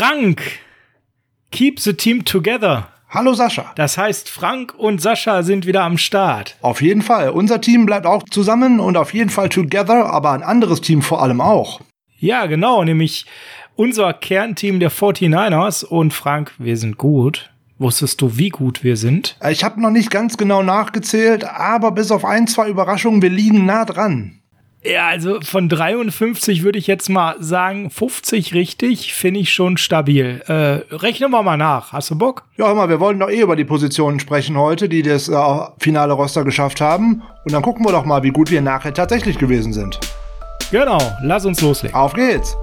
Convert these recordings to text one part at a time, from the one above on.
Frank, keep the team together. Hallo Sascha. Das heißt, Frank und Sascha sind wieder am Start. Auf jeden Fall. Unser Team bleibt auch zusammen und auf jeden Fall together, aber ein anderes Team vor allem auch. Ja, genau, nämlich unser Kernteam der 49ers und Frank, wir sind gut. Wusstest du, wie gut wir sind? Ich habe noch nicht ganz genau nachgezählt, aber bis auf ein, zwei Überraschungen, wir liegen nah dran. Ja, also von 53 würde ich jetzt mal sagen, 50 richtig, finde ich schon stabil. Äh, rechnen wir mal nach. Hast du Bock? Ja, hör mal, wir wollen doch eh über die Positionen sprechen heute, die das äh, finale Roster geschafft haben. Und dann gucken wir doch mal, wie gut wir nachher tatsächlich gewesen sind. Genau, lass uns loslegen. Auf geht's.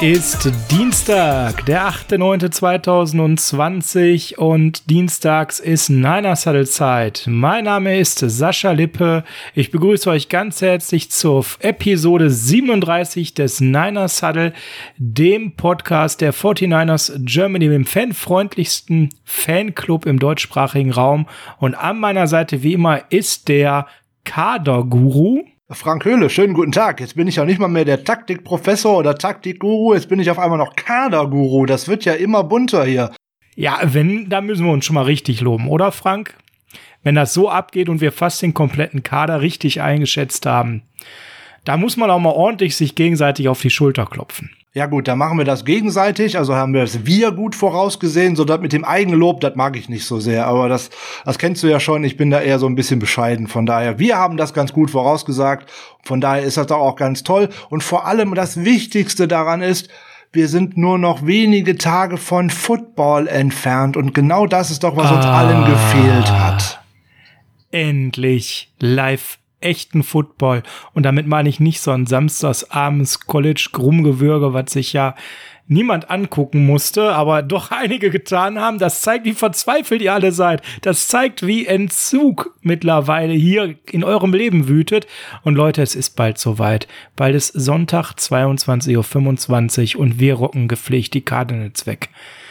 Ist Dienstag, der 8.9.2020 und dienstags ist Niner Saddle Zeit. Mein Name ist Sascha Lippe. Ich begrüße euch ganz herzlich zur Episode 37 des Niner Saddle, dem Podcast der 49ers Germany, dem fanfreundlichsten Fanclub im deutschsprachigen Raum. Und an meiner Seite wie immer ist der Kaderguru. Frank Höhle, schönen guten Tag. Jetzt bin ich ja nicht mal mehr der Taktikprofessor oder Taktikguru, jetzt bin ich auf einmal noch Kaderguru. Das wird ja immer bunter hier. Ja, wenn, da müssen wir uns schon mal richtig loben, oder Frank? Wenn das so abgeht und wir fast den kompletten Kader richtig eingeschätzt haben, da muss man auch mal ordentlich sich gegenseitig auf die Schulter klopfen. Ja gut, dann machen wir das gegenseitig. Also haben wir das wir gut vorausgesehen, so das mit dem Eigenlob, das mag ich nicht so sehr. Aber das, das kennst du ja schon. Ich bin da eher so ein bisschen bescheiden. Von daher, wir haben das ganz gut vorausgesagt. Von daher ist das auch ganz toll. Und vor allem das Wichtigste daran ist, wir sind nur noch wenige Tage von Football entfernt. Und genau das ist doch, was uns ah, allen gefehlt hat. Endlich live echten Football. Und damit meine ich nicht so ein samstagsabends College-Grummgewürge, was sich ja niemand angucken musste, aber doch einige getan haben. Das zeigt, wie verzweifelt ihr alle seid. Das zeigt, wie Entzug mittlerweile hier in eurem Leben wütet. Und Leute, es ist bald soweit. Bald ist Sonntag 22.25 Uhr und wir rocken gepflegt die Cardinals weg.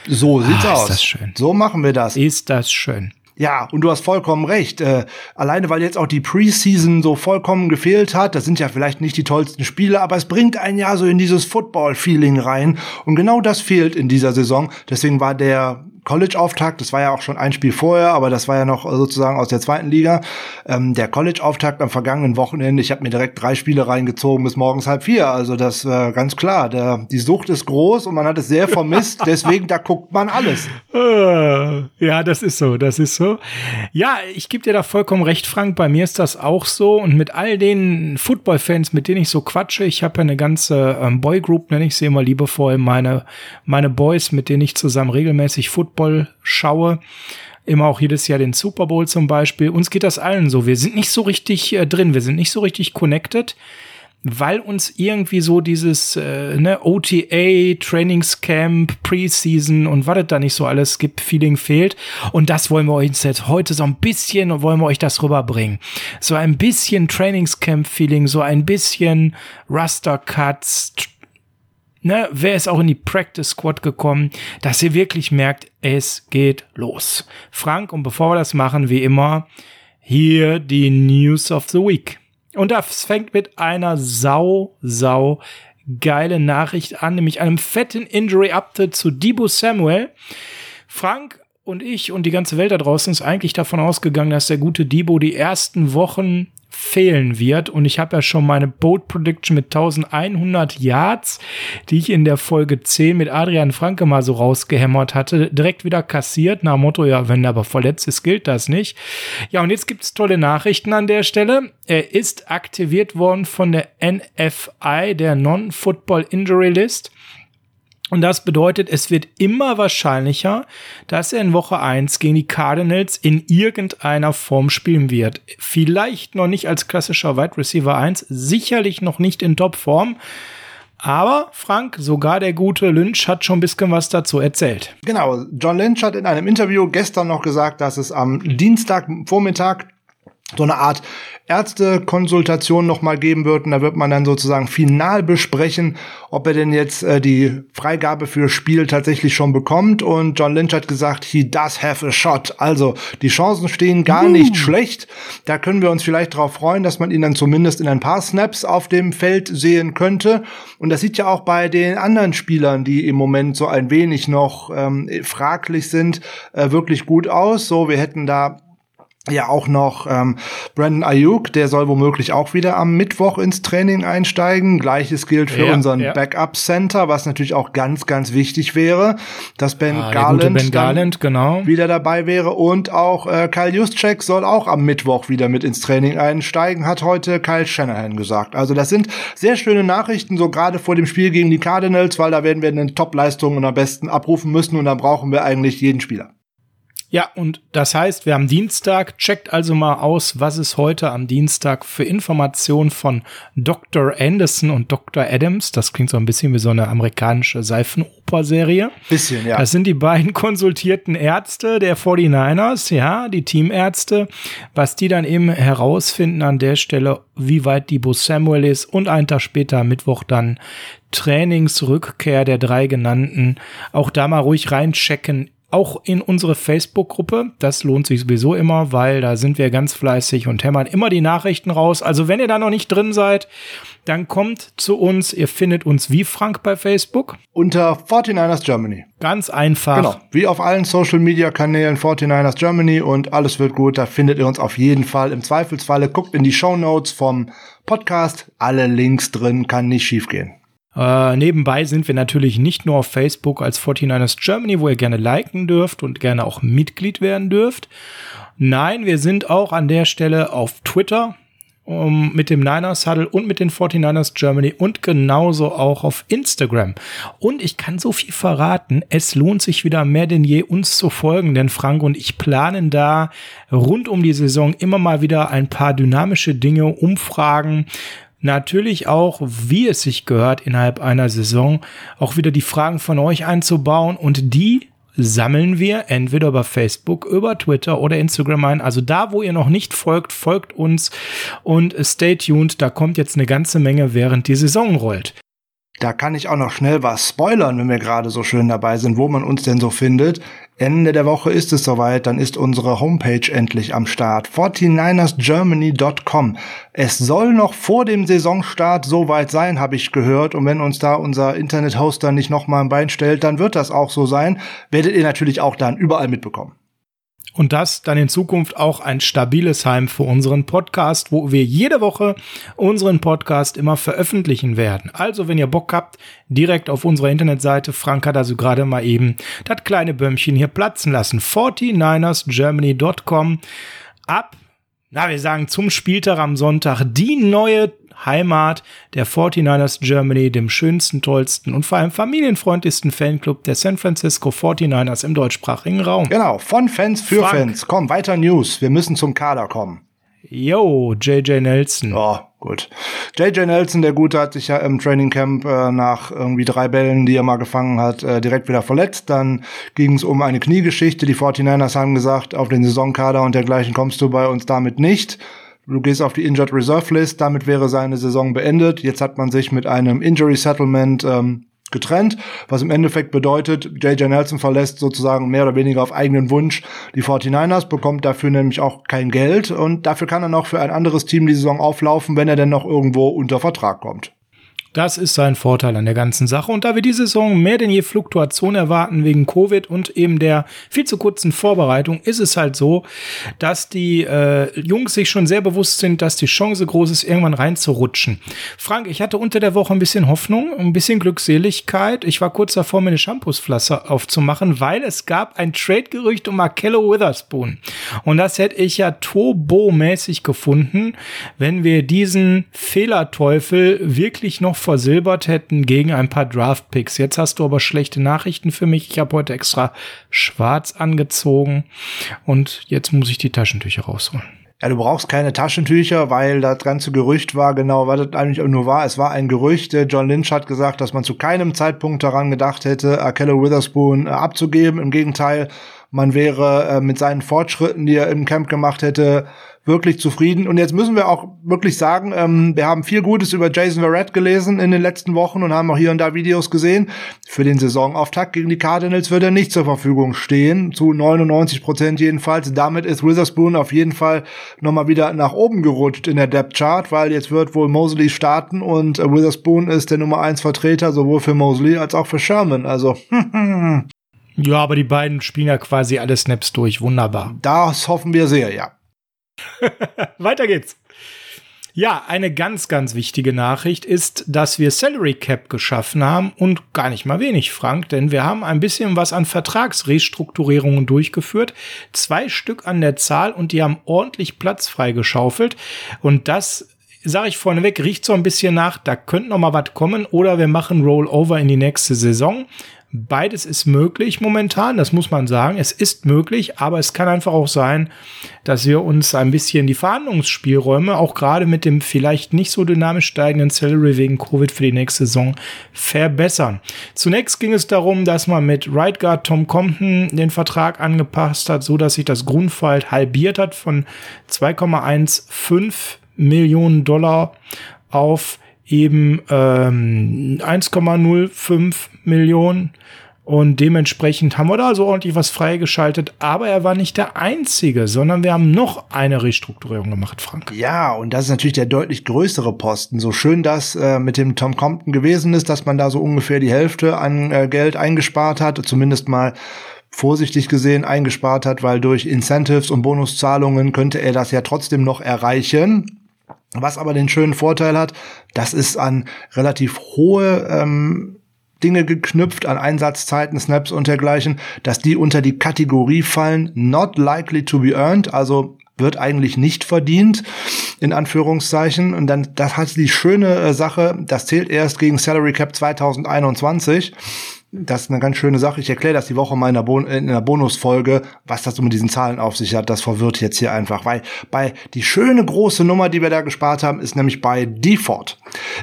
So sieht's ah, aus. Ist das schön. So machen wir das. Ist das schön. Ja, und du hast vollkommen recht. Äh, alleine weil jetzt auch die Preseason so vollkommen gefehlt hat, das sind ja vielleicht nicht die tollsten Spiele, aber es bringt ein Jahr so in dieses Football-Feeling rein. Und genau das fehlt in dieser Saison. Deswegen war der College-Auftakt, das war ja auch schon ein Spiel vorher, aber das war ja noch sozusagen aus der zweiten Liga. Ähm, der College-Auftakt am vergangenen Wochenende, ich habe mir direkt drei Spiele reingezogen bis morgens halb vier. Also das äh, ganz klar. Der, die Sucht ist groß und man hat es sehr vermisst. deswegen, da guckt man alles. Äh, ja, das ist so, das ist so. Ja, ich gebe dir da vollkommen recht, Frank. Bei mir ist das auch so. Und mit all den Football-Fans, mit denen ich so quatsche, ich habe ja eine ganze ähm, Boy-Group, nenne ich sie immer liebevoll, meine, meine Boys, mit denen ich zusammen regelmäßig Football Football schaue, immer auch jedes Jahr den Super Bowl zum Beispiel. Uns geht das allen so. Wir sind nicht so richtig äh, drin, wir sind nicht so richtig connected, weil uns irgendwie so dieses äh, ne, OTA, Trainingscamp, Preseason und was es da nicht so alles gibt, Feeling fehlt. Und das wollen wir euch jetzt heute so ein bisschen, wollen wir euch das rüberbringen. So ein bisschen Trainingscamp-Feeling, so ein bisschen Raster-Cuts, ne, wer ist auch in die Practice Squad gekommen, dass ihr wirklich merkt, es geht los. Frank, und bevor wir das machen, wie immer, hier die News of the Week. Und das fängt mit einer sau, sau geile Nachricht an, nämlich einem fetten Injury Update zu Debo Samuel. Frank und ich und die ganze Welt da draußen ist eigentlich davon ausgegangen, dass der gute Debo die ersten Wochen fehlen wird. Und ich habe ja schon meine Boat Prediction mit 1100 Yards, die ich in der Folge 10 mit Adrian Franke mal so rausgehämmert hatte, direkt wieder kassiert. Nach dem Motto, ja, wenn er aber verletzt ist, gilt das nicht. Ja, und jetzt gibt es tolle Nachrichten an der Stelle. Er ist aktiviert worden von der NFI, der Non-Football Injury List. Und das bedeutet, es wird immer wahrscheinlicher, dass er in Woche 1 gegen die Cardinals in irgendeiner Form spielen wird. Vielleicht noch nicht als klassischer Wide Receiver 1, sicherlich noch nicht in Topform. Aber Frank, sogar der gute Lynch hat schon ein bisschen was dazu erzählt. Genau, John Lynch hat in einem Interview gestern noch gesagt, dass es am Dienstagvormittag so eine Art Ärztekonsultation nochmal geben wird. Und da wird man dann sozusagen final besprechen, ob er denn jetzt äh, die Freigabe für Spiel tatsächlich schon bekommt. Und John Lynch hat gesagt, he does have a shot. Also die Chancen stehen gar uh. nicht schlecht. Da können wir uns vielleicht darauf freuen, dass man ihn dann zumindest in ein paar Snaps auf dem Feld sehen könnte. Und das sieht ja auch bei den anderen Spielern, die im Moment so ein wenig noch ähm, fraglich sind, äh, wirklich gut aus. So, wir hätten da ja auch noch ähm, Brandon Ayuk, der soll womöglich auch wieder am Mittwoch ins Training einsteigen. Gleiches gilt für ja, unseren ja. Backup Center, was natürlich auch ganz, ganz wichtig wäre, dass Ben ah, Garland, ben Garland genau. wieder dabei wäre und auch äh, Kyle Juszczyk soll auch am Mittwoch wieder mit ins Training einsteigen, hat heute Kyle Shanahan gesagt. Also das sind sehr schöne Nachrichten, so gerade vor dem Spiel gegen die Cardinals, weil da werden wir eine Top-Leistung und am besten abrufen müssen und dann brauchen wir eigentlich jeden Spieler. Ja, und das heißt, wir haben Dienstag. Checkt also mal aus, was es heute am Dienstag für Informationen von Dr. Anderson und Dr. Adams. Das klingt so ein bisschen wie so eine amerikanische Seifenoper-Serie. Bisschen, ja. Das sind die beiden konsultierten Ärzte der 49ers, ja, die Teamärzte. Was die dann eben herausfinden an der Stelle, wie weit die Bus Samuel ist und einen Tag später Mittwoch dann Trainingsrückkehr der drei genannten. Auch da mal ruhig reinchecken auch in unsere Facebook-Gruppe. Das lohnt sich sowieso immer, weil da sind wir ganz fleißig und hämmern immer die Nachrichten raus. Also wenn ihr da noch nicht drin seid, dann kommt zu uns. Ihr findet uns wie Frank bei Facebook. Unter 49ers Germany. Ganz einfach. Genau. Wie auf allen Social Media Kanälen 49ers Germany und alles wird gut. Da findet ihr uns auf jeden Fall. Im Zweifelsfalle guckt in die Show Notes vom Podcast. Alle Links drin, kann nicht schiefgehen. Äh, nebenbei sind wir natürlich nicht nur auf Facebook als 49ers Germany, wo ihr gerne liken dürft und gerne auch Mitglied werden dürft. Nein, wir sind auch an der Stelle auf Twitter um, mit dem Niners Huddle und mit den 49ers Germany und genauso auch auf Instagram. Und ich kann so viel verraten, es lohnt sich wieder mehr denn je, uns zu folgen, denn Frank und ich planen da rund um die Saison immer mal wieder ein paar dynamische Dinge, Umfragen, natürlich auch, wie es sich gehört, innerhalb einer Saison auch wieder die Fragen von euch einzubauen und die sammeln wir entweder über Facebook, über Twitter oder Instagram ein. Also da, wo ihr noch nicht folgt, folgt uns und stay tuned. Da kommt jetzt eine ganze Menge, während die Saison rollt. Da kann ich auch noch schnell was spoilern, wenn wir gerade so schön dabei sind, wo man uns denn so findet. Ende der Woche ist es soweit, dann ist unsere Homepage endlich am Start. 49ersgermany.com. Es soll noch vor dem Saisonstart soweit sein, habe ich gehört. Und wenn uns da unser Internethoster nicht nochmal ein Bein stellt, dann wird das auch so sein. Werdet ihr natürlich auch dann überall mitbekommen und das dann in Zukunft auch ein stabiles Heim für unseren Podcast, wo wir jede Woche unseren Podcast immer veröffentlichen werden. Also, wenn ihr Bock habt, direkt auf unserer Internetseite, Frank hat also gerade mal eben das kleine Bömmchen hier platzen lassen. 49ersgermany.com ab na, wir sagen zum Spieltag am Sonntag die neue Heimat der 49ers Germany, dem schönsten, tollsten und vor allem familienfreundlichsten Fanclub der San Francisco 49ers im deutschsprachigen Raum. Genau, von Fans für Frank. Fans. Komm, weiter News. Wir müssen zum Kader kommen. Yo, JJ Nelson. Oh, gut. JJ Nelson, der Gute, hat sich ja im Training Camp äh, nach irgendwie drei Bällen, die er mal gefangen hat, äh, direkt wieder verletzt. Dann ging es um eine Kniegeschichte. Die 49ers haben gesagt, auf den Saisonkader und dergleichen kommst du bei uns damit nicht. Du gehst auf die Injured Reserve List, damit wäre seine Saison beendet. Jetzt hat man sich mit einem Injury Settlement ähm, getrennt, was im Endeffekt bedeutet, JJ Nelson verlässt sozusagen mehr oder weniger auf eigenen Wunsch die 49ers, bekommt dafür nämlich auch kein Geld und dafür kann er noch für ein anderes Team die Saison auflaufen, wenn er denn noch irgendwo unter Vertrag kommt. Das ist sein Vorteil an der ganzen Sache. Und da wir diese Saison mehr denn je Fluktuation erwarten wegen Covid und eben der viel zu kurzen Vorbereitung, ist es halt so, dass die äh, Jungs sich schon sehr bewusst sind, dass die Chance groß ist, irgendwann reinzurutschen. Frank, ich hatte unter der Woche ein bisschen Hoffnung, ein bisschen Glückseligkeit. Ich war kurz davor, mir eine Shampoosflasse aufzumachen, weil es gab ein Trade-Gerücht um Markello Witherspoon. Und das hätte ich ja turbomäßig gefunden, wenn wir diesen Fehlerteufel wirklich noch versilbert hätten gegen ein paar Draft-Picks. Jetzt hast du aber schlechte Nachrichten für mich. Ich habe heute extra schwarz angezogen und jetzt muss ich die Taschentücher rausholen. Ja, du brauchst keine Taschentücher, weil das ganze Gerücht war genau, was das eigentlich nur war. Es war ein Gerücht. John Lynch hat gesagt, dass man zu keinem Zeitpunkt daran gedacht hätte, Akello Witherspoon äh, abzugeben. Im Gegenteil, man wäre äh, mit seinen Fortschritten, die er im Camp gemacht hätte, wirklich zufrieden. Und jetzt müssen wir auch wirklich sagen, ähm, wir haben viel Gutes über Jason Verrett gelesen in den letzten Wochen und haben auch hier und da Videos gesehen. Für den Saisonauftakt gegen die Cardinals wird er nicht zur Verfügung stehen, zu 99 Prozent jedenfalls. Damit ist Witherspoon auf jeden Fall nochmal wieder nach oben gerutscht in der Depth Chart, weil jetzt wird wohl Mosley starten und Witherspoon ist der Nummer 1 Vertreter sowohl für Mosley als auch für Sherman. Also Ja, aber die beiden spielen ja quasi alle Snaps durch. Wunderbar. Das hoffen wir sehr, ja. Weiter geht's. Ja, eine ganz, ganz wichtige Nachricht ist, dass wir Salary Cap geschaffen haben und gar nicht mal wenig, Frank, denn wir haben ein bisschen was an Vertragsrestrukturierungen durchgeführt. Zwei Stück an der Zahl und die haben ordentlich Platz freigeschaufelt. Und das sage ich vorneweg, riecht so ein bisschen nach, da könnte noch mal was kommen oder wir machen Rollover in die nächste Saison. Beides ist möglich momentan, das muss man sagen. Es ist möglich, aber es kann einfach auch sein, dass wir uns ein bisschen die Verhandlungsspielräume, auch gerade mit dem vielleicht nicht so dynamisch steigenden Salary wegen Covid für die nächste Saison, verbessern. Zunächst ging es darum, dass man mit Right Guard Tom Compton den Vertrag angepasst hat, so dass sich das Grundfalt halbiert hat von 2,15 Millionen Dollar auf eben ähm, 1,05 Millionen. Und dementsprechend haben wir da so ordentlich was freigeschaltet. Aber er war nicht der Einzige, sondern wir haben noch eine Restrukturierung gemacht, Frank. Ja, und das ist natürlich der deutlich größere Posten. So schön das äh, mit dem Tom Compton gewesen ist, dass man da so ungefähr die Hälfte an äh, Geld eingespart hat, zumindest mal vorsichtig gesehen eingespart hat, weil durch Incentives und Bonuszahlungen könnte er das ja trotzdem noch erreichen. Was aber den schönen Vorteil hat, das ist an relativ hohe ähm, Dinge geknüpft, an Einsatzzeiten, Snaps und dergleichen, dass die unter die Kategorie fallen, not likely to be earned, also wird eigentlich nicht verdient, in Anführungszeichen. Und dann, das hat die schöne äh, Sache, das zählt erst gegen Salary Cap 2021 das ist eine ganz schöne Sache. Ich erkläre das die Woche mal in der, bon in der Bonusfolge, was das so mit diesen Zahlen auf sich hat. Das verwirrt jetzt hier einfach, weil bei die schöne große Nummer, die wir da gespart haben, ist nämlich bei Default.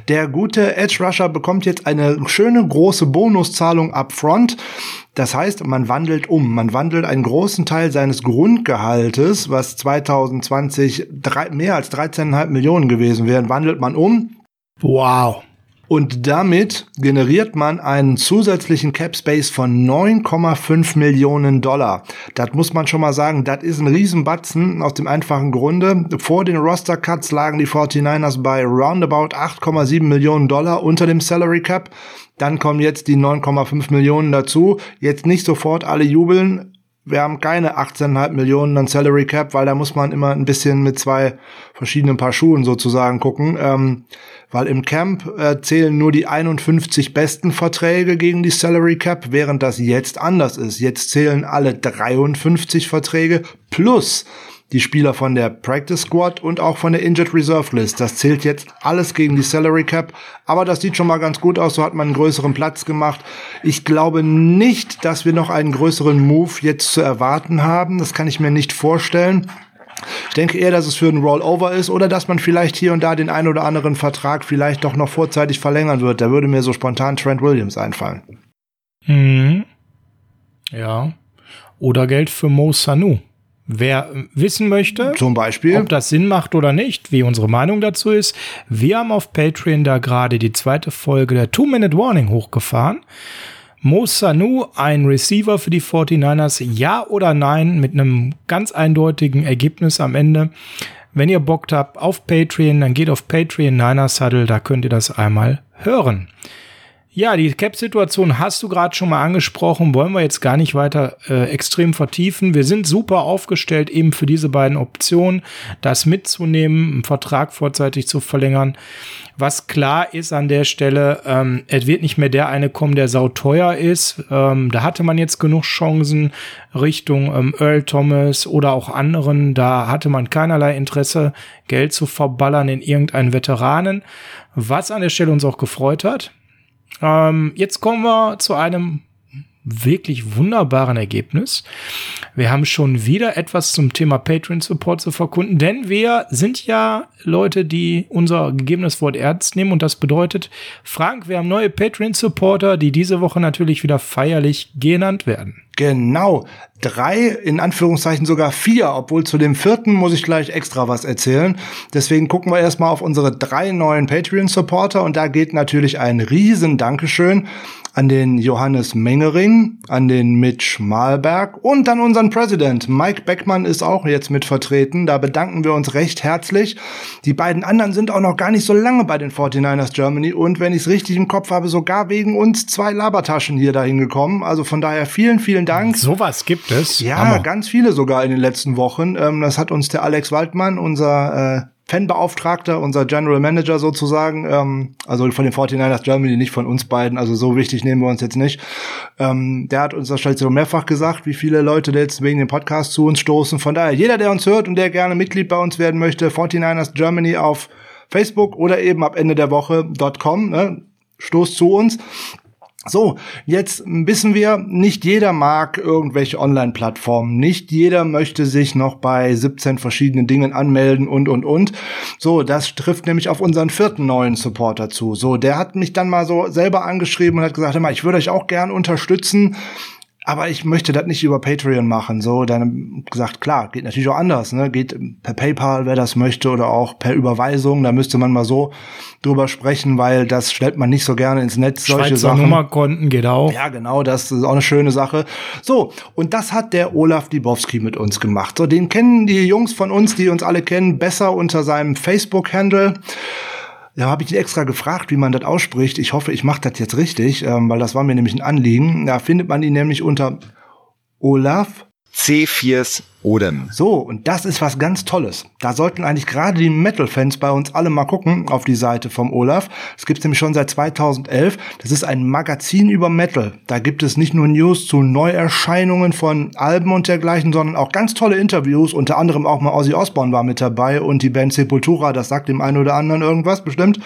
Der gute Edge Rusher bekommt jetzt eine schöne große Bonuszahlung upfront. Das heißt, man wandelt um. Man wandelt einen großen Teil seines Grundgehaltes, was 2020 drei, mehr als 13,5 Millionen gewesen wären, wandelt man um. Wow. Und damit generiert man einen zusätzlichen Cap Space von 9,5 Millionen Dollar. Das muss man schon mal sagen, das ist ein Riesenbatzen aus dem einfachen Grunde. Vor den Roster Cuts lagen die 49ers bei roundabout 8,7 Millionen Dollar unter dem Salary Cap. Dann kommen jetzt die 9,5 Millionen dazu. Jetzt nicht sofort alle jubeln wir haben keine 18,5 Millionen an Salary Cap, weil da muss man immer ein bisschen mit zwei verschiedenen Paar Schuhen sozusagen gucken. Ähm, weil im Camp äh, zählen nur die 51 besten Verträge gegen die Salary Cap, während das jetzt anders ist. Jetzt zählen alle 53 Verträge plus die Spieler von der Practice Squad und auch von der Injured Reserve List. Das zählt jetzt alles gegen die Salary Cap. Aber das sieht schon mal ganz gut aus. So hat man einen größeren Platz gemacht. Ich glaube nicht, dass wir noch einen größeren Move jetzt zu erwarten haben. Das kann ich mir nicht vorstellen. Ich denke eher, dass es für einen Rollover ist oder dass man vielleicht hier und da den ein oder anderen Vertrag vielleicht doch noch vorzeitig verlängern wird. Da würde mir so spontan Trent Williams einfallen. Mhm. Ja. Oder Geld für Mo Sanu. Wer wissen möchte, zum Beispiel, ob das Sinn macht oder nicht, wie unsere Meinung dazu ist, wir haben auf Patreon da gerade die zweite Folge der Two-Minute Warning hochgefahren. Mo Sanu, ein Receiver für die 49ers, ja oder nein, mit einem ganz eindeutigen Ergebnis am Ende. Wenn ihr Bock habt auf Patreon, dann geht auf Patreon Niners Huddle, da könnt ihr das einmal hören. Ja, die Cap-Situation hast du gerade schon mal angesprochen, wollen wir jetzt gar nicht weiter äh, extrem vertiefen. Wir sind super aufgestellt eben für diese beiden Optionen, das mitzunehmen, einen Vertrag vorzeitig zu verlängern. Was klar ist an der Stelle, ähm, es wird nicht mehr der eine kommen, der sauteuer ist. Ähm, da hatte man jetzt genug Chancen Richtung ähm, Earl Thomas oder auch anderen. Da hatte man keinerlei Interesse, Geld zu verballern in irgendeinen Veteranen. Was an der Stelle uns auch gefreut hat. Ähm, jetzt kommen wir zu einem wirklich wunderbaren Ergebnis. Wir haben schon wieder etwas zum Thema Patreon Support zu verkunden, denn wir sind ja Leute, die unser gegebenes Wort ernst nehmen und das bedeutet, Frank, wir haben neue Patreon Supporter, die diese Woche natürlich wieder feierlich genannt werden. Genau. Drei, in Anführungszeichen sogar vier, obwohl zu dem vierten muss ich gleich extra was erzählen. Deswegen gucken wir erstmal auf unsere drei neuen Patreon-Supporter und da geht natürlich ein riesen Dankeschön an den Johannes Mengering, an den Mitch Malberg und an unseren President. Mike Beckmann ist auch jetzt mit vertreten. Da bedanken wir uns recht herzlich. Die beiden anderen sind auch noch gar nicht so lange bei den 49ers Germany und wenn ich es richtig im Kopf habe, sogar wegen uns zwei Labertaschen hier dahin gekommen. Also von daher vielen, vielen Dank. Sowas gibt es. Ja, Hammer. ganz viele sogar in den letzten Wochen. Ähm, das hat uns der Alex Waldmann, unser äh, Fanbeauftragter, unser General Manager sozusagen, ähm, also von den 49ers Germany, nicht von uns beiden, also so wichtig nehmen wir uns jetzt nicht. Ähm, der hat uns das schon mehrfach gesagt, wie viele Leute jetzt wegen dem Podcast zu uns stoßen. Von daher, jeder, der uns hört und der gerne Mitglied bei uns werden möchte, 49ers Germany auf Facebook oder eben ab Ende der Woche.com, ne, stoßt zu uns. So, jetzt wissen wir, nicht jeder mag irgendwelche Online-Plattformen. Nicht jeder möchte sich noch bei 17 verschiedenen Dingen anmelden und, und, und. So, das trifft nämlich auf unseren vierten neuen Supporter zu. So, der hat mich dann mal so selber angeschrieben und hat gesagt, ich würde euch auch gern unterstützen aber ich möchte das nicht über Patreon machen. So, dann gesagt, klar, geht natürlich auch anders. Ne? Geht per PayPal, wer das möchte, oder auch per Überweisung. Da müsste man mal so drüber sprechen, weil das stellt man nicht so gerne ins Netz. Solche Schweizer Sachen. Nummerkonten geht auch. Ja, genau, das ist auch eine schöne Sache. So, und das hat der Olaf Dibowski mit uns gemacht. So, den kennen die Jungs von uns, die uns alle kennen, besser unter seinem Facebook-Handle. Da habe ich ihn extra gefragt, wie man das ausspricht. Ich hoffe, ich mache das jetzt richtig, ähm, weil das war mir nämlich ein Anliegen. Da findet man ihn nämlich unter Olaf C4s Odem. So, und das ist was ganz Tolles. Da sollten eigentlich gerade die Metal-Fans bei uns alle mal gucken auf die Seite vom Olaf. Es gibt nämlich schon seit 2011. Das ist ein Magazin über Metal. Da gibt es nicht nur News zu Neuerscheinungen von Alben und dergleichen, sondern auch ganz tolle Interviews. Unter anderem auch mal Ozzy Osbourne war mit dabei und die Band Sepultura. Das sagt dem einen oder anderen irgendwas bestimmt.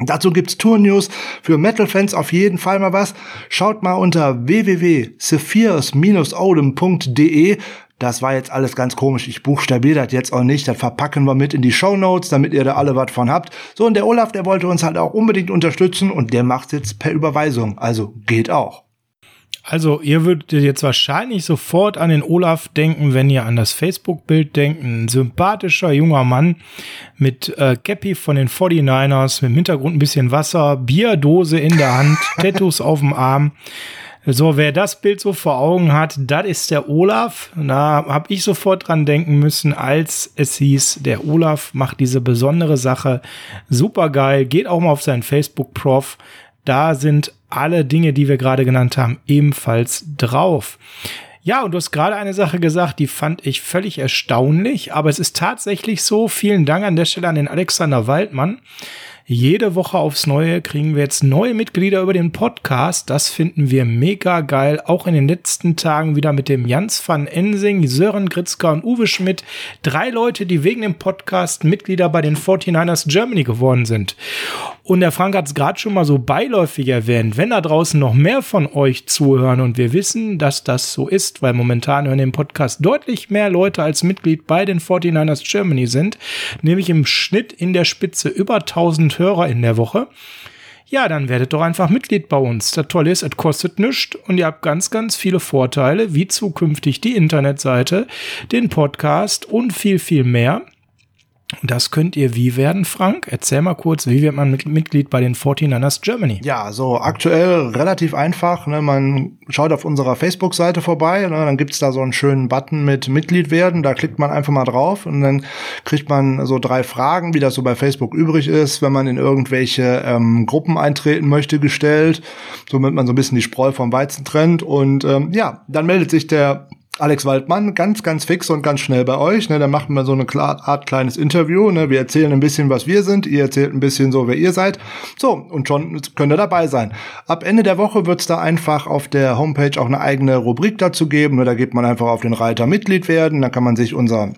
Dazu gibt's Tour-News für Metal-Fans auf jeden Fall mal was. Schaut mal unter www.sephirs-odem.de. Das war jetzt alles ganz komisch. Ich buchstabiere das jetzt auch nicht. Das verpacken wir mit in die Show Notes, damit ihr da alle was von habt. So, und der Olaf, der wollte uns halt auch unbedingt unterstützen und der macht's jetzt per Überweisung. Also geht auch. Also ihr würdet jetzt wahrscheinlich sofort an den Olaf denken, wenn ihr an das Facebook-Bild denkt. Ein sympathischer junger Mann mit äh, Cappy von den 49ers, mit dem Hintergrund ein bisschen Wasser, Bierdose in der Hand, Tattoos auf dem Arm. So, wer das Bild so vor Augen hat, das ist der Olaf. Da habe ich sofort dran denken müssen, als es hieß, der Olaf macht diese besondere Sache. Super geil. Geht auch mal auf seinen Facebook-Prof. Da sind alle Dinge, die wir gerade genannt haben, ebenfalls drauf. Ja, und du hast gerade eine Sache gesagt, die fand ich völlig erstaunlich, aber es ist tatsächlich so. Vielen Dank an der Stelle an den Alexander Waldmann. Jede Woche aufs Neue kriegen wir jetzt neue Mitglieder über den Podcast. Das finden wir mega geil. Auch in den letzten Tagen wieder mit dem Jans van Ensing, Sören Gritzka und Uwe Schmidt. Drei Leute, die wegen dem Podcast Mitglieder bei den 49ers Germany geworden sind. Und der Frank hat es gerade schon mal so beiläufig erwähnt. Wenn da draußen noch mehr von euch zuhören und wir wissen, dass das so ist, weil momentan hören den Podcast deutlich mehr Leute als Mitglied bei den 49ers Germany sind, nämlich im Schnitt in der Spitze über 1000 Hörer in der Woche. Ja, dann werdet doch einfach Mitglied bei uns. Das Tolle ist, es kostet nichts und ihr habt ganz, ganz viele Vorteile, wie zukünftig die Internetseite, den Podcast und viel, viel mehr. Das könnt ihr wie werden, Frank? Erzähl mal kurz, wie wird man Mitglied bei den 49ers Germany? Ja, so aktuell relativ einfach. Ne? Man schaut auf unserer Facebook-Seite vorbei, ne? dann gibt's da so einen schönen Button mit Mitglied werden. Da klickt man einfach mal drauf und dann kriegt man so drei Fragen, wie das so bei Facebook übrig ist, wenn man in irgendwelche ähm, Gruppen eintreten möchte, gestellt, somit man so ein bisschen die Spreu vom Weizen trennt. Und ähm, ja, dann meldet sich der Alex Waldmann ganz, ganz fix und ganz schnell bei euch. Ne? Dann machen wir so eine Art kleines Interview. Ne? Wir erzählen ein bisschen, was wir sind. Ihr erzählt ein bisschen so, wer ihr seid. So, und schon könnt ihr dabei sein. Ab Ende der Woche wird es da einfach auf der Homepage auch eine eigene Rubrik dazu geben. Ne? Da geht man einfach auf den Reiter Mitglied werden. Da kann man sich unser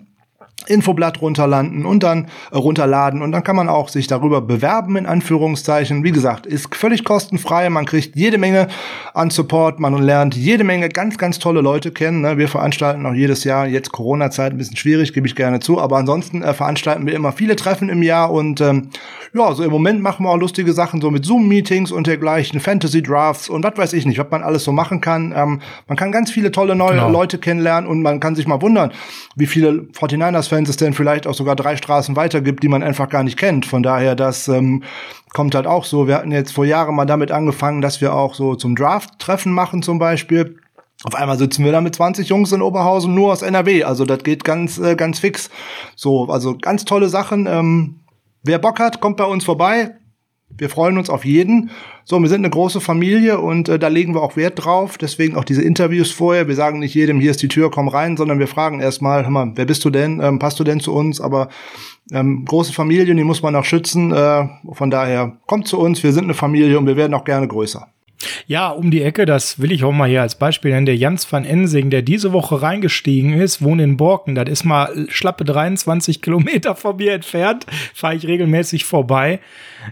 Infoblatt runterladen und dann äh, runterladen und dann kann man auch sich darüber bewerben in Anführungszeichen. Wie gesagt, ist völlig kostenfrei. Man kriegt jede Menge an Support, man lernt jede Menge ganz, ganz tolle Leute kennen. Ne? Wir veranstalten auch jedes Jahr, jetzt Corona-Zeit ein bisschen schwierig, gebe ich gerne zu, aber ansonsten äh, veranstalten wir immer viele Treffen im Jahr und ähm, ja, so im Moment machen wir auch lustige Sachen so mit Zoom-Meetings und dergleichen, Fantasy-Drafts und was weiß ich nicht, was man alles so machen kann. Ähm, man kann ganz viele tolle neue genau. Leute kennenlernen und man kann sich mal wundern, wie viele 49ers Fans es denn vielleicht auch sogar drei Straßen weiter gibt, die man einfach gar nicht kennt. Von daher, das ähm, kommt halt auch so. Wir hatten jetzt vor Jahren mal damit angefangen, dass wir auch so zum Draft-Treffen machen zum Beispiel. Auf einmal sitzen wir da mit 20 Jungs in Oberhausen nur aus NRW. Also das geht ganz, äh, ganz fix. So, also ganz tolle Sachen. Ähm, wer Bock hat, kommt bei uns vorbei. Wir freuen uns auf jeden. So, wir sind eine große Familie und äh, da legen wir auch Wert drauf. Deswegen auch diese Interviews vorher. Wir sagen nicht jedem, hier ist die Tür, komm rein, sondern wir fragen erstmal, hör mal, wer bist du denn? Ähm, passt du denn zu uns? Aber ähm, große Familien, die muss man auch schützen. Äh, von daher, kommt zu uns, wir sind eine Familie und wir werden auch gerne größer. Ja, um die Ecke, das will ich auch mal hier als Beispiel nennen, der Jans van Ensing, der diese Woche reingestiegen ist, wohnt in Borken, das ist mal schlappe 23 Kilometer von mir entfernt, fahre ich regelmäßig vorbei.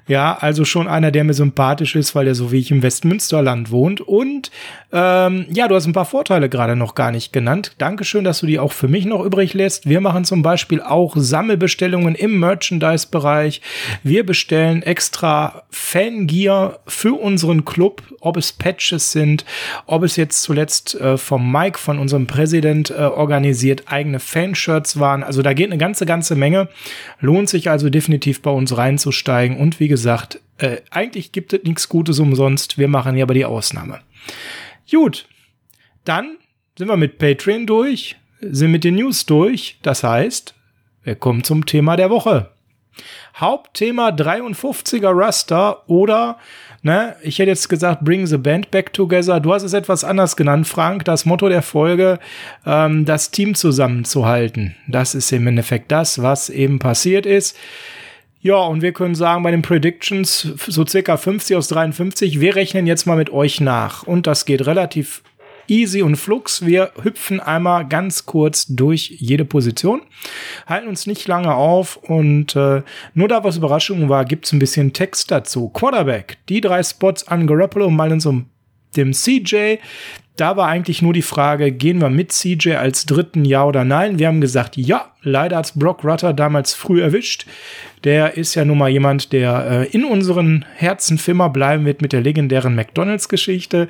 Ja, also schon einer, der mir sympathisch ist, weil er so wie ich im Westmünsterland wohnt. Und ähm, ja, du hast ein paar Vorteile gerade noch gar nicht genannt. Dankeschön, dass du die auch für mich noch übrig lässt. Wir machen zum Beispiel auch Sammelbestellungen im Merchandise-Bereich. Wir bestellen extra Fangear für unseren Club ob es Patches sind, ob es jetzt zuletzt äh, vom Mike, von unserem Präsident äh, organisiert, eigene Fanshirts waren. Also da geht eine ganze, ganze Menge. Lohnt sich also definitiv bei uns reinzusteigen. Und wie gesagt, äh, eigentlich gibt es nichts Gutes umsonst. Wir machen hier aber die Ausnahme. Gut, dann sind wir mit Patreon durch, sind mit den News durch. Das heißt, wir kommen zum Thema der Woche. Hauptthema 53er Raster oder Ne? Ich hätte jetzt gesagt, bring the band back together. Du hast es etwas anders genannt, Frank. Das Motto der Folge, ähm, das Team zusammenzuhalten. Das ist im Endeffekt das, was eben passiert ist. Ja, und wir können sagen, bei den Predictions so circa 50 aus 53, wir rechnen jetzt mal mit euch nach. Und das geht relativ easy und flux. Wir hüpfen einmal ganz kurz durch jede Position, halten uns nicht lange auf und äh, nur da was Überraschung war, gibt's ein bisschen Text dazu. Quarterback, die drei Spots an Garoppolo, Mullins und dem CJ. Da war eigentlich nur die Frage, gehen wir mit CJ als dritten Ja oder Nein? Wir haben gesagt, ja. Leider hat Brock Rutter damals früh erwischt. Der ist ja nun mal jemand, der äh, in unseren Herzen immer bleiben wird mit der legendären McDonalds-Geschichte.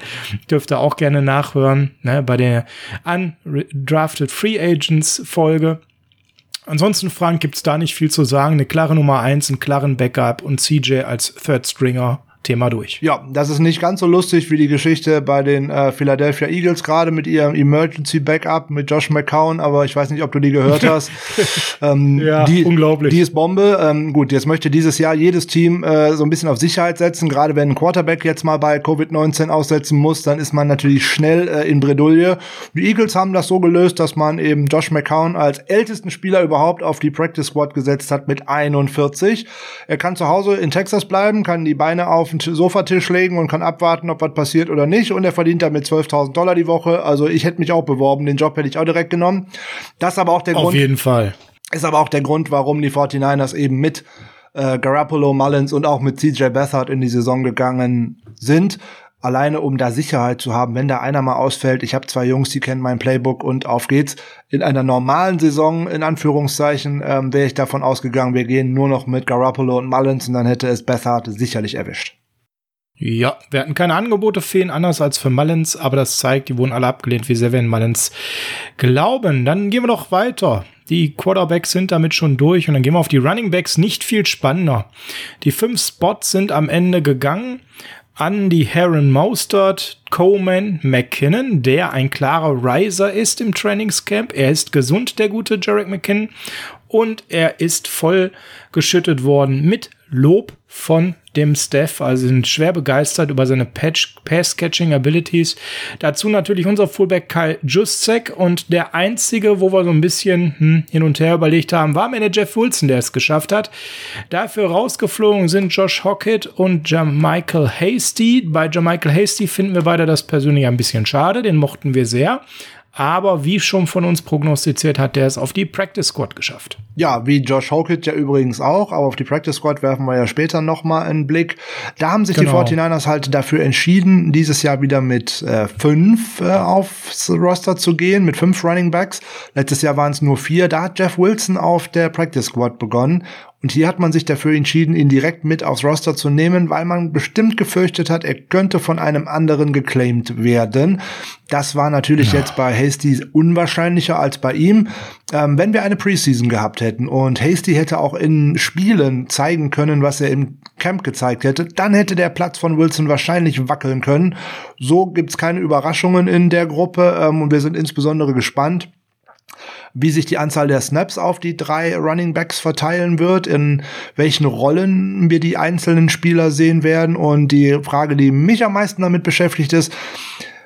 Dürft ihr auch gerne nachhören ne, bei der Undrafted Free Agents Folge. Ansonsten, Frank, gibt's da nicht viel zu sagen. Eine klare Nummer eins, einen klaren Backup und CJ als Third Stringer Thema durch. Ja, das ist nicht ganz so lustig wie die Geschichte bei den äh, Philadelphia Eagles, gerade mit ihrem Emergency Backup mit Josh McCown, aber ich weiß nicht, ob du die gehört hast. ähm, ja, die, unglaublich. Die ist Bombe. Ähm, gut, jetzt möchte dieses Jahr jedes Team äh, so ein bisschen auf Sicherheit setzen, gerade wenn ein Quarterback jetzt mal bei Covid-19 aussetzen muss, dann ist man natürlich schnell äh, in Bredouille. Die Eagles haben das so gelöst, dass man eben Josh McCown als ältesten Spieler überhaupt auf die Practice Squad gesetzt hat mit 41. Er kann zu Hause in Texas bleiben, kann die Beine auf den Sofatisch legen und kann abwarten, ob was passiert oder nicht. Und er verdient damit 12.000 Dollar die Woche. Also ich hätte mich auch beworben. Den Job hätte ich auch direkt genommen. Das ist aber auch der Auf Grund. Auf jeden Fall. Ist aber auch der Grund, warum die 49ers eben mit äh, Garoppolo, Mullins und auch mit CJ Beathard in die Saison gegangen sind alleine um da Sicherheit zu haben, wenn da einer mal ausfällt. Ich habe zwei Jungs, die kennen mein Playbook und auf geht's. In einer normalen Saison, in Anführungszeichen, ähm, wäre ich davon ausgegangen, wir gehen nur noch mit Garoppolo und Mullins und dann hätte es Bethard sicherlich erwischt. Ja, wir hatten keine Angebote ihn, anders als für Mullins, aber das zeigt, die wurden alle abgelehnt, wie sehr wir in Mullins glauben. Dann gehen wir doch weiter. Die Quarterbacks sind damit schon durch und dann gehen wir auf die Running Backs. Nicht viel spannender. Die fünf Spots sind am Ende gegangen an die Heron Mostert, Coleman, McKinnon, der ein klarer Riser ist im Trainingscamp. Er ist gesund, der gute Jarek McKinnon. Und er ist voll geschüttet worden mit Lob von dem Staff, also sind schwer begeistert über seine Pass-Catching-Abilities. Dazu natürlich unser Fullback Kyle Juszek und der einzige, wo wir so ein bisschen hm, hin und her überlegt haben, war am Ende Jeff Wilson, der es geschafft hat. Dafür rausgeflogen sind Josh Hockett und Jamichael Hasty. Bei Jamichael Hasty finden wir beide das persönlich ein bisschen schade, den mochten wir sehr. Aber wie schon von uns prognostiziert, hat der es auf die Practice Squad geschafft. Ja, wie Josh Hokett ja übrigens auch, aber auf die Practice Squad werfen wir ja später noch mal einen Blick. Da haben sich genau. die 49ers halt dafür entschieden, dieses Jahr wieder mit äh, fünf äh, aufs Roster zu gehen, mit fünf Running Backs. Letztes Jahr waren es nur vier. Da hat Jeff Wilson auf der Practice Squad begonnen und hier hat man sich dafür entschieden, ihn direkt mit aufs Roster zu nehmen, weil man bestimmt gefürchtet hat, er könnte von einem anderen geclaimed werden. Das war natürlich ja. jetzt bei Hasty unwahrscheinlicher als bei ihm. Ähm, wenn wir eine Preseason gehabt hätten und Hasty hätte auch in Spielen zeigen können, was er im Camp gezeigt hätte, dann hätte der Platz von Wilson wahrscheinlich wackeln können. So gibt's keine Überraschungen in der Gruppe ähm, und wir sind insbesondere gespannt, wie sich die Anzahl der Snaps auf die drei Running Backs verteilen wird, in welchen Rollen wir die einzelnen Spieler sehen werden. Und die Frage, die mich am meisten damit beschäftigt ist,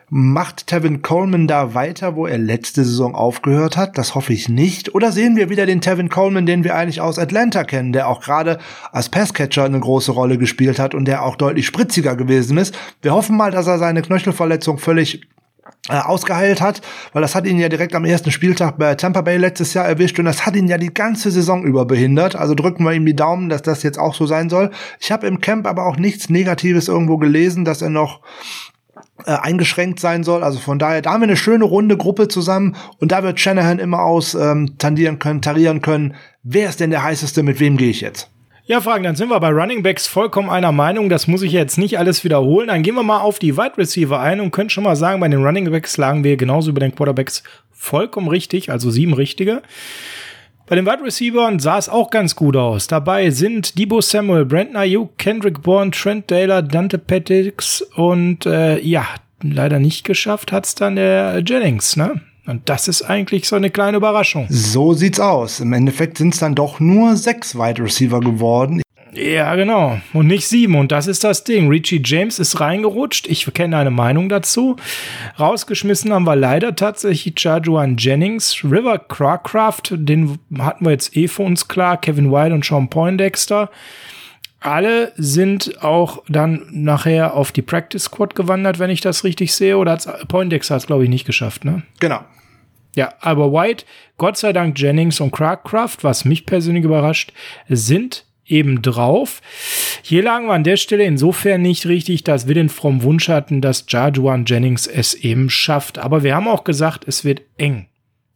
Macht Tevin Coleman da weiter, wo er letzte Saison aufgehört hat? Das hoffe ich nicht. Oder sehen wir wieder den Tevin Coleman, den wir eigentlich aus Atlanta kennen, der auch gerade als Passcatcher eine große Rolle gespielt hat und der auch deutlich spritziger gewesen ist. Wir hoffen mal, dass er seine Knöchelverletzung völlig äh, ausgeheilt hat, weil das hat ihn ja direkt am ersten Spieltag bei Tampa Bay letztes Jahr erwischt und das hat ihn ja die ganze Saison über behindert. Also drücken wir ihm die Daumen, dass das jetzt auch so sein soll. Ich habe im Camp aber auch nichts Negatives irgendwo gelesen, dass er noch äh, eingeschränkt sein soll. Also von daher, da haben wir eine schöne runde Gruppe zusammen und da wird Shanahan immer aus ähm, tandieren können, tarieren können. Wer ist denn der heißeste? Mit wem gehe ich jetzt? Ja, Fragen, dann sind wir bei Running Backs vollkommen einer Meinung. Das muss ich jetzt nicht alles wiederholen. Dann gehen wir mal auf die Wide Receiver ein und können schon mal sagen, bei den Running Backs lagen wir genauso über den Quarterbacks vollkommen richtig, also sieben richtige. Bei den Wide Receivers sah es auch ganz gut aus. Dabei sind Debo Samuel, Brandon Ayuk, Kendrick Bourne, Trent Taylor, Dante Pettix und äh, ja, leider nicht geschafft hat's dann der Jennings, ne? Und das ist eigentlich so eine kleine Überraschung. So sieht's aus. Im Endeffekt sind es dann doch nur sechs Wide Receiver geworden. Ja, genau. Und nicht sieben. Und das ist das Ding. Richie James ist reingerutscht. Ich kenne eine Meinung dazu. Rausgeschmissen haben wir leider tatsächlich Chajuan Jennings, River Cracraft, den hatten wir jetzt eh für uns klar, Kevin White und Sean Poindexter. Alle sind auch dann nachher auf die Practice Squad gewandert, wenn ich das richtig sehe. Oder hat's, Poindexter hat es, glaube ich, nicht geschafft, ne? Genau. Ja, aber White, Gott sei Dank Jennings und Crackraft, was mich persönlich überrascht, sind eben drauf. Hier lagen wir an der Stelle insofern nicht richtig, dass wir den frommen Wunsch hatten, dass Jajuan Jennings es eben schafft. Aber wir haben auch gesagt, es wird eng.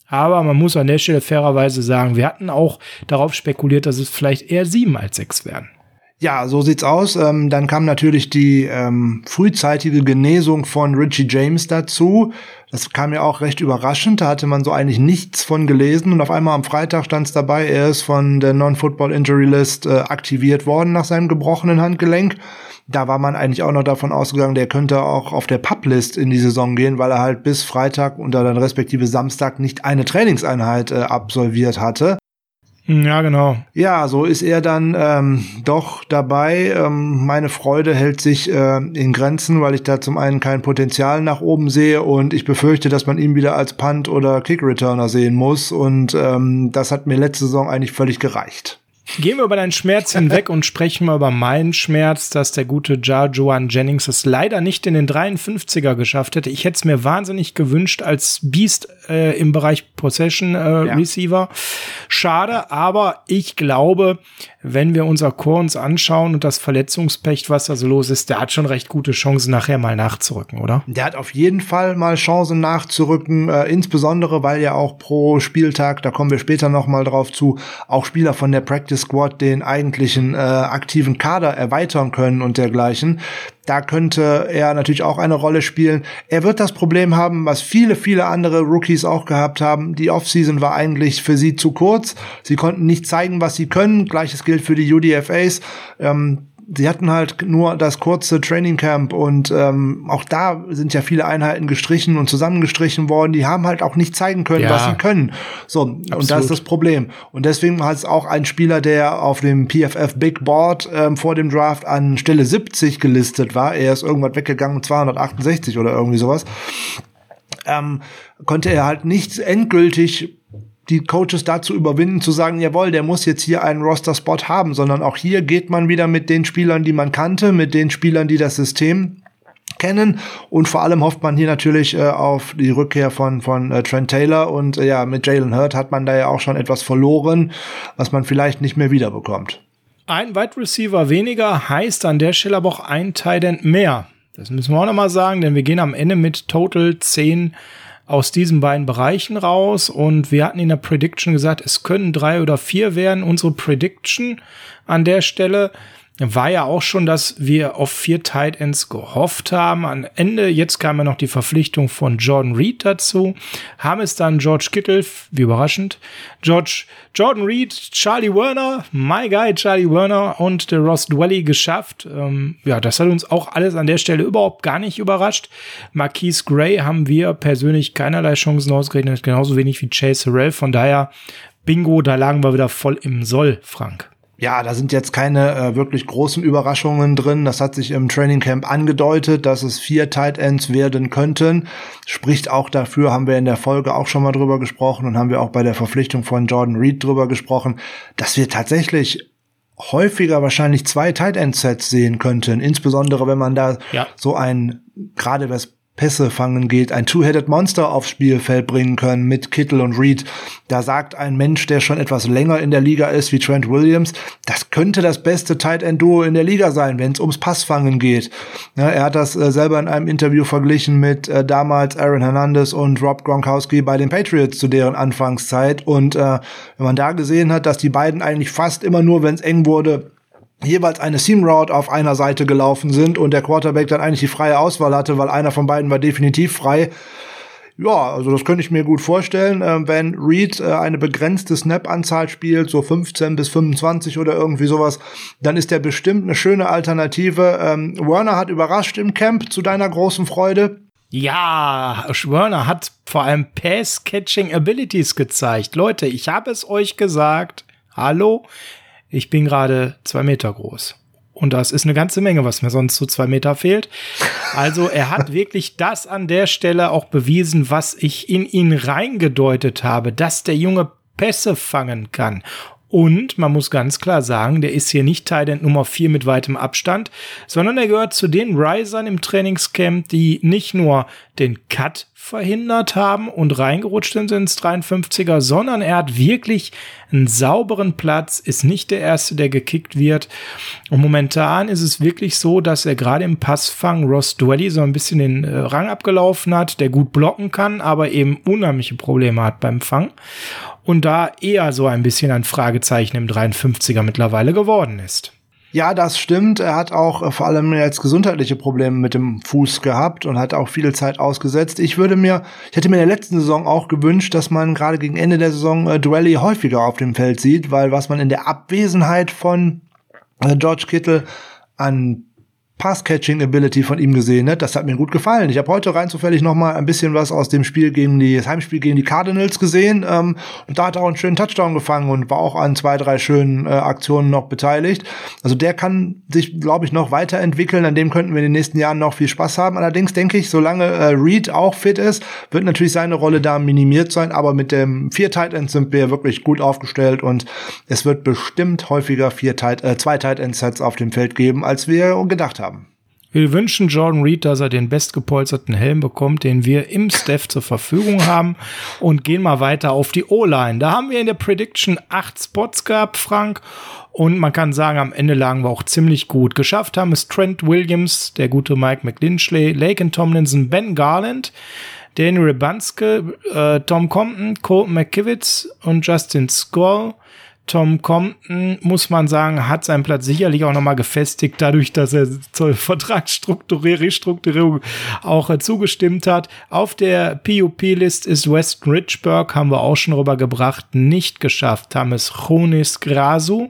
Aber man muss an der Stelle fairerweise sagen, wir hatten auch darauf spekuliert, dass es vielleicht eher sieben als sechs werden. Ja, so sieht's aus. Ähm, dann kam natürlich die ähm, frühzeitige Genesung von Richie James dazu. Das kam ja auch recht überraschend. Da hatte man so eigentlich nichts von gelesen. Und auf einmal am Freitag stand es dabei, er ist von der Non-Football Injury List äh, aktiviert worden nach seinem gebrochenen Handgelenk. Da war man eigentlich auch noch davon ausgegangen, der könnte auch auf der Pub-List in die Saison gehen, weil er halt bis Freitag und dann respektive Samstag nicht eine Trainingseinheit äh, absolviert hatte. Ja, genau. Ja, so ist er dann ähm, doch dabei. Ähm, meine Freude hält sich äh, in Grenzen, weil ich da zum einen kein Potenzial nach oben sehe und ich befürchte, dass man ihn wieder als Punt- oder Kick-Returner sehen muss. Und ähm, das hat mir letzte Saison eigentlich völlig gereicht. Gehen wir über deinen Schmerz hinweg und sprechen mal über meinen Schmerz, dass der gute Jar Joan Jennings es leider nicht in den 53er geschafft hätte. Ich hätte es mir wahnsinnig gewünscht als Beast äh, im Bereich Possession äh, ja. Receiver. Schade, aber ich glaube, wenn wir unser Core uns anschauen und das Verletzungspech, was da so los ist, der hat schon recht gute Chancen, nachher mal nachzurücken, oder? Der hat auf jeden Fall mal Chancen nachzurücken, äh, insbesondere weil ja auch pro Spieltag, da kommen wir später noch mal drauf zu, auch Spieler von der Practice Squad den eigentlichen äh, aktiven Kader erweitern können und dergleichen. Da könnte er natürlich auch eine Rolle spielen. Er wird das Problem haben, was viele, viele andere Rookies auch gehabt haben. Die Offseason war eigentlich für sie zu kurz. Sie konnten nicht zeigen, was sie können. Gleiches gilt für die UDFAs. Ähm, sie hatten halt nur das kurze Training Camp und ähm, auch da sind ja viele Einheiten gestrichen und zusammengestrichen worden. Die haben halt auch nicht zeigen können, ja. was sie können. So, Absolut. und das ist das Problem. Und deswegen hat es auch ein Spieler, der auf dem PFF Big Board ähm, vor dem Draft an Stelle 70 gelistet war. Er ist irgendwas weggegangen, 268 oder irgendwie sowas. Ähm, konnte er halt nicht endgültig die Coaches dazu überwinden, zu sagen, jawohl, der muss jetzt hier einen Roster-Spot haben, sondern auch hier geht man wieder mit den Spielern, die man kannte, mit den Spielern, die das System kennen. Und vor allem hofft man hier natürlich äh, auf die Rückkehr von, von äh, Trent Taylor. Und äh, ja, mit Jalen Hurt hat man da ja auch schon etwas verloren, was man vielleicht nicht mehr wiederbekommt. Ein Wide Receiver weniger heißt an der Stelle aber auch ein Tight End mehr. Das müssen wir auch nochmal sagen, denn wir gehen am Ende mit Total 10 aus diesen beiden Bereichen raus und wir hatten in der Prediction gesagt, es können drei oder vier werden. Unsere Prediction an der Stelle war ja auch schon, dass wir auf vier Tight Ends gehofft haben. Am Ende, jetzt kam ja noch die Verpflichtung von Jordan Reed dazu, haben es dann George Kittle, wie überraschend, George, Jordan Reed, Charlie Werner, my guy Charlie Werner und der Ross Dwelly geschafft. Ähm, ja, das hat uns auch alles an der Stelle überhaupt gar nicht überrascht. Marquise Gray haben wir persönlich keinerlei Chancen ausgerechnet, genauso wenig wie Chase Harrell. Von daher, Bingo, da lagen wir wieder voll im Soll, Frank. Ja, da sind jetzt keine äh, wirklich großen Überraschungen drin. Das hat sich im Training Camp angedeutet, dass es vier Tight Ends werden könnten. Spricht auch dafür, haben wir in der Folge auch schon mal drüber gesprochen und haben wir auch bei der Verpflichtung von Jordan Reed drüber gesprochen, dass wir tatsächlich häufiger wahrscheinlich zwei Tight End Sets sehen könnten. Insbesondere wenn man da ja. so ein, gerade was Pässe fangen geht, ein Two-Headed Monster aufs Spielfeld bringen können mit Kittel und Reed. Da sagt ein Mensch, der schon etwas länger in der Liga ist, wie Trent Williams, das könnte das beste Tight End Duo in der Liga sein, wenn es ums Passfangen geht. Ja, er hat das äh, selber in einem Interview verglichen mit äh, damals Aaron Hernandez und Rob Gronkowski bei den Patriots zu deren Anfangszeit. Und äh, wenn man da gesehen hat, dass die beiden eigentlich fast immer nur, wenn es eng wurde, jeweils eine Seam Route auf einer Seite gelaufen sind und der Quarterback dann eigentlich die freie Auswahl hatte, weil einer von beiden war definitiv frei. Ja, also das könnte ich mir gut vorstellen, äh, wenn Reed äh, eine begrenzte Snap-Anzahl spielt, so 15 bis 25 oder irgendwie sowas, dann ist der bestimmt eine schöne Alternative. Ähm, Werner hat überrascht im Camp zu deiner großen Freude. Ja, Werner hat vor allem Pass-Catching-Abilities gezeigt. Leute, ich habe es euch gesagt. Hallo? Ich bin gerade zwei Meter groß. Und das ist eine ganze Menge, was mir sonst zu zwei Meter fehlt. Also er hat wirklich das an der Stelle auch bewiesen, was ich in ihn reingedeutet habe, dass der Junge Pässe fangen kann. Und man muss ganz klar sagen, der ist hier nicht Teil Nummer 4 mit weitem Abstand, sondern er gehört zu den Risern im Trainingscamp, die nicht nur den Cut verhindert haben und reingerutscht sind ins 53er, sondern er hat wirklich einen sauberen Platz, ist nicht der Erste, der gekickt wird. Und momentan ist es wirklich so, dass er gerade im Passfang Ross Dwelly so ein bisschen den äh, Rang abgelaufen hat, der gut blocken kann, aber eben unheimliche Probleme hat beim Fang. Und da eher so ein bisschen ein Fragezeichen im 53er mittlerweile geworden ist. Ja, das stimmt. Er hat auch äh, vor allem jetzt gesundheitliche Probleme mit dem Fuß gehabt und hat auch viel Zeit ausgesetzt. Ich würde mir, ich hätte mir in der letzten Saison auch gewünscht, dass man gerade gegen Ende der Saison äh, Duelli häufiger auf dem Feld sieht, weil was man in der Abwesenheit von äh, George Kittle an Pass-Catching-Ability von ihm gesehen. Ne? Das hat mir gut gefallen. Ich habe heute rein zufällig noch mal ein bisschen was aus dem Spiel gegen die, das Heimspiel gegen die Cardinals gesehen. Ähm, und da hat er auch einen schönen Touchdown gefangen und war auch an zwei, drei schönen äh, Aktionen noch beteiligt. Also der kann sich, glaube ich, noch weiterentwickeln. An dem könnten wir in den nächsten Jahren noch viel Spaß haben. Allerdings denke ich, solange äh, Reed auch fit ist, wird natürlich seine Rolle da minimiert sein. Aber mit dem vier Tight Ends sind wir wirklich gut aufgestellt und es wird bestimmt häufiger vier Tight, äh, zwei Tight End Sets auf dem Feld geben, als wir gedacht haben. Wir wünschen Jordan Reed, dass er den bestgepolsterten Helm bekommt, den wir im Staff zur Verfügung haben und gehen mal weiter auf die O-Line. Da haben wir in der Prediction acht Spots gehabt, Frank. Und man kann sagen, am Ende lagen wir auch ziemlich gut. Geschafft haben es Trent Williams, der gute Mike McLinchley, Laken Tomlinson, Ben Garland, Daniel Rebanske, äh, Tom Compton, Colton McKivitz und Justin Skoll. Tom Compton, muss man sagen, hat seinen Platz sicherlich auch nochmal gefestigt, dadurch, dass er zur Vertragsrestrukturierung auch äh, zugestimmt hat. Auf der PUP-List ist Weston Richburg, haben wir auch schon rübergebracht, nicht geschafft. Thomas Chonis Grasu.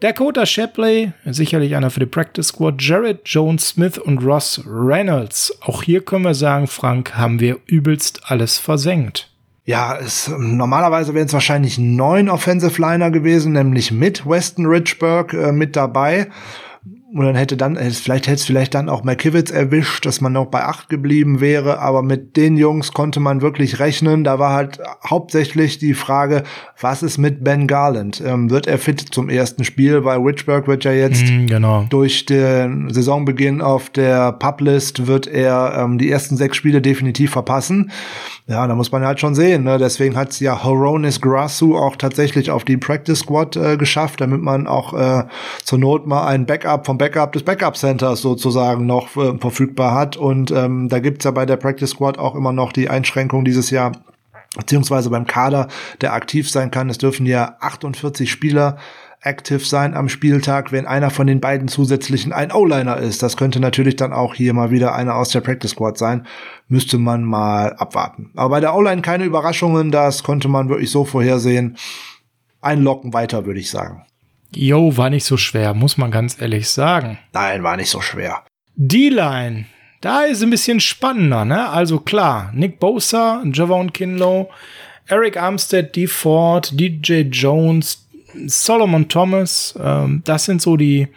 Dakota Shapley, sicherlich einer für die Practice Squad, Jared Jones Smith und Ross Reynolds. Auch hier können wir sagen, Frank, haben wir übelst alles versenkt. Ja, es, normalerweise wären es wahrscheinlich neun Offensive Liner gewesen, nämlich mit Weston Richburg äh, mit dabei. Und dann hätte dann, vielleicht hätte es vielleicht dann auch Markiewicz erwischt, dass man noch bei acht geblieben wäre, aber mit den Jungs konnte man wirklich rechnen. Da war halt hauptsächlich die Frage, was ist mit Ben Garland? Ähm, wird er fit zum ersten Spiel? Weil Richburg wird ja jetzt mm, genau. durch den Saisonbeginn auf der Publist wird er ähm, die ersten sechs Spiele definitiv verpassen. Ja, da muss man halt schon sehen. Ne? Deswegen hat es ja Horonis Grassu auch tatsächlich auf die Practice Squad äh, geschafft, damit man auch äh, zur Not mal ein Backup vom Backup des Backup Centers sozusagen noch äh, verfügbar hat. Und ähm, da gibt's ja bei der Practice Squad auch immer noch die Einschränkung dieses Jahr, beziehungsweise beim Kader, der aktiv sein kann. Es dürfen ja 48 Spieler active sein am Spieltag, wenn einer von den beiden zusätzlichen ein O-Liner ist. Das könnte natürlich dann auch hier mal wieder einer aus der Practice Squad sein. Müsste man mal abwarten. Aber bei der O-Line keine Überraschungen, das konnte man wirklich so vorhersehen. Einlocken weiter, würde ich sagen. Jo, war nicht so schwer, muss man ganz ehrlich sagen. Nein, war nicht so schwer. D-Line, da ist ein bisschen spannender, ne? Also klar, Nick Bosa, Javon Kinlow, Eric Armstead, D. Ford, DJ Jones, Solomon Thomas, ähm, das sind so die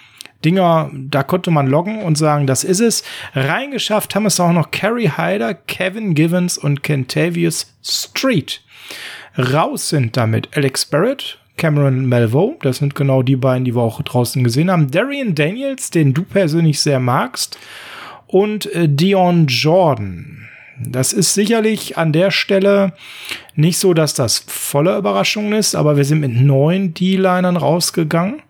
Dinger, da konnte man loggen und sagen, das ist es. Reingeschafft haben es auch noch Kerry Hyder, Kevin Givens und Kentavious Street. Raus sind damit Alex Barrett, Cameron Melvo, das sind genau die beiden, die wir auch draußen gesehen haben. Darian Daniels, den du persönlich sehr magst. Und äh, Dion Jordan. Das ist sicherlich an der Stelle nicht so, dass das volle Überraschung ist, aber wir sind mit neun D-Linern rausgegangen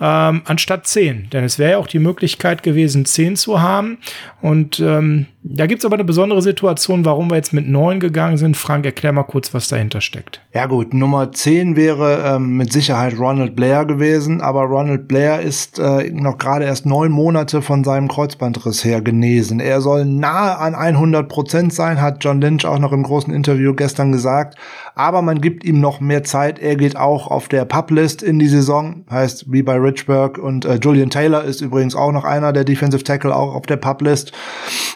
ähm, anstatt 10. Denn es wäre ja auch die Möglichkeit gewesen, 10 zu haben. Und ähm, da gibt's aber eine besondere Situation, warum wir jetzt mit 9 gegangen sind. Frank, erklär mal kurz, was dahinter steckt. Ja gut, Nummer 10 wäre ähm, mit Sicherheit Ronald Blair gewesen, aber Ronald Blair ist äh, noch gerade erst neun Monate von seinem Kreuzbandriss her genesen. Er soll nahe an 100 Prozent sein, hat John Lynch auch noch im großen Interview gestern gesagt. Aber man gibt ihm noch mehr Zeit. Er geht auch auf der Publist in die Saison, heißt wie bei Richburg und äh, Julian Taylor ist übrigens auch noch einer der Defensive Tackle auch auf der Publist,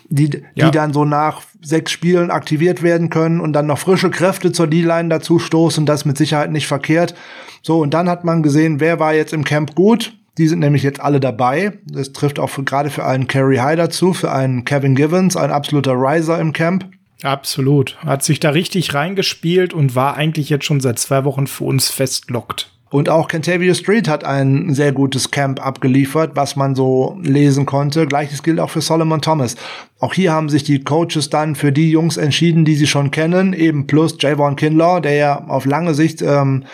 die, die ja. dann so nach sechs Spielen aktiviert werden können und dann noch frische Kräfte zur D-Line dazu stoßen, das mit Sicherheit nicht verkehrt. So, und dann hat man gesehen, wer war jetzt im Camp gut. Die sind nämlich jetzt alle dabei. Das trifft auch gerade für einen Kerry Hyder zu, für einen Kevin Givens, ein absoluter Riser im Camp. Absolut. Hat sich da richtig reingespielt und war eigentlich jetzt schon seit zwei Wochen für uns festlockt. Und auch Cantavio Street hat ein sehr gutes Camp abgeliefert, was man so lesen konnte. Gleiches gilt auch für Solomon Thomas. Auch hier haben sich die Coaches dann für die Jungs entschieden, die sie schon kennen, eben plus Javon Kinlaw, der ja auf lange Sicht ähm,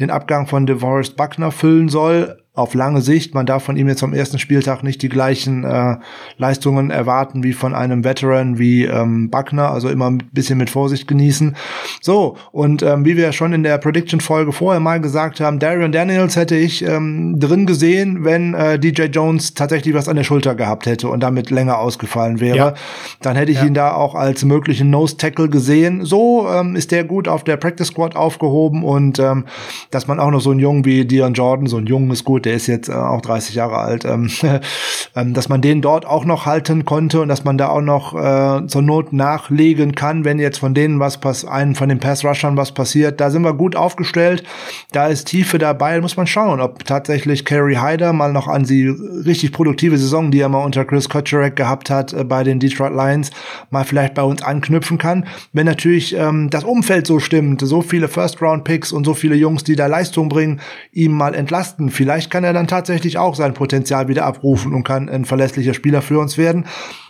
den Abgang von DeVorest Buckner füllen soll auf lange Sicht. Man darf von ihm jetzt am ersten Spieltag nicht die gleichen äh, Leistungen erwarten wie von einem Veteran wie ähm, Buckner, also immer ein bisschen mit Vorsicht genießen. So, und ähm, wie wir schon in der Prediction-Folge vorher mal gesagt haben, Darian Daniels hätte ich ähm, drin gesehen, wenn äh, DJ Jones tatsächlich was an der Schulter gehabt hätte und damit länger ausgefallen wäre. Ja. Dann hätte ich ja. ihn da auch als möglichen Nose-Tackle gesehen. So ähm, ist der gut auf der Practice Squad aufgehoben und ähm, dass man auch noch so einen Jungen wie Dion Jordan, so ein Jungen ist gut, der ist jetzt äh, auch 30 Jahre alt, ähm, ähm, dass man den dort auch noch halten konnte und dass man da auch noch äh, zur Not nachlegen kann, wenn jetzt von denen was pass einen von den Pass-Rushern was passiert. Da sind wir gut aufgestellt. Da ist Tiefe dabei. Da muss man schauen, ob tatsächlich Kerry Hyder mal noch an die richtig produktive Saison, die er mal unter Chris Kotcherek gehabt hat äh, bei den Detroit Lions, mal vielleicht bei uns anknüpfen kann. Wenn natürlich ähm, das Umfeld so stimmt, so viele First-Round-Picks und so viele Jungs, die da Leistung bringen, ihm mal entlasten. Vielleicht kann er dann tatsächlich auch sein Potenzial wieder abrufen und kann ein verlässlicher Spieler für uns werden.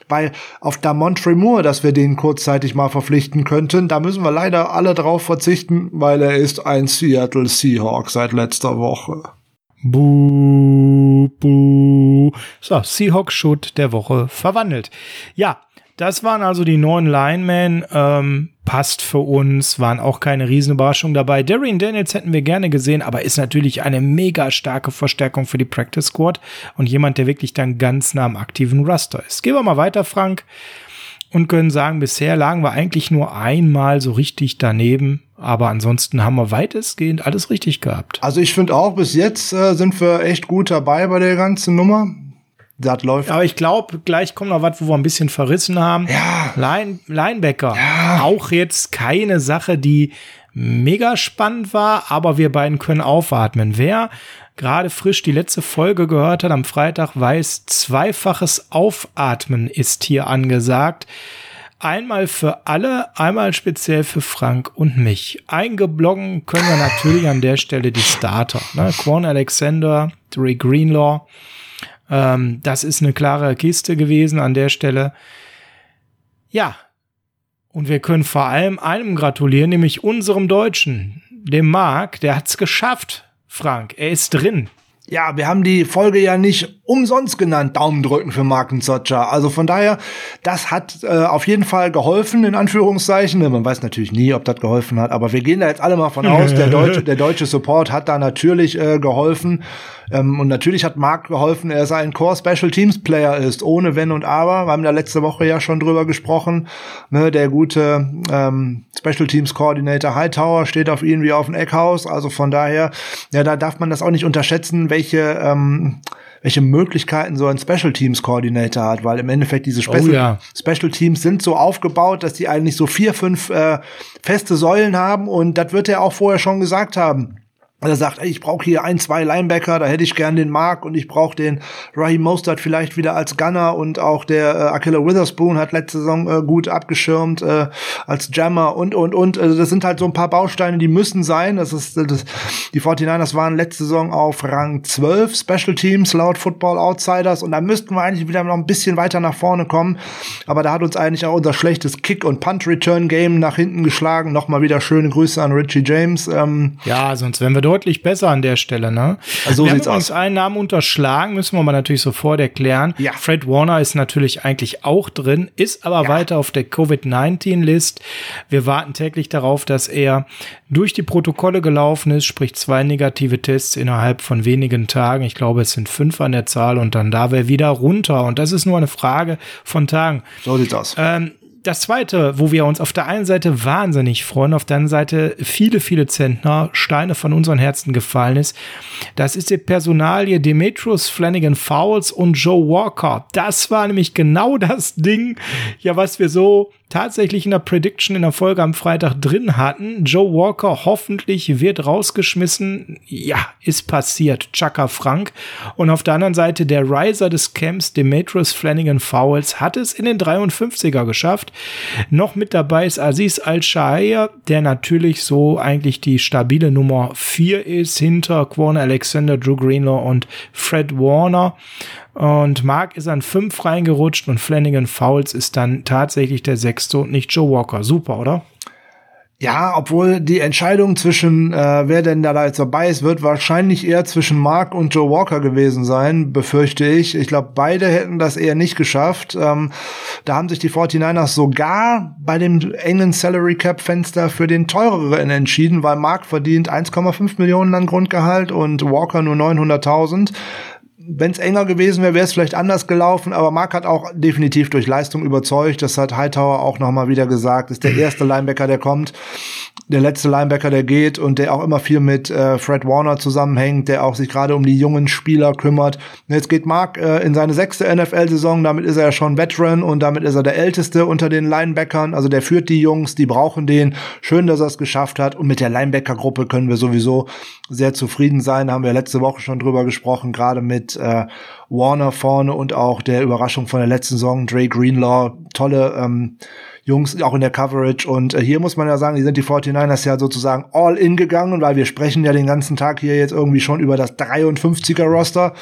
Weil auf Damont Moore, dass wir den kurzzeitig mal verpflichten könnten, da müssen wir leider alle drauf verzichten, weil er ist ein Seattle Seahawk seit letzter Woche. Buh, buh. So, Seahawk-Schutt der Woche verwandelt. Ja, das waren also die neuen Linemen. Ähm, passt für uns, waren auch keine Riesenüberraschung dabei. Darian Daniels hätten wir gerne gesehen, aber ist natürlich eine mega starke Verstärkung für die Practice Squad und jemand, der wirklich dann ganz nah am aktiven Raster ist. Gehen wir mal weiter, Frank, und können sagen, bisher lagen wir eigentlich nur einmal so richtig daneben. Aber ansonsten haben wir weitestgehend alles richtig gehabt. Also ich finde auch, bis jetzt äh, sind wir echt gut dabei bei der ganzen Nummer Das läuft. Aber ich glaube, gleich kommt noch was, wo wir ein bisschen verrissen haben. Ja. Line, Linebacker. Ja. Auch jetzt keine Sache, die mega spannend war, aber wir beiden können aufatmen. Wer gerade frisch die letzte Folge gehört hat am Freitag, weiß, zweifaches Aufatmen ist hier angesagt. Einmal für alle, einmal speziell für Frank und mich. Eingebloggen können wir natürlich an der Stelle die Starter. Ne? Quan Alexander, Dre Greenlaw. Ähm, das ist eine klare Kiste gewesen an der Stelle. Ja. Und wir können vor allem einem gratulieren, nämlich unserem Deutschen, dem Marc. Der hat's geschafft, Frank. Er ist drin. Ja, wir haben die Folge ja nicht umsonst genannt, Daumen drücken für Marken. Also von daher, das hat äh, auf jeden Fall geholfen, in Anführungszeichen. Man weiß natürlich nie, ob das geholfen hat, aber wir gehen da jetzt alle mal von aus, der deutsche, der deutsche Support hat da natürlich äh, geholfen. Ähm, und natürlich hat Mark geholfen, er ist ein Core Special Teams Player ist, ohne Wenn und Aber. Wir haben da letzte Woche ja schon drüber gesprochen. Ne, der gute ähm, Special Teams Coordinator Hightower steht auf ihn wie auf ein Eckhaus. Also von daher, ja, da darf man das auch nicht unterschätzen, welche ähm, welche Möglichkeiten so ein Special Teams Coordinator hat, weil im Endeffekt diese Special, Oh ja. Special Teams sind so aufgebaut, dass die eigentlich so vier, fünf äh, feste Säulen haben und das wird er auch vorher schon gesagt haben. Er sagt, ey, ich brauche hier ein, zwei Linebacker, da hätte ich gern den Mark und ich brauche den Raheem Mostert vielleicht wieder als Gunner und auch der äh, Akilla Witherspoon hat letzte Saison äh, gut abgeschirmt äh, als Jammer und und und. Also das sind halt so ein paar Bausteine, die müssen sein. Das ist das, die 49ers waren letzte Saison auf Rang 12 Special Teams laut Football Outsiders und da müssten wir eigentlich wieder noch ein bisschen weiter nach vorne kommen. Aber da hat uns eigentlich auch unser schlechtes Kick- und Punt-Return-Game nach hinten geschlagen. Nochmal wieder schöne Grüße an Richie James. Ähm, Ja, sonst wären wir deutlich besser an der Stelle, ne? Also so wir haben übrigens aus. einen Namen unterschlagen, müssen wir mal natürlich sofort erklären. Ja. Fred Warner ist natürlich eigentlich auch drin, ist aber weiter auf der Covid-19-List. Wir warten täglich darauf, dass er durch die Protokolle gelaufen ist, sprich zwei negative Tests innerhalb von wenigen Tagen. Ich glaube, es sind fünf an der Zahl und dann da wäre wieder runter. Und das ist nur eine Frage von Tagen. so sieht's aus. Ähm, das zweite, wo wir uns auf der einen Seite wahnsinnig freuen, auf der anderen Seite viele, viele Zentner, Steine von unseren Herzen gefallen ist, das ist die Personalie Demetrius Flanagan Fowles und Joe Walker. Das war nämlich genau das Ding, ja, was wir so tatsächlich in der Prediction in der Folge am Freitag drin hatten. Joe Walker hoffentlich wird rausgeschmissen. Ja, ist passiert. Chaka Frank. Und auf der anderen Seite der Riser des Camps, Demetrius Flanagan Fowles, hat es in den 53er geschafft. Noch mit dabei ist Aziz Al-Shahir, der natürlich so eigentlich die stabile Nummer 4 ist, hinter Quan Alexander, Drew Greenlaw und Fred Warner. Und Mark ist an 5 reingerutscht und Flanagan Fowles ist dann tatsächlich der sechste und nicht Joe Walker. Super, oder? Ja, obwohl die Entscheidung zwischen, äh, wer denn da jetzt dabei ist, wird wahrscheinlich eher zwischen Mark und Joe Walker gewesen sein, befürchte ich. Ich glaube, beide hätten das eher nicht geschafft. Ähm, da haben sich die 49ers sogar bei dem engen Salary Cap Fenster für den teureren entschieden, weil Mark verdient 1,5 Millionen an Grundgehalt und Walker nur 900.000 wenn es enger gewesen wäre, wäre es vielleicht anders gelaufen, aber Mark hat auch definitiv durch Leistung überzeugt. Das hat Hightower auch nochmal wieder gesagt. Ist der erste Linebacker, der kommt, der letzte Linebacker, der geht und der auch immer viel mit äh, Fred Warner zusammenhängt, der auch sich gerade um die jungen Spieler kümmert. Und jetzt geht Mark äh, in seine sechste NFL-Saison, damit ist er ja schon Veteran und damit ist er der Älteste unter den Linebackern. Also der führt die Jungs, die brauchen den. Schön, dass er es geschafft hat. Und mit der Linebacker-Gruppe können wir sowieso sehr zufrieden sein. Haben wir letzte Woche schon drüber gesprochen, gerade mit äh, Warner vorne und auch der Überraschung von der letzten Saison, Dre Greenlaw, tolle ähm, Jungs, auch in der Coverage. Und äh, hier muss man ja sagen, die sind die 49ers ja sozusagen all in gegangen, weil wir sprechen ja den ganzen Tag hier jetzt irgendwie schon über das 53er Roster.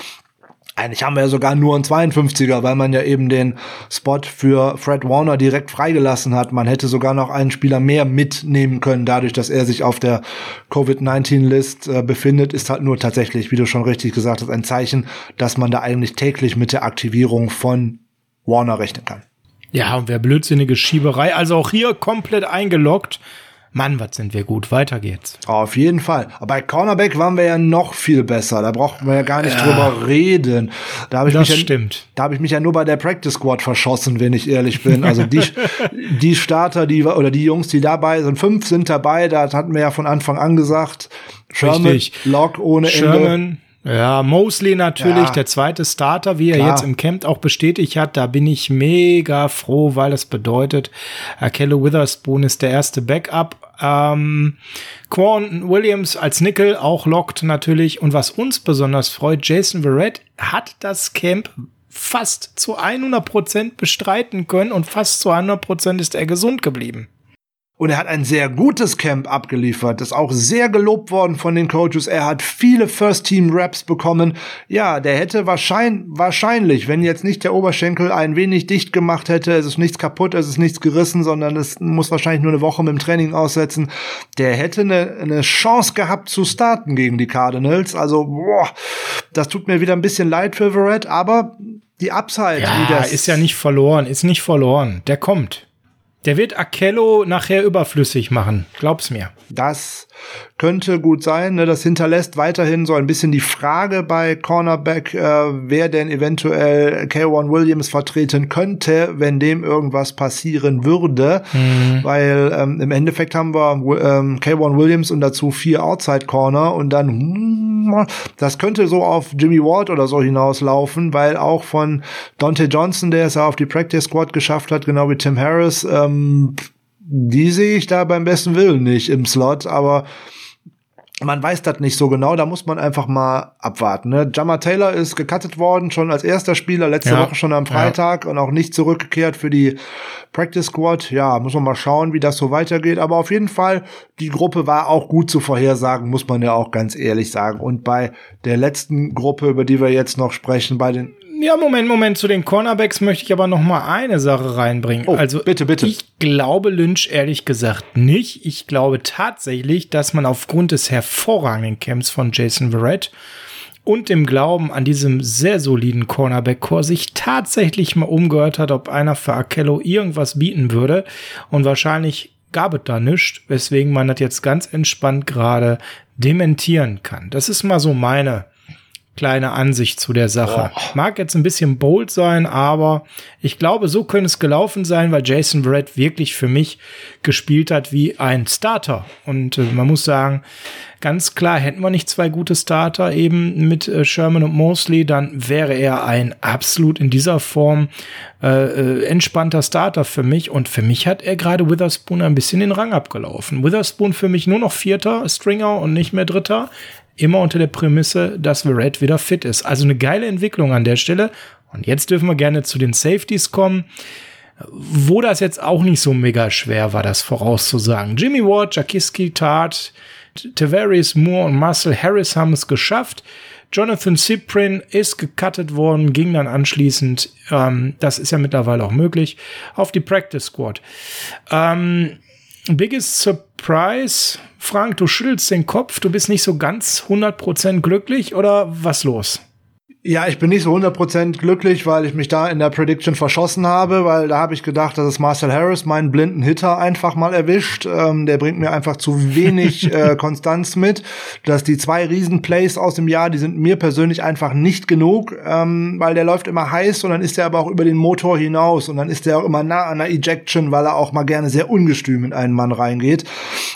Eigentlich haben wir ja sogar nur einen 52er, weil man ja eben den Spot für Fred Warner direkt freigelassen hat. Man hätte sogar noch einen Spieler mehr mitnehmen können, dadurch, dass er sich auf der Covid-19-List äh, befindet, ist halt nur tatsächlich, wie du schon richtig gesagt hast, ein Zeichen, dass man da eigentlich täglich mit der Aktivierung von Warner rechnen kann. Ja, und wer blödsinnige Schieberei. Also auch hier komplett eingeloggt. Mann, was sind wir gut. Weiter geht's. Auf jeden Fall. Aber bei Cornerback waren wir ja noch viel besser. Da brauchten wir ja gar nicht drüber reden. Da habe ich Das mich ja, stimmt. Da habe ich mich ja nur bei der Practice Squad verschossen, wenn ich ehrlich bin. Also die, die Starter, die oder die Jungs, die dabei sind, fünf sind dabei. Da hatten wir ja von Anfang an gesagt. Sherman, Richtig. Lock ohne Ende. Ja, Mosley natürlich, Ja. der zweite Starter, wie er Klar. jetzt im Camp auch bestätigt hat. Da bin ich mega froh, weil das bedeutet, Akello Witherspoon ist der erste Backup. Ähm, Quan Williams als Nickel auch lockt natürlich. Und was uns besonders freut, Jason Verrett hat das Camp fast zu 100% bestreiten können und fast zu 100% ist er gesund geblieben. Und er hat ein sehr gutes Camp abgeliefert. Das ist auch sehr gelobt worden von den Coaches. Er hat viele First-Team-Raps bekommen. Ja, der hätte wahrscheinlich, wahrscheinlich, wenn jetzt nicht der Oberschenkel ein wenig dicht gemacht hätte, es ist nichts kaputt, es ist nichts gerissen, sondern es muss wahrscheinlich nur eine Woche mit dem Training aussetzen. Der hätte eine, eine Chance gehabt zu starten gegen die Cardinals. Also, boah, das tut mir wieder ein bisschen leid für Verrett, aber die Upside, Ja, das ist ja nicht verloren, ist nicht verloren. Der kommt. Der wird Akello nachher überflüssig machen. Glaub's mir. Das könnte gut sein. Ne? Das hinterlässt weiterhin so ein bisschen die Frage bei Cornerback, äh, wer denn eventuell K1 Williams vertreten könnte, wenn dem irgendwas passieren würde. Weil ähm, im Endeffekt haben wir ähm, K1 Williams und dazu vier Outside Corner und dann hm, das könnte so auf Jimmy Ward oder so hinauslaufen, weil auch von Dante Johnson, der es ja auf die Practice Squad geschafft hat, genau wie Tim Harris, ähm, die sehe ich da beim besten Willen nicht im Slot, aber man weiß das nicht so genau, da muss man einfach mal abwarten. Ne? Jammer Taylor ist gecuttet worden, schon als erster Spieler, letzte Ja. Woche schon am Freitag und auch nicht zurückgekehrt für die Practice Squad. Ja, muss man mal schauen, wie das so weitergeht. Aber auf jeden Fall, die Gruppe war auch gut zu vorhersagen, muss man ja auch ganz ehrlich sagen. Und bei der letzten Gruppe, über die wir jetzt noch sprechen, bei den Ja, Moment, Moment. Zu den Cornerbacks möchte ich aber noch mal eine Sache reinbringen. Oh, also bitte, bitte. Ich glaube Lynch ehrlich gesagt nicht. Ich glaube tatsächlich, dass man aufgrund des hervorragenden Camps von Jason Verrett und dem Glauben an diesem sehr soliden Cornerback-Core sich tatsächlich mal umgehört hat, ob einer für Akello irgendwas bieten würde. Und wahrscheinlich gab es da nichts, weswegen man das jetzt ganz entspannt gerade dementieren kann. Das ist mal so meine kleine Ansicht zu der Sache. Mag jetzt ein bisschen bold sein, aber ich glaube, so könnte es gelaufen sein, weil Jason Verrett wirklich für mich gespielt hat wie ein Starter. Und äh, man muss sagen, ganz klar, hätten wir nicht zwei gute Starter eben mit äh, Sherman und Mosley, dann wäre er ein absolut in dieser Form äh, äh, entspannter Starter für mich. Und für mich hat er gerade Witherspoon ein bisschen den Rang abgelaufen. Witherspoon für mich nur noch vierter Stringer und nicht mehr dritter immer unter der Prämisse, dass Verrett wieder fit ist. Also eine geile Entwicklung an der Stelle. Und jetzt dürfen wir gerne zu den Safeties kommen, wo das jetzt auch nicht so mega schwer war, das vorauszusagen. Jimmy Ward, Jakiski, Tart, Tavares Moore und Marcel Harris haben es geschafft. Jonathan Cyprin ist gecuttet worden, ging dann anschließend, ähm, das ist ja mittlerweile auch möglich, auf die Practice Squad. Ähm, Biggest Surprise, Frank, du schüttelst den Kopf, du bist nicht so ganz 100% glücklich oder was los? Ja, ich bin nicht so 100% glücklich, weil ich mich da in der Prediction verschossen habe, weil da habe ich gedacht, dass es Marcel Harris, meinen blinden Hitter, einfach mal erwischt. Ähm, der bringt mir einfach zu wenig äh, Konstanz mit. Dass die zwei Riesenplays aus dem Jahr, die sind mir persönlich einfach nicht genug, ähm, weil der läuft immer heiß und dann ist er aber auch über den Motor hinaus und dann ist er auch immer nah an der Ejection, weil er auch mal gerne sehr ungestüm in einen Mann reingeht.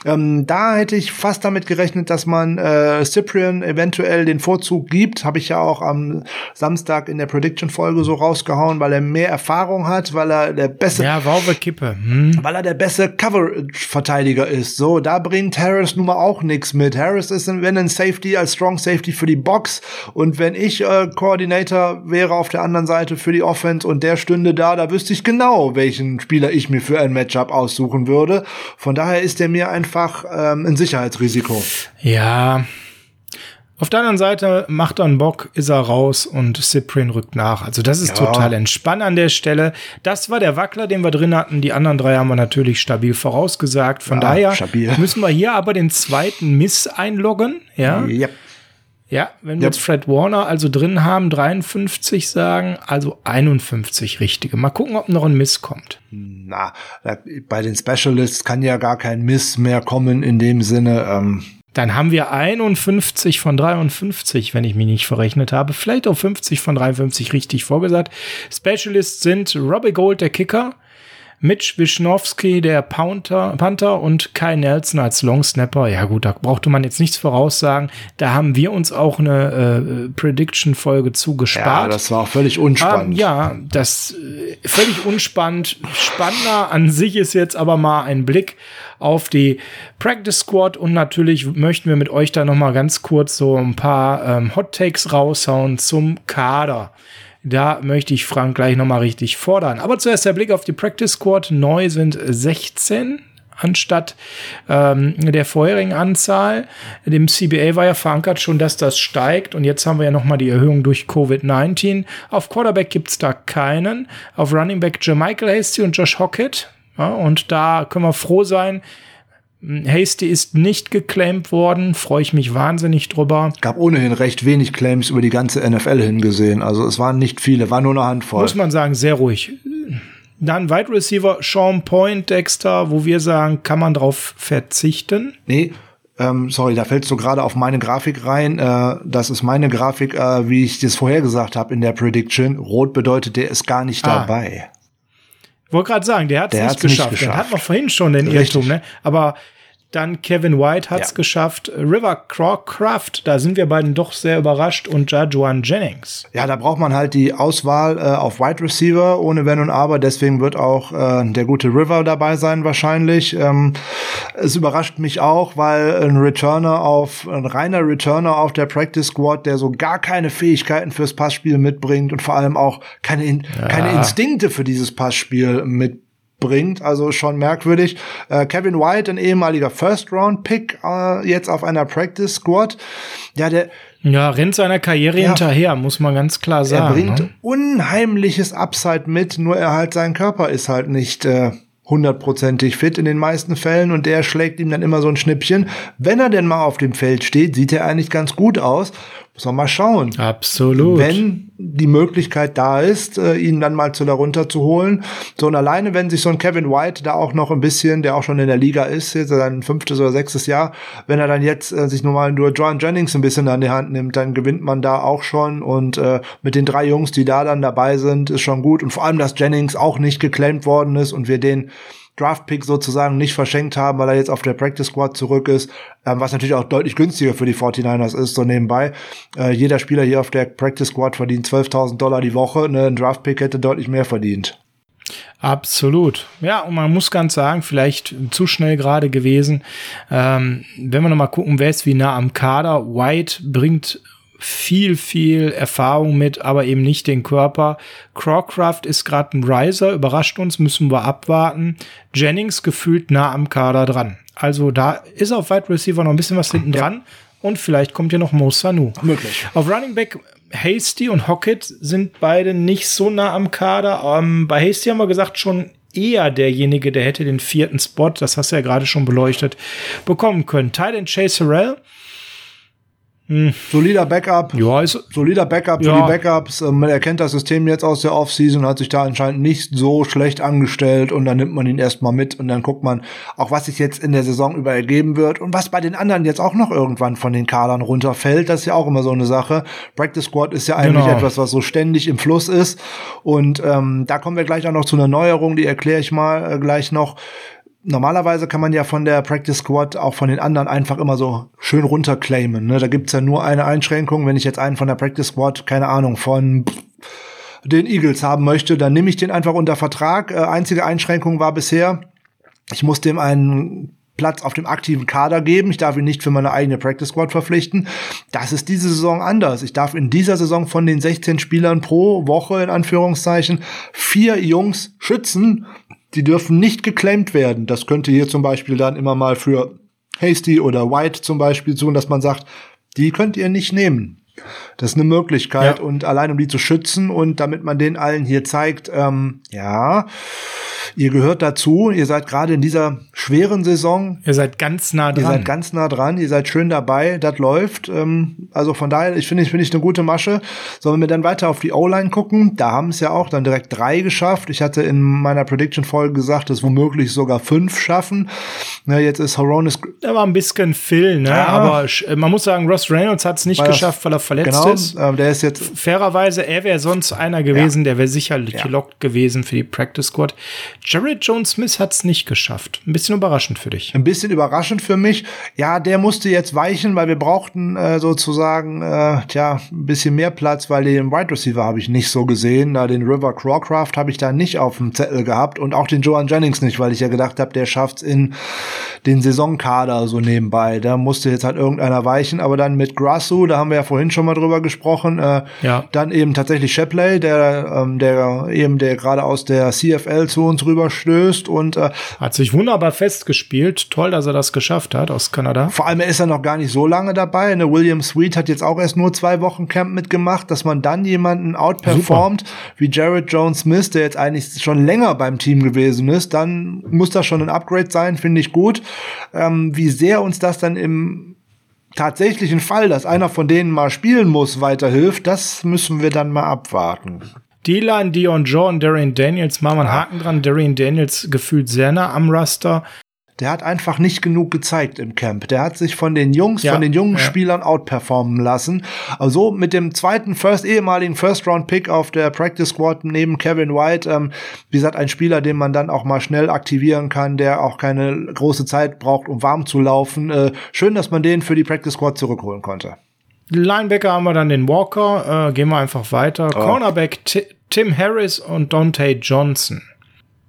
Ähm, da hätte ich fast damit gerechnet, dass man äh, Cyprian eventuell den Vorzug gibt. Habe ich ja auch am Samstag in der Prediction-Folge so rausgehauen, weil er mehr Erfahrung hat, weil er der beste, Ja, der Kippe. Hm. weil er der beste Coverage-Verteidiger ist. So, da bringt Harris nun mal auch nichts mit. Harris ist, ein, wenn ein Safety als Strong Safety für die Box und wenn ich äh, Coordinator wäre auf der anderen Seite für die Offense und der stünde da, da wüsste ich genau, welchen Spieler ich mir für ein Matchup aussuchen würde. Von daher ist er mir einfach ähm, ein Sicherheitsrisiko. Ja. Auf der anderen Seite macht er einen Bock, ist er raus und Cyprian rückt nach. Also das ist Ja. total entspannt an der Stelle. Das war der Wackler, den wir drin hatten. Die anderen drei haben wir natürlich stabil vorausgesagt. Von Ja, daher stabil. müssen wir hier aber den zweiten Miss einloggen. Ja, Yep. ja wenn wir jetzt Fred Warner also drin haben, 53 sagen, also 51 richtige. Mal gucken, ob noch ein Miss kommt. Na, bei den Specialists kann ja gar kein Miss mehr kommen in dem Sinne. Ähm, Dann haben wir 51 von 53, wenn ich mich nicht verrechnet habe. Vielleicht auch 50 von 53 richtig vorgesagt. Specialists sind Robbie Gold, der Kicker. Mitch Wischnowski, der Panther, Panther und Kai Nelson als Long Snapper. Ja gut, da brauchte man jetzt nichts voraussagen. Da haben wir uns auch eine äh, Prediction-Folge zugespart. Ja, das war auch völlig unspannend. Ähm, ja, das äh, völlig unspannend. Spannender an sich ist jetzt aber mal ein Blick auf die Practice Squad und natürlich möchten wir mit euch da noch mal ganz kurz so ein paar ähm, Hot Takes raushauen zum Kader. Da möchte ich Frank gleich noch mal richtig fordern. Aber zuerst der Blick auf die Practice Squad. Neu sind 16 anstatt ähm, der vorherigen Anzahl. Dem CBA war ja verankert schon, dass das steigt und jetzt haben wir ja noch mal die Erhöhung durch Covid-19. Auf Quarterback gibt's da keinen. Auf Running Back Jermichael Hasty und Josh Hockett. Ja, und da können wir froh sein, Hasty ist nicht geclaimed worden, freue ich mich wahnsinnig drüber. Gab ohnehin recht wenig Claims über die ganze NFL hingesehen. Also es waren nicht viele, war nur eine Handvoll. Muss man sagen, sehr ruhig. Dann Wide Receiver Sean Point Dexter, wo wir sagen, kann man drauf verzichten? Nee, ähm, sorry, da fällst du gerade auf meine Grafik rein. Äh, das ist meine Grafik, äh, wie ich das vorher gesagt habe in der Prediction. Rot bedeutet, der ist gar nicht Ah. dabei. Wollte gerade sagen, der hat es Der nicht, geschafft. Geschafft. hatten wir vorhin schon den Richtig. Irrtum, ne? Aber dann Kevin White hat's Ja. geschafft. River Crawcraft, da sind wir beiden doch sehr überrascht. Und Jajuan Jennings. Ja, da braucht man halt die Auswahl äh, auf Wide Receiver ohne Wenn und Aber. Deswegen wird auch äh, der gute River dabei sein wahrscheinlich. Ähm, es überrascht mich auch, weil ein Returner auf ein reiner Returner auf der Practice Squad, der so gar keine Fähigkeiten fürs Passspiel mitbringt und vor allem auch keine In keine Instinkte für dieses Passspiel mitbringt. Also schon merkwürdig. Äh, Kevin White, ein ehemaliger First-Round-Pick, äh, jetzt auf einer Practice Squad. Ja, der Ja, rennt seiner Karriere Ja. hinterher, muss man ganz klar er sagen. bringt ne? unheimliches Upside mit, nur er halt sein Körper ist halt nicht äh, hundertprozentig fit in den meisten Fällen und der schlägt ihm dann immer so ein Schnippchen. Wenn er denn mal auf dem Feld steht, sieht er eigentlich ganz gut aus. Muss man mal schauen. Absolut. Wenn die Möglichkeit da ist, äh, ihn dann mal zu darunter zu holen. So und alleine, wenn sich so ein Kevin White da auch noch ein bisschen, der auch schon in der Liga ist, jetzt sein fünftes oder sechstes Jahr, wenn er dann jetzt äh, sich normal nur John Jennings ein bisschen an die Hand nimmt, dann gewinnt man da auch schon und äh, mit den drei Jungs, die da dann dabei sind, ist schon gut und vor allem, dass Jennings auch nicht geclaimed worden ist und wir den Draft-Pick sozusagen nicht verschenkt haben, weil er jetzt auf der Practice Squad zurück ist, ähm, was natürlich auch deutlich günstiger für die 49ers ist, so nebenbei. Äh, jeder Spieler hier auf der Practice Squad verdient 12.000 Dollar die Woche, ne? ein Draft-Pick hätte deutlich mehr verdient. Absolut. Ja, und man muss ganz sagen, vielleicht zu schnell gerade gewesen. Ähm, wenn wir noch mal gucken, wer ist wie nah am Kader. White bringt viel, viel Erfahrung mit, aber eben nicht den Körper. Crawcraft ist gerade ein Riser, überrascht uns, müssen wir abwarten. Jennings gefühlt nah am Kader dran. Also da ist auf Wide Receiver noch ein bisschen was hinten dran. Und vielleicht kommt ja noch Mo Sanu. Möglich. Auf Running Back Hasty und Hockett sind beide nicht so nah am Kader. Ähm, bei Hasty haben wir gesagt, schon eher derjenige, der hätte den vierten Spot, das hast du ja gerade schon beleuchtet, bekommen können. Titan Chase Harrell. Solider Backup. Ja, ist, Solider Backup für Ja. die Backups. Ähm, Er kennt das System jetzt aus der Offseason, hat sich da anscheinend nicht so schlecht angestellt und dann nimmt man ihn erstmal mit und dann guckt man auch, was sich jetzt in der Saison über ergeben wird und was bei den anderen jetzt auch noch irgendwann von den Kadern runterfällt. Das ist ja auch immer so eine Sache. Practice Squad ist ja eigentlich Genau. etwas, was so ständig im Fluss ist und ähm, da kommen wir gleich auch noch zu einer Neuerung, die erkläre ich mal äh, gleich noch. Normalerweise kann man ja von der Practice Squad auch von den anderen einfach immer so schön runterclaimen. Ne? Da gibt's ja nur eine Einschränkung. Wenn ich jetzt einen von der Practice Squad, keine Ahnung, von den Eagles haben möchte, dann nehme ich den einfach unter Vertrag. Äh, einzige Einschränkung war bisher, ich muss dem einen Platz auf dem aktiven Kader geben. Ich darf ihn nicht für meine eigene Practice Squad verpflichten. Das ist diese Saison anders. Ich darf in dieser Saison von den 16 Spielern pro Woche in Anführungszeichen vier Jungs schützen. Die dürfen nicht geclaimed werden. Das könnte hier zum Beispiel dann immer mal für Hasty oder White zum Beispiel tun, dass man sagt, die könnt ihr nicht nehmen. Das ist eine Möglichkeit Ja. und allein um die zu schützen und damit man den allen hier zeigt, ähm, ja, ihr gehört dazu, ihr seid gerade in dieser schweren Saison, ihr seid ganz nah ihr dran. seid ganz nah dran, ihr seid schön dabei, das läuft. Ähm, also von daher, ich finde, ich finde ich eine gute Masche. Sollen wir dann weiter auf die O-Line gucken? Da haben es ja auch dann direkt drei geschafft. Ich hatte in meiner Prediction-Folge gesagt, dass womöglich sogar fünf schaffen. Na, jetzt ist Horonis da war ein bisschen Phil, ne? Ja. aber sch- man muss sagen, Ross Reynolds hat es nicht Weil geschafft, weil er verletzt genau, ist. ähm, der ist jetzt fairerweise, er wäre sonst einer gewesen, der wäre sicherlich Ja. gelockt gewesen für die Practice Squad. Jared Jones Smith hat es nicht geschafft. Ein bisschen überraschend für dich. Ein bisschen überraschend für mich. Ja, der musste jetzt weichen, weil wir brauchten äh, sozusagen äh, tja, ein bisschen mehr Platz, weil den Wide Receiver habe ich nicht so gesehen. Da den River Crawcraft habe ich da nicht auf dem Zettel gehabt und auch den Joan Jennings nicht, weil ich ja gedacht habe, der schafft's in den Saisonkader so nebenbei. Da musste jetzt halt irgendeiner weichen, aber dann mit Grasso, da haben wir ja vorhin schon mal drüber gesprochen. Äh, ja. Dann eben tatsächlich Shepley, der, ähm, der eben der gerade aus der CFL zu uns rüberstößt und äh, hat sich wunderbar festgespielt. Toll, dass er das geschafft hat aus Kanada. Vor allem ist er noch gar nicht so lange dabei. Ne, William Sweet hat jetzt auch erst nur zwei Wochen Camp mitgemacht, dass man dann jemanden outperformt Super. wie Jared Jones Smith, der jetzt eigentlich schon länger beim Team gewesen ist, dann muss das schon ein Upgrade sein, finde ich gut. Ähm, wie sehr uns das dann im tatsächlichen Fall, dass einer von denen mal spielen muss, weiterhilft, das müssen wir dann mal abwarten. D-Line, Dion John, Darian Daniels, machen wir einen Haken dran. Darian Daniels gefühlt sehr nah am Raster der hat einfach nicht genug gezeigt im Camp. Der hat sich von den Jungs, ja, von den jungen ja. Spielern outperformen lassen. Also mit dem zweiten First, ehemaligen First-Round-Pick auf der Practice Squad neben Kevin White, ähm, wie gesagt, ein Spieler, den man dann auch mal schnell aktivieren kann, der auch keine große Zeit braucht, um warm zu laufen. Äh, schön, dass man den für die Practice Squad zurückholen konnte. Linebacker haben wir dann den Walker, äh, gehen wir einfach weiter. Oh. Cornerback T Tim Harris und Dante Johnson.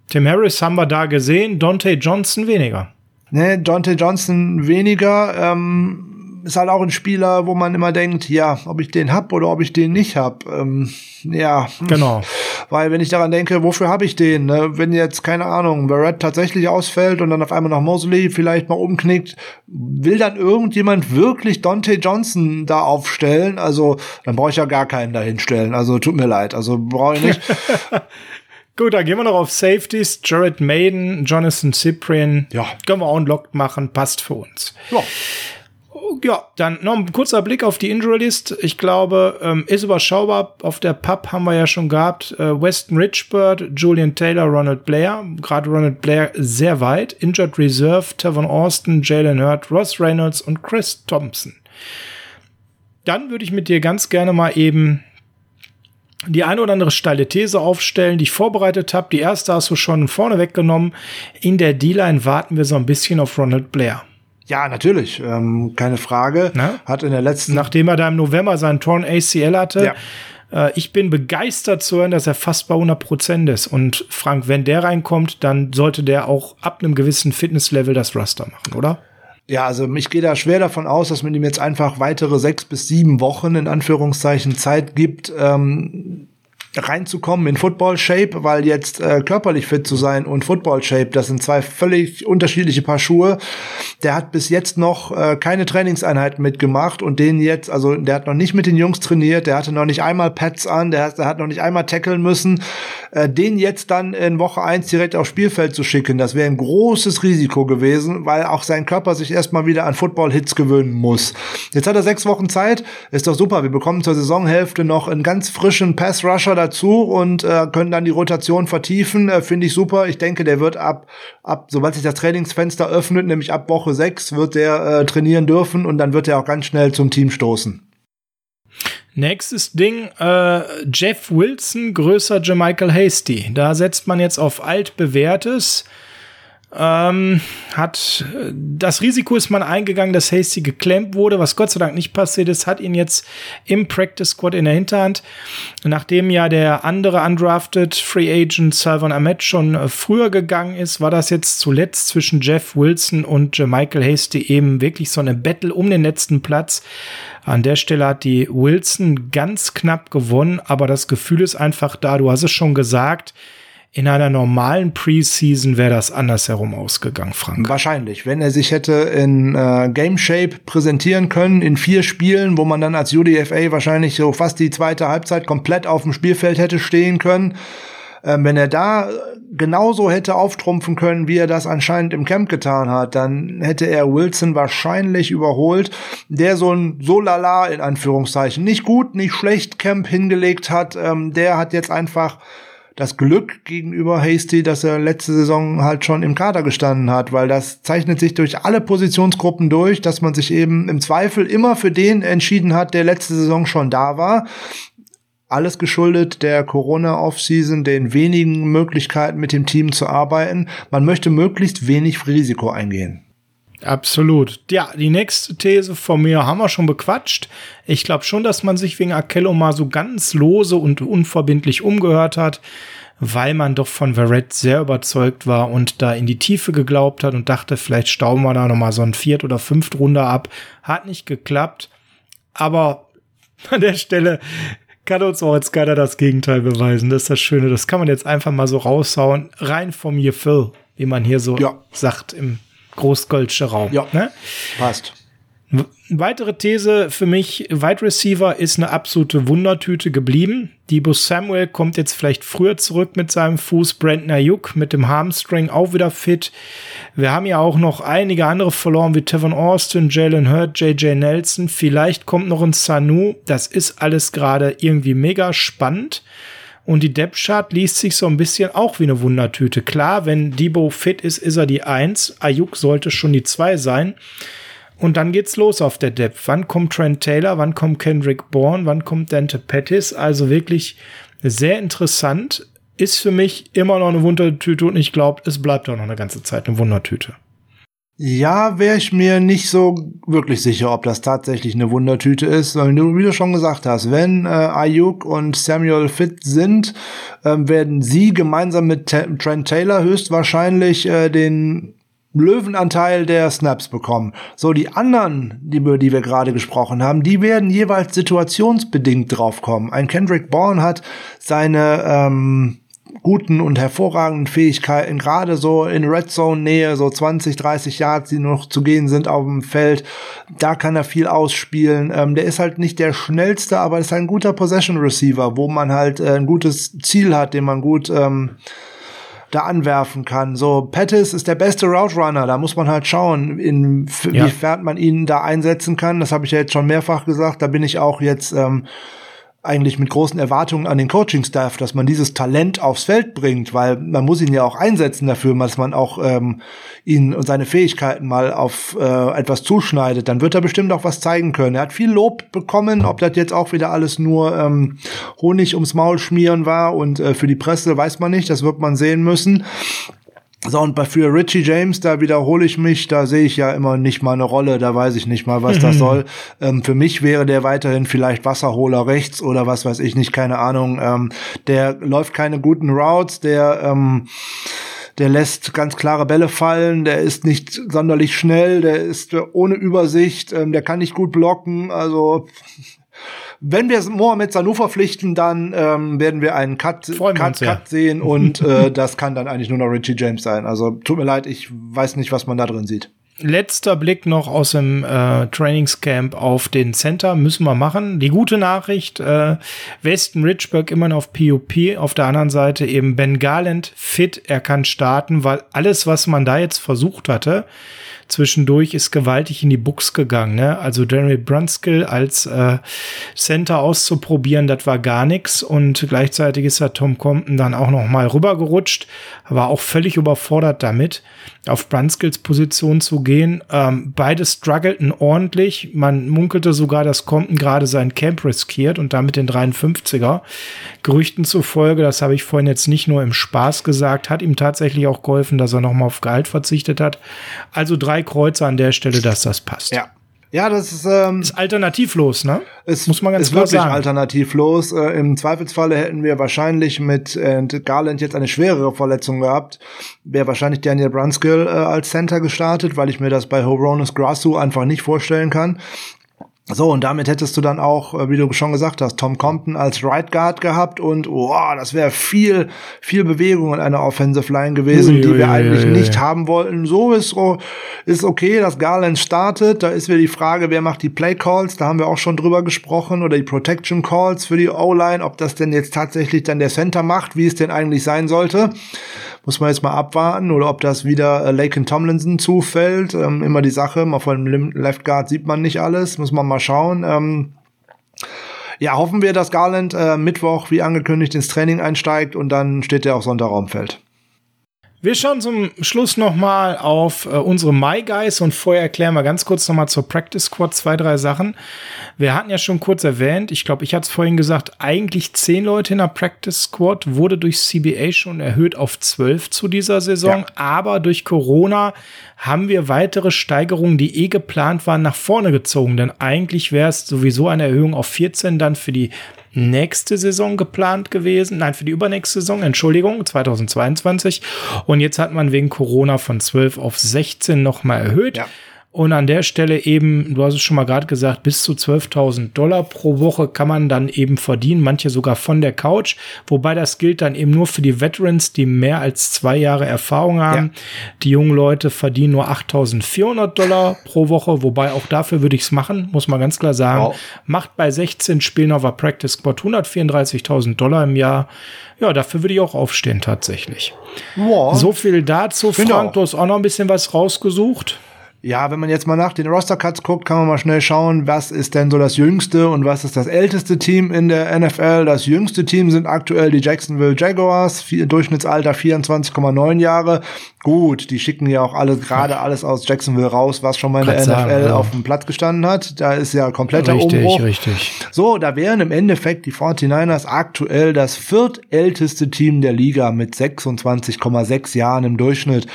Tim Harris haben wir da gesehen, Dante Johnson weniger. Ne, Dante Johnson weniger. Ähm, ist halt auch ein Spieler, wo man immer denkt, ja, ob ich den hab oder ob ich den nicht hab. Ähm, ja, genau. Weil wenn ich daran denke, wofür habe ich den? Ne? Wenn jetzt keine Ahnung, Barrett tatsächlich ausfällt und dann auf einmal noch Mosley vielleicht mal umknickt, will dann irgendjemand wirklich Dante Johnson da aufstellen? Also dann brauche ich ja gar keinen da hinstellen. Also tut mir leid. Also brauche ich nicht. Gut, dann gehen wir noch auf Safeties. Jared Maiden, Jonathan Cyprian. Ja. Können wir auch unlocked machen, passt für uns. Ja. Ja, dann noch ein kurzer Blick auf die Injury List. Ich glaube, ähm, ist überschaubar. Auf der Pub haben wir ja schon gehabt. Äh, Weston Richburd, Julian Taylor, Ronald Blair. Gerade Ronald Blair sehr weit. Injured Reserve, Tavon Austin, Jalen Hurt, Ross Reynolds und Chris Thompson. Dann würde ich mit dir ganz gerne mal eben die eine oder andere steile These aufstellen, die ich vorbereitet habe. Die erste hast du schon vorne weggenommen. In der D-Line warten wir so ein bisschen auf Ronald Blair. Ja, natürlich, ähm, keine Frage. Na? Hat in der letzten. Nachdem er da im November seinen Torn ACL hatte. Ja. Äh, ich bin begeistert zu hören, dass er fast bei 100 Prozent ist. Und Frank, wenn der reinkommt, dann sollte der auch ab einem gewissen Fitnesslevel das Raster machen, oder? Ja, also ich gehe da schwer davon aus, dass man ihm jetzt einfach weitere sechs bis sieben Wochen in Anführungszeichen Zeit gibt, ähm, reinzukommen in Football Shape, weil jetzt äh, körperlich fit zu sein und Football Shape, das sind zwei völlig unterschiedliche Paar Schuhe. Der hat bis jetzt noch äh, keine Trainingseinheiten mitgemacht und den jetzt, also der hat noch nicht mit den Jungs trainiert, der hatte noch nicht einmal Pads an, der, der hat noch nicht einmal tackeln müssen. Äh, den jetzt dann in Woche eins direkt aufs Spielfeld zu schicken, das wäre ein großes Risiko gewesen, weil auch sein Körper sich erstmal wieder an Football-Hits gewöhnen muss. Jetzt hat er sechs Wochen Zeit, ist doch super. Wir bekommen zur Saisonhälfte noch einen ganz frischen Pass-Rusher dazu und äh, können dann die Rotation vertiefen. Äh, Finde ich super. Ich denke, der wird ab, ab, sobald sich das Trainingsfenster öffnet, nämlich ab Woche 6, wird der äh, trainieren dürfen und dann wird er auch ganz schnell zum Team stoßen. Nächstes Ding, äh, Jeff Wilson, größer Jamichael Hasty. Da setzt man jetzt auf altbewährtes. Ähm, hat das Risiko ist man eingegangen, dass Hasty geklemmt wurde, was Gott sei Dank nicht passiert ist, hat ihn jetzt im Practice Squad in der Hinterhand. Nachdem ja der andere undrafted Free Agent Salvan Ahmed schon äh, früher gegangen ist, war das jetzt zuletzt zwischen Jeff Wilson und Michael Hasty eben wirklich so eine Battle um den letzten Platz. An der Stelle hat die Wilson ganz knapp gewonnen, aber das Gefühl ist einfach da, du hast es schon gesagt, in einer normalen Preseason wäre das andersherum ausgegangen, Frank. Wahrscheinlich, wenn er sich hätte in äh, Game Shape präsentieren können in vier Spielen, wo man dann als UDFA wahrscheinlich so fast die zweite Halbzeit komplett auf dem Spielfeld hätte stehen können. Ähm, wenn er da genauso hätte auftrumpfen können, wie er das anscheinend im Camp getan hat, dann hätte er Wilson wahrscheinlich überholt, der so ein so lala in Anführungszeichen nicht gut, nicht schlecht Camp hingelegt hat. Ähm, der hat jetzt einfach das Glück gegenüber Hasty, dass er letzte Saison halt schon im Kader gestanden hat, weil das zeichnet sich durch alle Positionsgruppen durch, dass man sich eben im Zweifel immer für den entschieden hat, der letzte Saison schon da war. alles geschuldet der Corona-Offseason, den wenigen Möglichkeiten mit dem Team zu arbeiten. Man möchte möglichst wenig Risiko eingehen. Absolut. Ja, die nächste These von mir haben wir schon bequatscht. Ich glaube schon, dass man sich wegen Akello mal so ganz lose und unverbindlich umgehört hat, weil man doch von Verrett sehr überzeugt war und da in die Tiefe geglaubt hat und dachte, vielleicht stauben wir da noch mal so ein Viert- oder Fünft-Runde ab. Hat nicht geklappt. Aber an der Stelle kann uns auch jetzt keiner das Gegenteil beweisen. Das ist das Schöne. Das kann man jetzt einfach mal so raushauen. Rein vom Gefühl, wie man hier so ja. sagt im Großgoldsche Raum. Ja, ne? passt. Weitere These für mich, Wide Receiver ist eine absolute Wundertüte geblieben. Debo Samuel kommt jetzt vielleicht früher zurück mit seinem Fuß. Brandon Ayuk mit dem Hamstring auch wieder fit. Wir haben ja auch noch einige andere verloren, wie Tevin Austin, Jalen Hurt, JJ Nelson. Vielleicht kommt noch ein Sanu. Das ist alles gerade irgendwie mega spannend. Und die Depth Chart liest sich so ein bisschen auch wie eine Wundertüte. Klar, wenn Debo fit ist, ist er die Eins. Ayuk sollte schon die Zwei sein. Und dann geht's los auf der Depth. Wann kommt Trent Taylor? Wann kommt Kendrick Bourne? Wann kommt Dante Pettis? Also wirklich sehr interessant. Ist für mich immer noch eine Wundertüte und ich glaube, es bleibt auch noch eine ganze Zeit eine Wundertüte. Ja, wäre ich mir nicht so wirklich sicher, ob das tatsächlich eine Wundertüte ist. Weil du, wie du schon gesagt hast, wenn äh, Ayuk und Samuel fit sind, äh, werden sie gemeinsam mit T Trent Taylor höchstwahrscheinlich äh, den Löwenanteil der Snaps bekommen. So, die anderen, die, über die wir gerade gesprochen haben, die werden jeweils situationsbedingt draufkommen. Ein Kendrick Bourne hat seine ähm, guten und hervorragenden Fähigkeiten, gerade so in Red Zone Nähe, so 20, 30 Yards, die noch zu gehen sind auf dem Feld, da kann er viel ausspielen. Ähm, der ist halt nicht der schnellste, aber ist ein guter Possession Receiver, wo man halt äh, ein gutes Ziel hat, den man gut ähm, da anwerfen kann. So, Pettis ist der beste Route Runner, da muss man halt schauen, inwiefern ja. man ihn da einsetzen kann. Das habe ich ja jetzt schon mehrfach gesagt. Da bin ich auch jetzt ähm, eigentlich mit großen Erwartungen an den Coaching-Staff, dass man dieses Talent aufs Feld bringt, weil man muss ihn ja auch einsetzen dafür, dass man auch ähm, ihn und seine Fähigkeiten mal auf äh, etwas zuschneidet. Dann wird er bestimmt auch was zeigen können. Er hat viel Lob bekommen, ob das jetzt auch wieder alles nur ähm, Honig ums Maul schmieren war und äh, für die Presse weiß man nicht, das wird man sehen müssen. So, und bei für Richie James, da wiederhole ich mich, da sehe ich ja immer nicht mal eine Rolle, da weiß ich nicht mal, was das soll. Ähm, für mich wäre der weiterhin vielleicht Wasserholer rechts oder was weiß ich nicht, keine Ahnung. Ähm, der läuft keine guten Routes, der ähm, der lässt ganz klare Bälle fallen, der ist nicht sonderlich schnell, der ist ohne Übersicht, ähm, der kann nicht gut blocken, also wenn wir Mohamed Sanu verpflichten, dann ähm, werden wir einen Cut, Cut, uns, ja. Cut sehen und äh, das kann dann eigentlich nur noch Richie James sein. Also tut mir leid, ich weiß nicht, was man da drin sieht. Letzter Blick noch aus dem äh, Trainingscamp auf den Center müssen wir machen. Die gute Nachricht, äh, Weston Richburg immer noch auf POP, auf der anderen Seite eben Ben Garland fit, er kann starten, weil alles, was man da jetzt versucht hatte, zwischendurch ist gewaltig in die Buchs gegangen. Ne? Also Jeremy Brunskill als äh, Center auszuprobieren, das war gar nichts. Und gleichzeitig ist er Tom Compton dann auch noch mal rübergerutscht, war auch völlig überfordert damit, auf Brunskills Position zu gehen. Ähm, beide struggleten ordentlich. Man munkelte sogar, dass Compton gerade sein Camp riskiert und damit den 53er. Gerüchten zufolge, das habe ich vorhin jetzt nicht nur im Spaß gesagt, hat ihm tatsächlich auch geholfen, dass er noch mal auf Gehalt verzichtet hat. Also drei Kreuze an der Stelle, dass das passt. Ja. Ja, das ist, ähm, ist alternativlos, ne? Es muss man ganz ist klar wirklich sagen. alternativlos. Äh, Im Zweifelsfalle hätten wir wahrscheinlich mit äh, Garland jetzt eine schwerere Verletzung gehabt. Wäre wahrscheinlich Daniel Brunskill äh, als Center gestartet, weil ich mir das bei Horonis Grasu einfach nicht vorstellen kann. So, und damit hättest du dann auch, äh, wie du schon gesagt hast, Tom Compton als Right Guard gehabt und oh, das wäre viel, viel Bewegung in einer Offensive Line gewesen, ui, die wir eigentlich nicht haben wollten. So ist, ist okay, dass Garland startet. Da ist wieder die Frage, wer macht die Play Calls? Da haben wir auch schon drüber gesprochen oder die Protection Calls für die O-Line, ob das denn jetzt tatsächlich dann der Center macht, wie es denn eigentlich sein sollte. Muss man jetzt mal abwarten oder ob das wieder äh, Laken Tomlinson zufällt. Ähm, immer die Sache, mal von dem Left Guard sieht man nicht alles, muss man mal schauen. Ähm, ja, hoffen wir, dass Garland äh, Mittwoch wie angekündigt ins Training einsteigt und dann steht er auf Sonntag auf dem. Wir schauen zum Schluss nochmal auf äh, unsere My Guys und vorher erklären wir ganz kurz nochmal zur Practice Squad zwei, drei Sachen. Wir hatten ja schon kurz erwähnt, ich glaube, ich hatte es vorhin gesagt, eigentlich zehn Leute in der Practice Squad wurde durch CBA schon erhöht auf zwölf zu dieser Saison, ja. aber durch Corona haben wir weitere Steigerungen, die eh geplant waren, nach vorne gezogen. Denn eigentlich wäre es sowieso eine Erhöhung auf 14 dann für die nächste Saison geplant gewesen. Nein, für die übernächste Saison, Entschuldigung, 2022. Und jetzt hat man wegen Corona von 12 auf 16 nochmal erhöht. Ja. Und an der Stelle eben, du hast es schon mal gerade gesagt, bis zu 12.000 Dollar pro Woche kann man dann eben verdienen, manche sogar von der Couch. Wobei das gilt dann eben nur für die Veterans, die mehr als zwei Jahre Erfahrung haben. Ja. Die jungen Leute verdienen nur 8.400 Dollar pro Woche, wobei auch dafür würde ich es machen, muss man ganz klar sagen. Wow. Macht bei 16 Spielen auf der Practice Squad 134.000 Dollar im Jahr. Ja, dafür würde ich auch aufstehen tatsächlich. Wow. So viel dazu. Frank, du hast auch noch ein bisschen was rausgesucht. Ja, wenn man jetzt mal nach den Roster-Cuts guckt, kann man mal schnell schauen, was ist denn so das jüngste und was ist das älteste Team in der NFL. Das jüngste Team sind aktuell die Jacksonville Jaguars, Durchschnittsalter 24,9 Jahre. Gut, die schicken ja auch alle gerade alles aus Jacksonville raus, was schon mal in der NFL ja. auf dem Platz gestanden hat. Da ist ja kompletter richtig, Umbruch. Richtig. So, da wären im Endeffekt die 49ers aktuell das viertälteste Team der Liga mit 26,6 Jahren im Durchschnitt.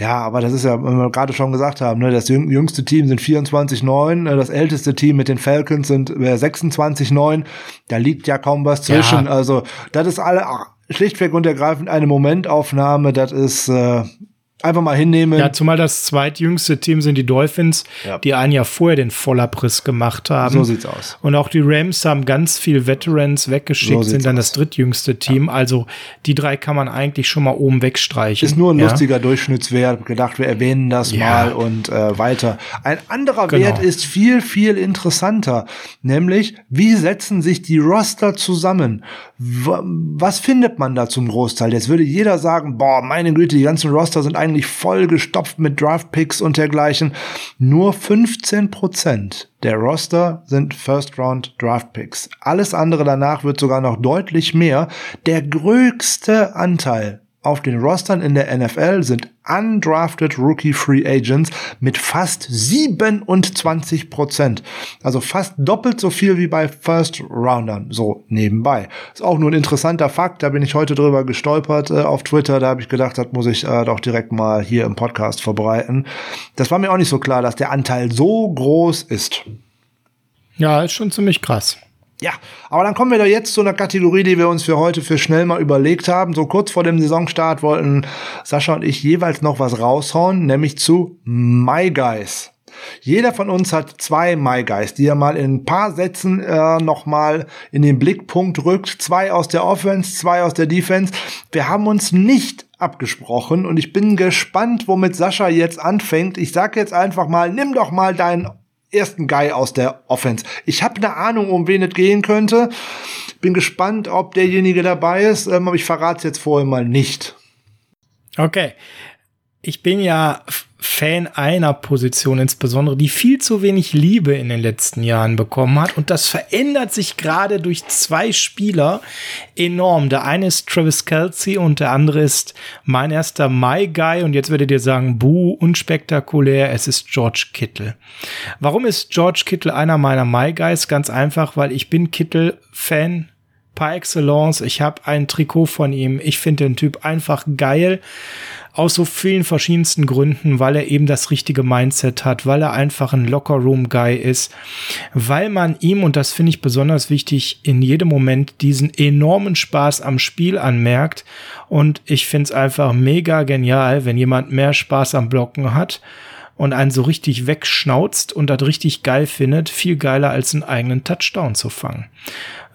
Ja, aber das ist ja, wie wir gerade schon gesagt haben, ne, das jüngste Team sind 24-9, äh, das älteste Team mit den Falcons sind 26-9. Äh, da liegt ja kaum was zwischen. Ja. Also, das ist alle schlichtweg und ergreifend eine Momentaufnahme. Das ist äh, einfach mal hinnehmen. Ja, zumal das zweitjüngste Team sind die Dolphins, ja. die ein Jahr vorher den Vollabriss gemacht haben. So sieht's aus. Und auch die Rams haben ganz viel Veterans weggeschickt, so sind dann aus. das drittjüngste Team. Ja. Also die drei kann man eigentlich schon mal oben wegstreichen. Ist nur ein ja. lustiger Durchschnittswert. Gedacht, wir erwähnen das mal und äh, weiter. Ein anderer genau. Wert ist viel, viel interessanter. Nämlich, wie setzen sich die Roster zusammen? Was findet man da zum Großteil? Jetzt würde jeder sagen, boah, meine Güte, die ganzen Roster sind eigentlich voll gestopft mit Draftpicks und dergleichen. Nur 15 Prozent der Roster sind First Round Draftpicks. Alles andere danach wird sogar noch deutlich mehr. Der größte Anteil auf den Rostern in der NFL sind undrafted Rookie Free Agents mit fast 27 Prozent. Also fast doppelt so viel wie bei First Roundern. So nebenbei. Ist auch nur ein interessanter Fakt. Da bin ich heute drüber gestolpert äh, auf Twitter. Da habe ich gedacht, das muss ich äh, doch direkt mal hier im Podcast verbreiten. Das war mir auch nicht so klar, dass der Anteil so groß ist. Ja, ist schon ziemlich krass. Ja, aber dann kommen wir da jetzt zu einer Kategorie, die wir uns für heute für schnell mal überlegt haben. So kurz vor dem Saisonstart wollten Sascha und ich jeweils noch was raushauen, nämlich zu My Guys. Jeder von uns hat zwei My Guys, die er mal in ein paar Sätzen äh, nochmal in den Blickpunkt rückt. Zwei aus der Offense, zwei aus der Defense. Wir haben uns nicht abgesprochen und ich bin gespannt, womit Sascha jetzt anfängt. Ich sag jetzt einfach mal, nimm doch mal deinen ersten Guy aus der Offense. Ich habe eine Ahnung, um wen es gehen könnte. Bin gespannt, ob derjenige dabei ist, ähm, aber ich verrate es jetzt vorher mal nicht. Okay. Ich bin ja Fan einer Position insbesondere, die viel zu wenig Liebe in den letzten Jahren bekommen hat. Und das verändert sich gerade durch zwei Spieler enorm. Der eine ist Travis Kelsey und der andere ist mein erster My Guy. Und jetzt werdet ihr sagen, buh, unspektakulär, es ist George Kittle. Warum ist George Kittle einer meiner My Guys? Ganz einfach, weil ich bin Kittle-Fan par excellence. Ich habe ein Trikot von ihm. Ich finde den Typ einfach geil aus so vielen verschiedensten Gründen, weil er eben das richtige Mindset hat, weil er einfach ein Locker-Room-Guy ist, weil man ihm, und das finde ich besonders wichtig, in jedem Moment diesen enormen Spaß am Spiel anmerkt. Und ich finde es einfach mega genial, wenn jemand mehr Spaß am Blocken hat und einen so richtig wegschnauzt und das richtig geil findet, viel geiler als einen eigenen Touchdown zu fangen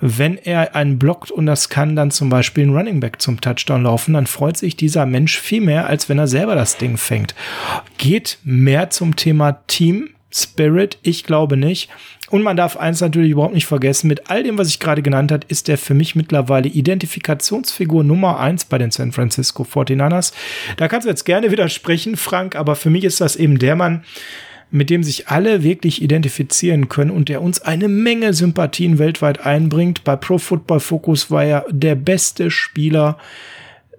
wenn er einen blockt und das kann dann zum Beispiel ein Running Back zum Touchdown laufen, dann freut sich dieser Mensch viel mehr, als wenn er selber das Ding fängt. Geht mehr zum Thema Team Spirit? Ich glaube nicht. Und man darf eins natürlich überhaupt nicht vergessen, mit all dem, was ich gerade genannt habe, ist er für mich mittlerweile Identifikationsfigur Nummer eins bei den San Francisco 49ers. Da kannst du jetzt gerne widersprechen, Frank, aber für mich ist das eben der Mann, mit dem sich alle wirklich identifizieren können und der uns eine Menge Sympathien weltweit einbringt. Bei Pro Football Focus war er der beste Spieler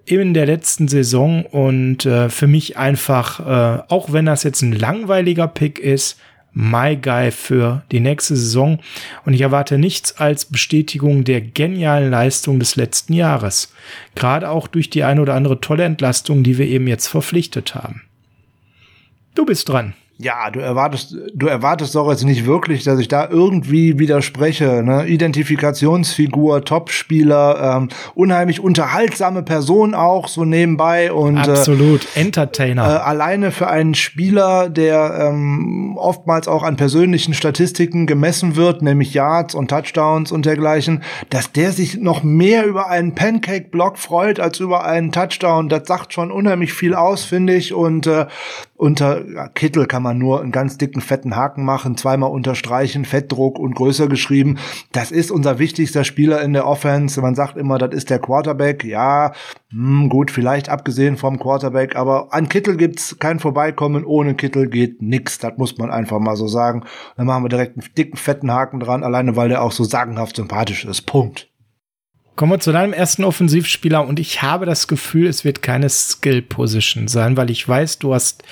in der letzten Saison und äh, für mich einfach, äh, auch wenn das jetzt ein langweiliger Pick ist, My Guy für die nächste Saison. Und ich erwarte nichts als Bestätigung der genialen Leistung des letzten Jahres. Gerade auch durch die eine oder andere tolle Entlastung, die wir eben jetzt verpflichtet haben. Du bist dran. Ja, du erwartest, du erwartest doch jetzt nicht wirklich, dass ich da irgendwie widerspreche. Ne? Identifikationsfigur, Topspieler, ähm, unheimlich unterhaltsame Person auch so nebenbei und äh, absolut äh, Entertainer. Äh, alleine für einen Spieler, der ähm, oftmals auch an persönlichen Statistiken gemessen wird, nämlich Yards und Touchdowns und dergleichen, dass der sich noch mehr über einen Pancake-Block freut als über einen Touchdown. Das sagt schon unheimlich viel aus, finde ich. Und äh, unter ja, Kittel kann man nur einen ganz dicken, fetten Haken machen, zweimal unterstreichen, Fettdruck und größer geschrieben. Das ist unser wichtigster Spieler in der Offense. Man sagt immer, das ist der Quarterback. Ja, mh, hm, gut, vielleicht abgesehen vom Quarterback, aber an Kittel gibt's kein Vorbeikommen. Ohne Kittel geht nix. Das muss man einfach mal so sagen. Dann machen wir direkt einen dicken, fetten Haken dran, alleine weil der auch so sagenhaft sympathisch ist. Punkt. Kommen wir zu deinem ersten Offensivspieler und ich habe das Gefühl, es wird keine Skill-Position sein, weil ich weiß, du hast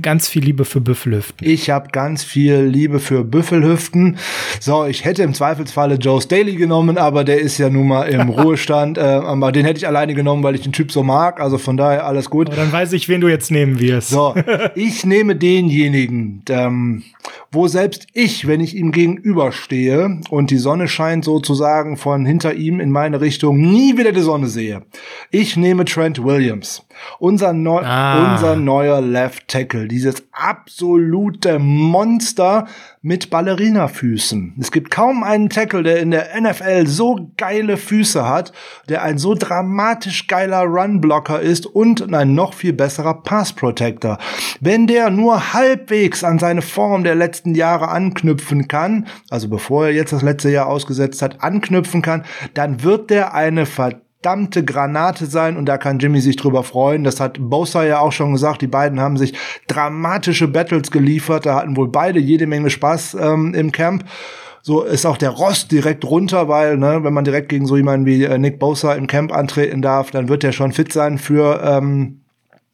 ganz viel Liebe für Büffelhüften. Ich habe ganz viel Liebe für Büffelhüften. So, ich hätte im Zweifelsfalle Joe Staley genommen, aber der ist ja nun mal im Ruhestand. Äh, aber den hätte ich alleine genommen, weil ich den Typ so mag. Also von daher alles gut. Aber dann weiß ich, wen du jetzt nehmen wirst. So, ich nehme denjenigen, ähm, wo selbst ich, wenn ich ihm gegenüberstehe und die Sonne scheint sozusagen von hinter ihm in meine Richtung, nie wieder die Sonne sehe. Ich nehme Trent Williams. Unser, neu ah. unser neuer Left Tackle. Dieses absolute Monster mit Ballerinafüßen. Es gibt kaum einen Tackle, der in der NFL so geile Füße hat, der ein so dramatisch geiler Runblocker ist und ein noch viel besserer Pass Protector. Wenn der nur halbwegs an seine Form der letzten Jahre anknüpfen kann, also bevor er jetzt das letzte Jahr ausgesetzt hat, anknüpfen kann, dann wird der eine verdammte Granate sein und da kann Jimmy sich drüber freuen. Das hat Bosa ja auch schon gesagt. Die beiden haben sich dramatische Battles geliefert. Da hatten wohl beide jede Menge Spaß ähm, im Camp. So ist auch der Rost direkt runter, weil, ne, wenn man direkt gegen so jemanden wie äh, Nick Bosa im Camp antreten darf, dann wird der schon fit sein für ähm,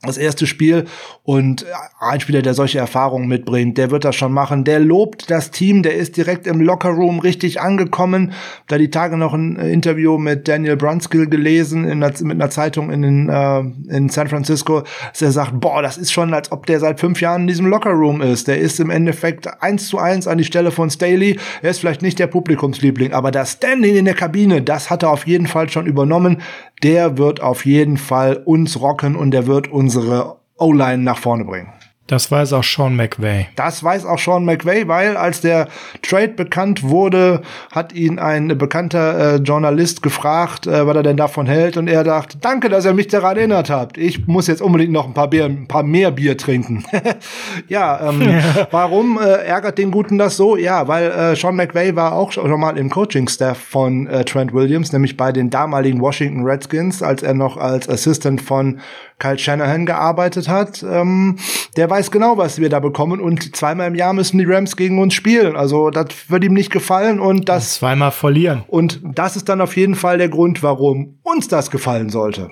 das erste Spiel und ein Spieler, der solche Erfahrungen mitbringt, der wird das schon machen. Der lobt das Team, der ist direkt im Lockerroom richtig angekommen. Da die Tage noch ein Interview mit Daniel Brunskill gelesen in der, mit einer Zeitung in, den, äh, in San Francisco, dass er sagt, boah, das ist schon, als ob der seit fünf Jahren in diesem Lockerroom ist. Der ist im Endeffekt eins zu eins an die Stelle von Staley. Er ist vielleicht nicht der Publikumsliebling, aber das Standing in der Kabine, das hat er auf jeden Fall schon übernommen der wird auf jeden Fall uns rocken und der wird unsere O-Line nach vorne bringen. Das weiß auch Sean McVay. Das weiß auch Sean McVay, weil als der Trade bekannt wurde, hat ihn ein bekannter äh, Journalist gefragt, äh, was er denn davon hält. Und er dachte, danke, dass ihr mich daran erinnert habt. Ich muss jetzt unbedingt noch ein paar, Bier, ein paar mehr Bier trinken. ja, ähm, warum äh, ärgert den Guten das so? Ja, weil äh, Sean McVay war auch schon mal im Coaching-Staff von äh, Trent Williams, nämlich bei den damaligen Washington Redskins, als er noch als Assistant von Kyle Shanahan gearbeitet hat. Ähm, der weiß weiß genau, was wir da bekommen und zweimal im Jahr müssen die Rams gegen uns spielen. Also das wird ihm nicht gefallen und das zweimal verlieren. Und das ist dann auf jeden Fall der Grund, warum uns das gefallen sollte.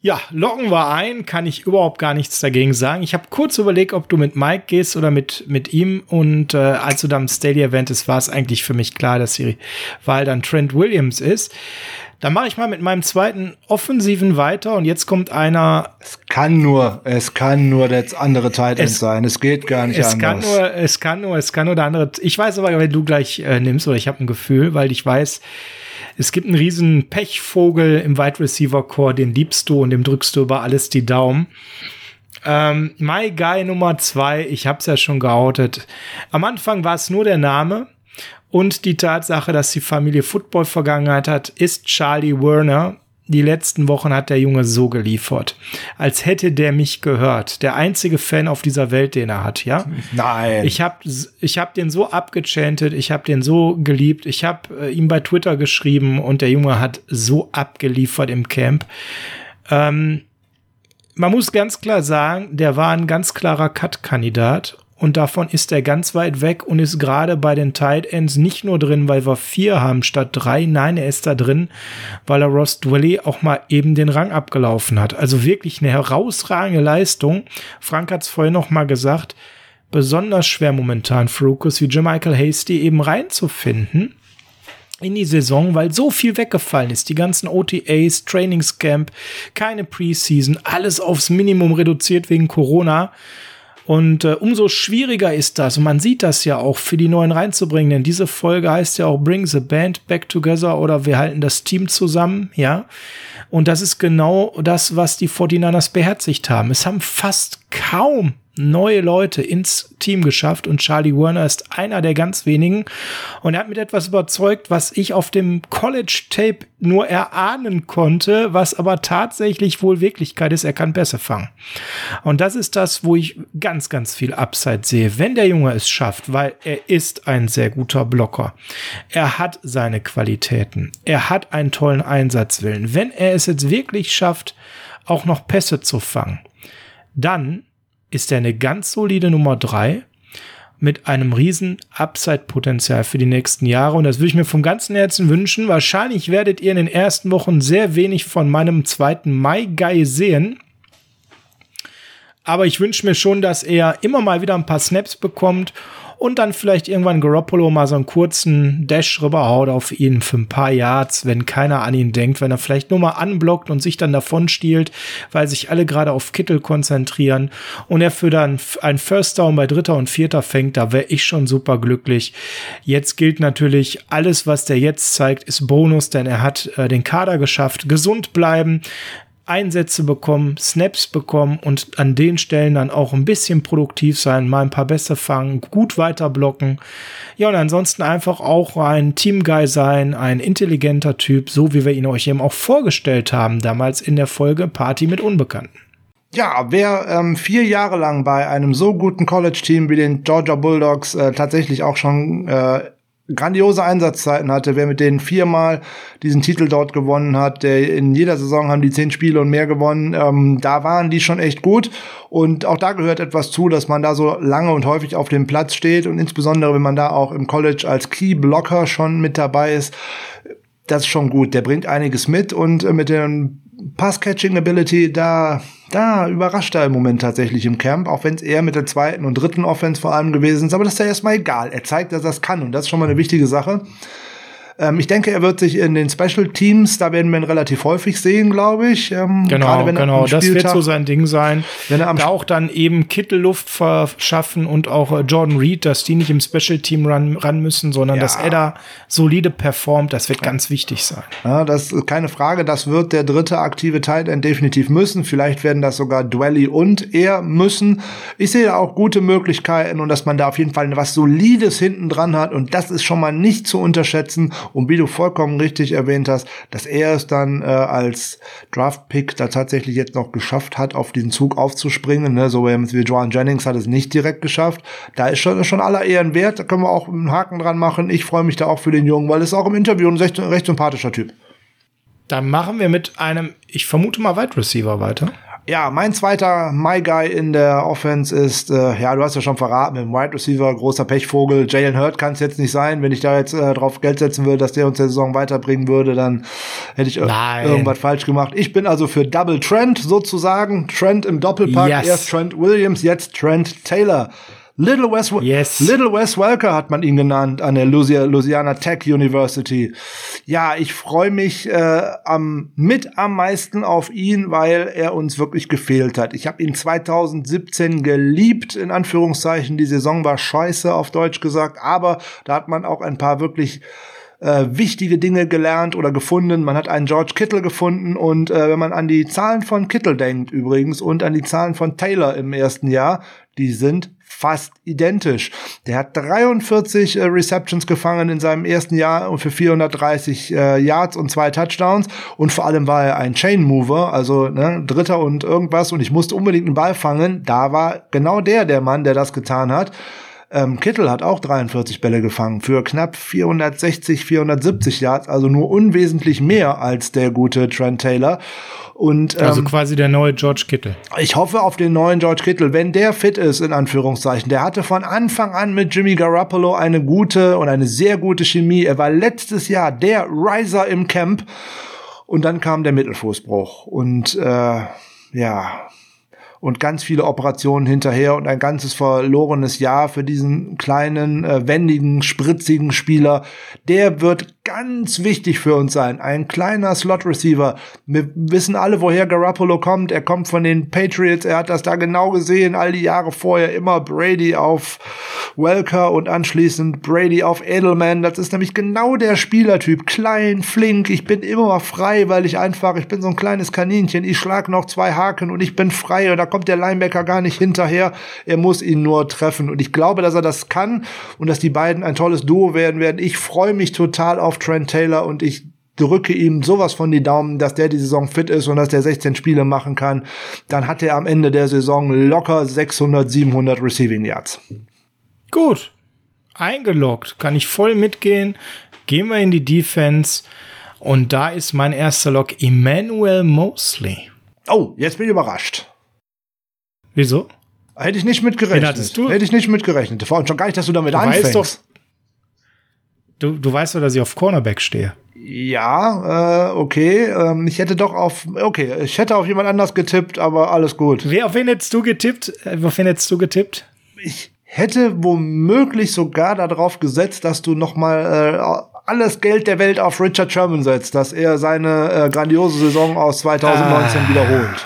Ja, locken wir ein, kann ich überhaupt gar nichts dagegen sagen. Ich habe kurz überlegt, ob du mit Mike gehst oder mit, mit ihm. Und äh, als du da im Stadia-Event ist, war es eigentlich für mich klar, dass die Wahl dann Trent Williams ist. Dann mache ich mal mit meinem zweiten Offensiven weiter und jetzt kommt einer. Es kann nur, es kann nur der andere Tight End sein. Es geht gar nicht es anders. Kann nur, es kann nur, es kann nur der andere. Ich weiß aber, wenn du gleich äh, nimmst oder ich habe ein Gefühl, weil ich weiß, es gibt einen riesen Pechvogel im Wide Receiver Core, den liebst du und dem drückst du über alles die Daumen. Ähm, My Guy Nummer zwei, ich habe es ja schon geoutet. Am Anfang war es nur der Name. Und die Tatsache, dass die Familie Football-Vergangenheit hat, ist Charlie Werner. Die letzten Wochen hat der Junge so geliefert, als hätte der mich gehört. Der einzige Fan auf dieser Welt, den er hat, ja? Nein. Ich habe ich hab den so abgechantet, ich habe den so geliebt, ich habe äh, ihm bei Twitter geschrieben und der Junge hat so abgeliefert im Camp. Ähm, man muss ganz klar sagen, der war ein ganz klarer Cut-Kandidat und davon ist er ganz weit weg und ist gerade bei den Tight Ends nicht nur drin, weil wir vier haben statt drei. Nein, er ist da drin, weil er Ross Dwelly auch mal eben den Rang abgelaufen hat. Also wirklich eine herausragende Leistung. Frank hat es vorhin noch mal gesagt, besonders schwer momentan für Rookies wie Jermichael Hasty eben reinzufinden in die Saison, weil so viel weggefallen ist. Die ganzen OTAs, Trainingscamp, keine Preseason, alles aufs Minimum reduziert wegen Corona. Und äh, umso schwieriger ist das. Und man sieht das ja auch für die Neuen reinzubringen, denn diese Folge heißt ja auch Bring the Band Back Together oder wir halten das Team zusammen, ja. Und das ist genau das, was die 49ers beherzigt haben. Es haben fast kaum neue Leute ins Team geschafft und Charlie Werner ist einer der ganz wenigen und er hat mit etwas überzeugt, was ich auf dem College Tape nur erahnen konnte, was aber tatsächlich wohl Wirklichkeit ist, er kann Pässe fangen. Und das ist das, wo ich ganz, ganz viel Upside sehe, wenn der Junge es schafft, weil er ist ein sehr guter Blocker. Er hat seine Qualitäten. Er hat einen tollen Einsatzwillen. Wenn er es jetzt wirklich schafft, auch noch Pässe zu fangen, dann ist er eine ganz solide Nummer drei mit einem riesen Upside-Potenzial für die nächsten Jahre. Und das würde ich mir vom ganzen Herzen wünschen. Wahrscheinlich werdet ihr in den ersten Wochen sehr wenig von meinem zweiten Mai-Guy sehen. Aber ich wünsche mir schon, dass er immer mal wieder ein paar Snaps bekommt und dann vielleicht irgendwann Garoppolo mal so einen kurzen Dash rüberhaut auf ihn für ein paar Yards, wenn keiner an ihn denkt, wenn er vielleicht nur mal anblockt und sich dann davon stiehlt, weil sich alle gerade auf Kittel konzentrieren und er für dann ein First Down bei dritter und vierter fängt, da wäre ich schon super glücklich. Jetzt gilt natürlich, alles, was der jetzt zeigt, ist Bonus, denn er hat äh, den Kader geschafft, gesund bleiben, Einsätze bekommen, Snaps bekommen und an den Stellen dann auch ein bisschen produktiv sein, mal ein paar Bässe fangen, gut weiter blocken. Ja, und ansonsten einfach auch ein Teamguy sein, ein intelligenter Typ, so wie wir ihn euch eben auch vorgestellt haben, damals in der Folge Party mit Unbekannten. Ja, wer ähm, vier Jahre lang bei einem so guten College-Team wie den Georgia Bulldogs äh, tatsächlich auch schon äh, grandiose Einsatzzeiten hatte, wer mit denen viermal diesen Titel dort gewonnen hat, der in jeder Saison haben die zehn Spiele und mehr gewonnen, ähm, da waren die schon echt gut. Und auch da gehört etwas zu, dass man da so lange und häufig auf dem Platz steht. Und insbesondere wenn man da auch im College als Key Blocker schon mit dabei ist, das ist schon gut. Der bringt einiges mit und äh, mit dem Pass-Catching-Ability, da, da überrascht er im Moment tatsächlich im Camp, auch wenn es eher mit der zweiten und dritten Offense vor allem gewesen ist. Aber das ist ja erstmal egal. Er zeigt, dass er das kann und das ist schon mal eine wichtige Sache. Ähm, ich denke, er wird sich in den Special Teams, da werden wir ihn relativ häufig sehen, glaube ich. Ähm, genau, genau. Das wird so sein Ding sein. Wenn er am da auch dann eben Kittelluft verschaffen und auch äh, Jordan Reed, dass die nicht im Special Team ran, ran müssen, sondern ja. dass er da solide performt, das wird ja. ganz wichtig sein. Ja, das ist keine Frage. Das wird der dritte aktive Tight End definitiv müssen. Vielleicht werden das sogar Dwelly und er müssen. Ich sehe auch gute Möglichkeiten und dass man da auf jeden Fall was Solides hinten dran hat und das ist schon mal nicht zu unterschätzen und wie du vollkommen richtig erwähnt hast, dass er es dann äh, als Draft-Pick da tatsächlich jetzt noch geschafft hat, auf diesen Zug aufzuspringen. Ne? So wie Joan Jennings hat es nicht direkt geschafft. Da ist schon, schon aller Ehren wert. Da können wir auch einen Haken dran machen. Ich freue mich da auch für den Jungen, weil es auch im Interview ein recht, recht sympathischer Typ. Dann machen wir mit einem, ich vermute mal, Wide Receiver weiter. Ja, mein zweiter My Guy in der Offense ist, äh, ja, du hast ja schon verraten, mit dem Wide Receiver, großer Pechvogel. Jalen Hurt kann es jetzt nicht sein. Wenn ich da jetzt äh, drauf Geld setzen würde, dass der uns der Saison weiterbringen würde, dann hätte ich Nein. irgendwas falsch gemacht. Ich bin also für Double Trent sozusagen. Trent im Doppelpack. Yes. Erst Trent Williams, jetzt Trent Taylor. Little Wes, yes. Little Wes Welker hat man ihn genannt an der Louisiana Tech University. Ja, ich freue mich äh, am, mit am meisten auf ihn, weil er uns wirklich gefehlt hat. Ich habe ihn 2017 geliebt, in Anführungszeichen. Die Saison war scheiße, auf Deutsch gesagt, aber da hat man auch ein paar wirklich äh, wichtige Dinge gelernt oder gefunden. Man hat einen George Kittle gefunden und äh, wenn man an die Zahlen von Kittle denkt übrigens und an die Zahlen von Taylor im ersten Jahr, die sind fast identisch. Der hat 43 äh, Receptions gefangen in seinem ersten Jahr und für 430 äh, Yards und zwei Touchdowns. Und vor allem war er ein Chain Mover, also ne, Dritter und irgendwas. Und ich musste unbedingt einen Ball fangen. Da war genau der der Mann, der das getan hat. Ähm, Kittel hat auch 43 Bälle gefangen für knapp 460, 470 Yards, also nur unwesentlich mehr als der gute Trent Taylor. Und, also ähm, also quasi der neue George Kittle. Ich hoffe auf den neuen George Kittle, wenn der fit ist, in Anführungszeichen. Der hatte von Anfang an mit Jimmy Garoppolo eine gute und eine sehr gute Chemie. Er war letztes Jahr der Riser im Camp. Und dann kam der Mittelfußbruch. Und äh, ja, und ganz viele Operationen hinterher und ein ganzes verlorenes Jahr für diesen kleinen, äh, wendigen, spritzigen Spieler. Der wird ganz wichtig für uns sein. Ein kleiner Slot-Receiver. Wir wissen alle, woher Garoppolo kommt. Er kommt von den Patriots. Er hat das da genau gesehen, all die Jahre vorher. Immer Brady auf Welker und anschließend Brady auf Edelman. Das ist nämlich genau der Spielertyp. Klein, flink. Ich bin immer frei, weil ich einfach, ich bin so ein kleines Kaninchen. Ich schlag noch zwei Haken und ich bin frei. Und da kommt der Linebacker gar nicht hinterher. Er muss ihn nur treffen. Und ich glaube, dass er das kann und dass die beiden ein tolles Duo werden werden. Ich freue mich total auf Trent Taylor und ich drücke ihm sowas von die Daumen, dass der die Saison fit ist und dass der 16 Spiele machen kann. Dann hat er am Ende der Saison locker 600, 700 Receiving Yards. Gut. Eingeloggt. Kann ich voll mitgehen. Gehen wir in die Defense. Und da ist mein erster Log Emmanuel Mosley. Oh, jetzt bin ich überrascht. Wieso? Hätte ich nicht mitgerechnet. du? Hätte ich nicht mitgerechnet. Vor allem schon gar nicht, dass du damit du anfängst. Weißt doch, Du, du weißt doch, dass ich auf Cornerback stehe. Ja, äh, okay. Ähm, ich hätte doch auf, okay, ich hätte auf jemand anders getippt, aber alles gut. Wer, auf wen hättest du getippt? Äh, auf wen hättest du getippt? Ich hätte womöglich sogar darauf gesetzt, dass du noch mal äh, alles Geld der Welt auf Richard Sherman setzt, dass er seine äh, grandiose Saison aus 2019 ah. wiederholt.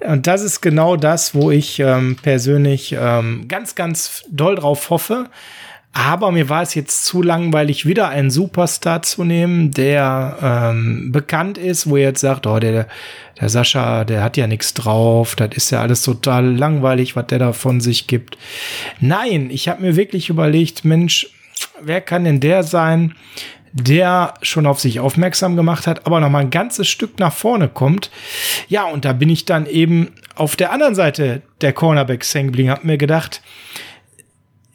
Und das ist genau das, wo ich ähm, persönlich ähm, ganz, ganz doll drauf hoffe. Aber mir war es jetzt zu langweilig, wieder einen Superstar zu nehmen, der ähm, bekannt ist, wo ihr jetzt sagt, oh, der, der Sascha, der hat ja nichts drauf, das ist ja alles total langweilig, was der da von sich gibt. Nein, ich habe mir wirklich überlegt, Mensch, wer kann denn der sein, der schon auf sich aufmerksam gemacht hat, aber noch mal ein ganzes Stück nach vorne kommt. Ja, und da bin ich dann eben auf der anderen Seite der Cornerbacks hängen geblieben, hab mir gedacht,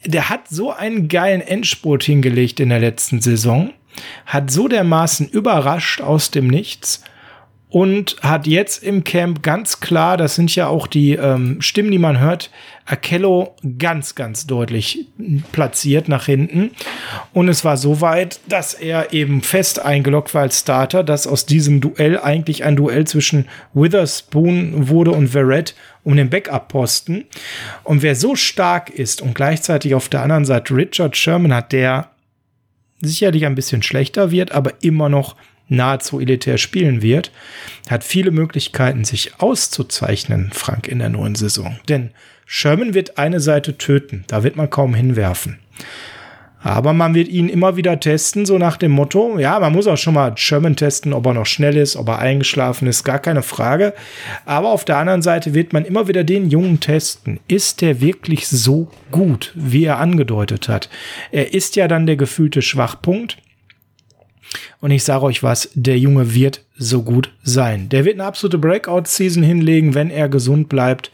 der hat so einen geilen Endspurt hingelegt in der letzten Saison, hat so dermaßen überrascht aus dem Nichts und hat jetzt im Camp ganz klar, das sind ja auch die ähm, Stimmen, die man hört, Akello ganz, ganz deutlich platziert nach hinten. Und es war so weit, dass er eben fest eingeloggt war als Starter, dass aus diesem Duell eigentlich ein Duell zwischen Witherspoon wurde und Verrett um den Backup-Posten. Und wer so stark ist und gleichzeitig auf der anderen Seite Richard Sherman hat, der sicherlich ein bisschen schlechter wird, aber immer noch nahezu elitär spielen wird, hat viele Möglichkeiten, sich auszuzeichnen, Frank, in der neuen Saison. Denn Sherman wird eine Seite töten, da wird man kaum hinwerfen. Aber man wird ihn immer wieder testen, so nach dem Motto, ja, man muss auch schon mal Sherman testen, ob er noch schnell ist, ob er eingeschlafen ist, gar keine Frage. Aber auf der anderen Seite wird man immer wieder den Jungen testen. Ist der wirklich so gut, wie er angedeutet hat? Er ist ja dann der gefühlte Schwachpunkt. Und ich sage euch was, der Junge wird so gut sein. Der wird eine absolute Breakout-Season hinlegen, wenn er gesund bleibt.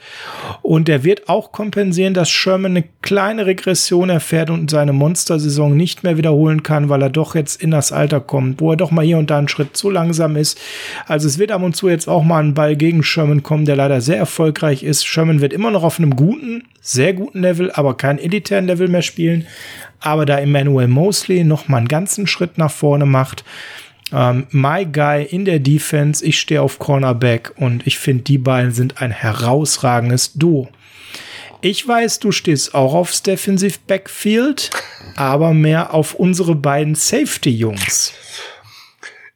Und der wird auch kompensieren, dass Sherman eine kleine Regression erfährt und seine Monster-Saison nicht mehr wiederholen kann, weil er doch jetzt in das Alter kommt, wo er doch mal hier und da einen Schritt zu langsam ist. Also es wird ab und zu jetzt auch mal ein Ball gegen Sherman kommen, der leider sehr erfolgreich ist. Sherman wird immer noch auf einem guten, sehr guten Level, aber kein elitären Level mehr spielen. Aber da Emmanuel Mosley noch mal einen ganzen Schritt nach vorne macht, ähm, My Guy in der Defense, ich stehe auf Cornerback und ich finde, die beiden sind ein herausragendes Duo. Ich weiß, du stehst auch aufs Defensive Backfield, aber mehr auf unsere beiden Safety-Jungs.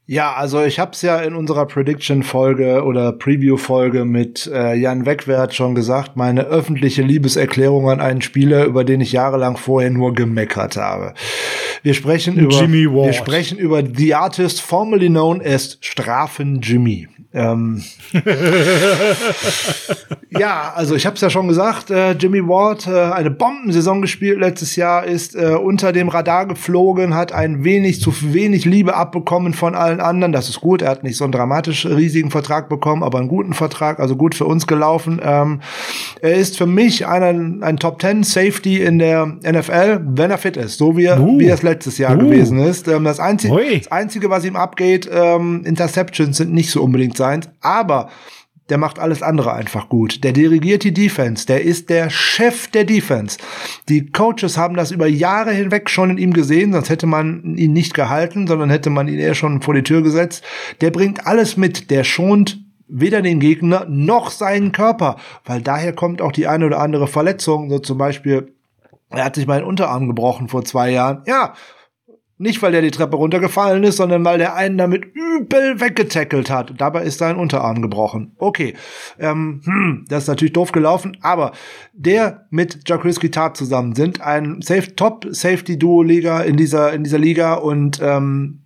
Ja, also ich habe es ja in unserer Prediction-Folge oder Preview-Folge mit äh, Jan Wegwert schon gesagt, meine öffentliche Liebeserklärung an einen Spieler, über den ich jahrelang vorher nur gemeckert habe. Wir sprechen über Jimmy Ward. Wir sprechen über The Artist formerly known as Strafen Jimmy. Ähm, ja, also ich habe es ja schon gesagt, äh, Jimmy Ward, äh, eine Bombensaison gespielt letztes Jahr, ist äh, unter dem Radar geflogen, hat ein wenig zu wenig Liebe abbekommen von allen anderen. Das ist gut, er hat nicht so einen dramatisch riesigen Vertrag bekommen, aber einen guten Vertrag, also gut für uns gelaufen. Ähm, er ist für mich einer, ein Top 10 Safety in der NFL, wenn er fit ist, so wie er, uh. wie er es letztes Jahr uh. gewesen ist. Ähm, das, Einzige, das Einzige, was ihm abgeht, ähm, Interceptions sind nicht so unbedingt sein, aber der macht alles andere einfach gut. Der dirigiert die Defense. Der ist der Chef der Defense. Die Coaches haben das über Jahre hinweg schon in ihm gesehen, sonst hätte man ihn nicht gehalten, sondern hätte man ihn eher schon vor die Tür gesetzt. Der bringt alles mit. Der schont weder den Gegner noch seinen Körper, weil daher kommt auch die eine oder andere Verletzung, so zum Beispiel er hat sich meinen Unterarm gebrochen vor zwei Jahren. Ja, nicht, weil der die Treppe runtergefallen ist, sondern weil der einen damit übel weggetackelt hat. Dabei ist sein Unterarm gebrochen. Okay, ähm, hm, das ist natürlich doof gelaufen, aber der mit Jacques Tat zusammen sind ein Safe Top Safety Duo Liga in dieser in dieser Liga und ähm,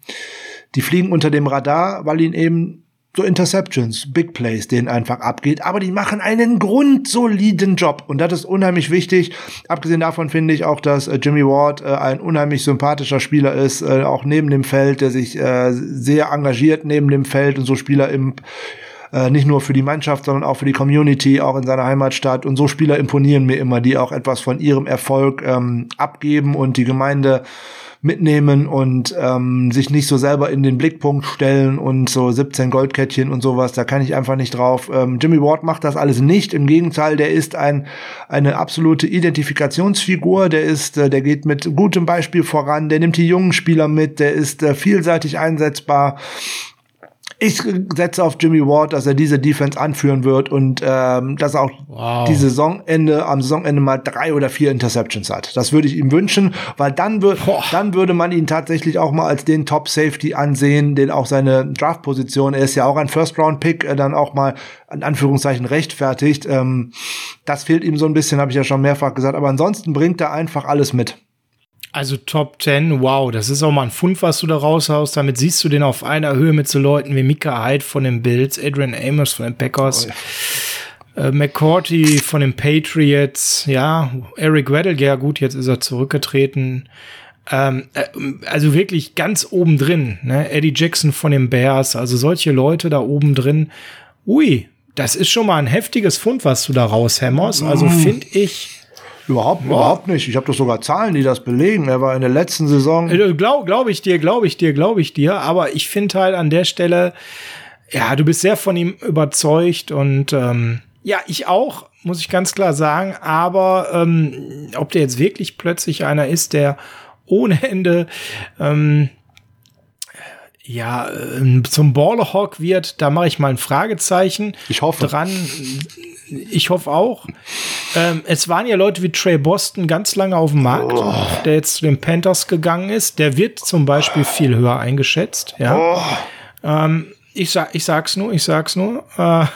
die fliegen unter dem Radar, weil ihn eben so Interceptions, Big Plays, denen einfach abgeht, aber die machen einen grundsoliden Job und das ist unheimlich wichtig. Abgesehen davon finde ich auch, dass äh, Jimmy Ward äh, ein unheimlich sympathischer Spieler ist, äh, auch neben dem Feld, der sich äh, sehr engagiert neben dem Feld und so Spieler im äh, nicht nur für die Mannschaft, sondern auch für die Community, auch in seiner Heimatstadt. Und so Spieler imponieren mir immer, die auch etwas von ihrem Erfolg ähm, abgeben und die Gemeinde mitnehmen und ähm, sich nicht so selber in den Blickpunkt stellen und so 17 Goldkettchen und sowas, da kann ich einfach nicht drauf. Ähm, Jimmy Ward macht das alles nicht. Im Gegenteil, der ist ein, eine absolute Identifikationsfigur. Der ist, äh, der geht mit gutem Beispiel voran. Der nimmt die jungen Spieler mit. Der ist äh, vielseitig einsetzbar. Ich setze auf Jimmy Ward, dass er diese Defense anführen wird und ähm, dass er auch wow. die Saisonende, am Saisonende mal drei oder vier Interceptions hat. Das würde ich ihm wünschen, weil dann, wür dann würde man ihn tatsächlich auch mal als den Top Safety ansehen, den auch seine Draft-Position, er ist ja auch ein First-Round-Pick, äh, dann auch mal in Anführungszeichen rechtfertigt. Ähm, das fehlt ihm so ein bisschen, habe ich ja schon mehrfach gesagt. Aber ansonsten bringt er einfach alles mit. Also Top 10, wow, das ist auch mal ein Fund, was du da raushaust. Damit siehst du den auf einer Höhe mit so Leuten wie Mika Hyde von den Bills, Adrian Amos von den Packers, oh, ja. äh, McCourty von den Patriots, ja, Eric Weddle, ja gut, jetzt ist er zurückgetreten. Ähm, äh, also wirklich ganz oben drin, ne? Eddie Jackson von den Bears, also solche Leute da oben drin. Ui, das ist schon mal ein heftiges Fund, was du da raushämmerst. Also mm. finde ich Überhaupt, ja. überhaupt nicht. Ich habe doch sogar Zahlen, die das belegen. Er war in der letzten Saison. Äh, Glaube glaub ich dir, glaube ich dir, glaube ich dir. Aber ich finde halt an der Stelle, ja, du bist sehr von ihm überzeugt und ähm, ja, ich auch, muss ich ganz klar sagen. Aber ähm, ob der jetzt wirklich plötzlich einer ist, der ohne Ende ähm, ja, ähm, zum Ballhawk wird, da mache ich mal ein Fragezeichen. Ich hoffe. Dran. Ich hoffe auch. Ähm, es waren ja Leute wie Trey Boston ganz lange auf dem Markt, oh. der jetzt zu den Panthers gegangen ist. Der wird zum Beispiel viel höher eingeschätzt. Ja. Oh. Ähm, ich, sag, ich sag's nur, ich sag's nur. Äh,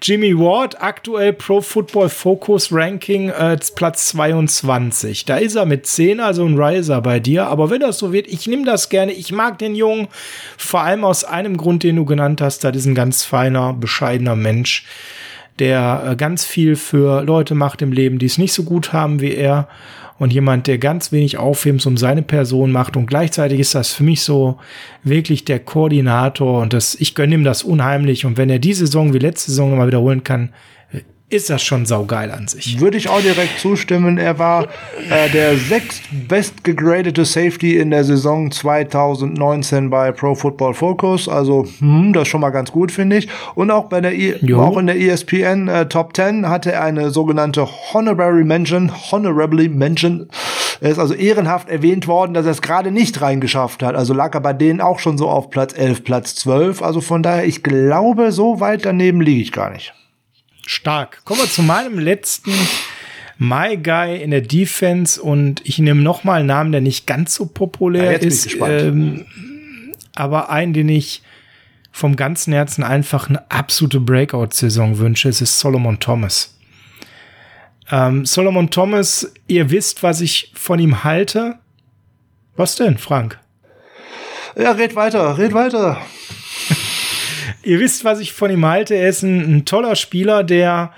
Jimmy Ward, aktuell Pro Football Focus Ranking äh, Platz 22. Da ist er mit 10, also ein Riser bei dir. Aber wenn das so wird, ich nehme das gerne. Ich mag den Jungen. Vor allem aus einem Grund, den du genannt hast. Da ist ein ganz feiner, bescheidener Mensch, der äh, ganz viel für Leute macht im Leben, die es nicht so gut haben wie er. Und jemand, der ganz wenig Aufhebens um seine Person macht. Und gleichzeitig ist das für mich so wirklich der Koordinator. Und das, ich gönne ihm das unheimlich. Und wenn er diese Saison wie letzte Saison mal wiederholen kann, ist das schon saugeil an sich. Würde ich auch direkt zustimmen. Er war äh, der sechst best gegradete Safety in der Saison 2019 bei Pro Football Focus. Also, hm, das ist schon mal ganz gut, finde ich. Und auch bei der I auch in der ESPN äh, Top 10 hatte er eine sogenannte Honorary Mention, Honorably Mention. Er ist also ehrenhaft erwähnt worden, dass er es gerade nicht reingeschafft hat. Also lag er bei denen auch schon so auf Platz 11, Platz 12. Also von daher, ich glaube, so weit daneben liege ich gar nicht. Stark. Kommen wir zu meinem letzten My Guy in der Defense und ich nehme noch mal einen Namen, der nicht ganz so populär ja, ist, ähm, aber einen, den ich vom ganzen Herzen einfach eine absolute Breakout-Saison wünsche. Es ist Solomon Thomas. Ähm, Solomon Thomas, ihr wisst, was ich von ihm halte. Was denn, Frank? Ja, red weiter, red weiter. Ihr wisst, was ich von ihm halte. Er ist ein, ein toller Spieler, der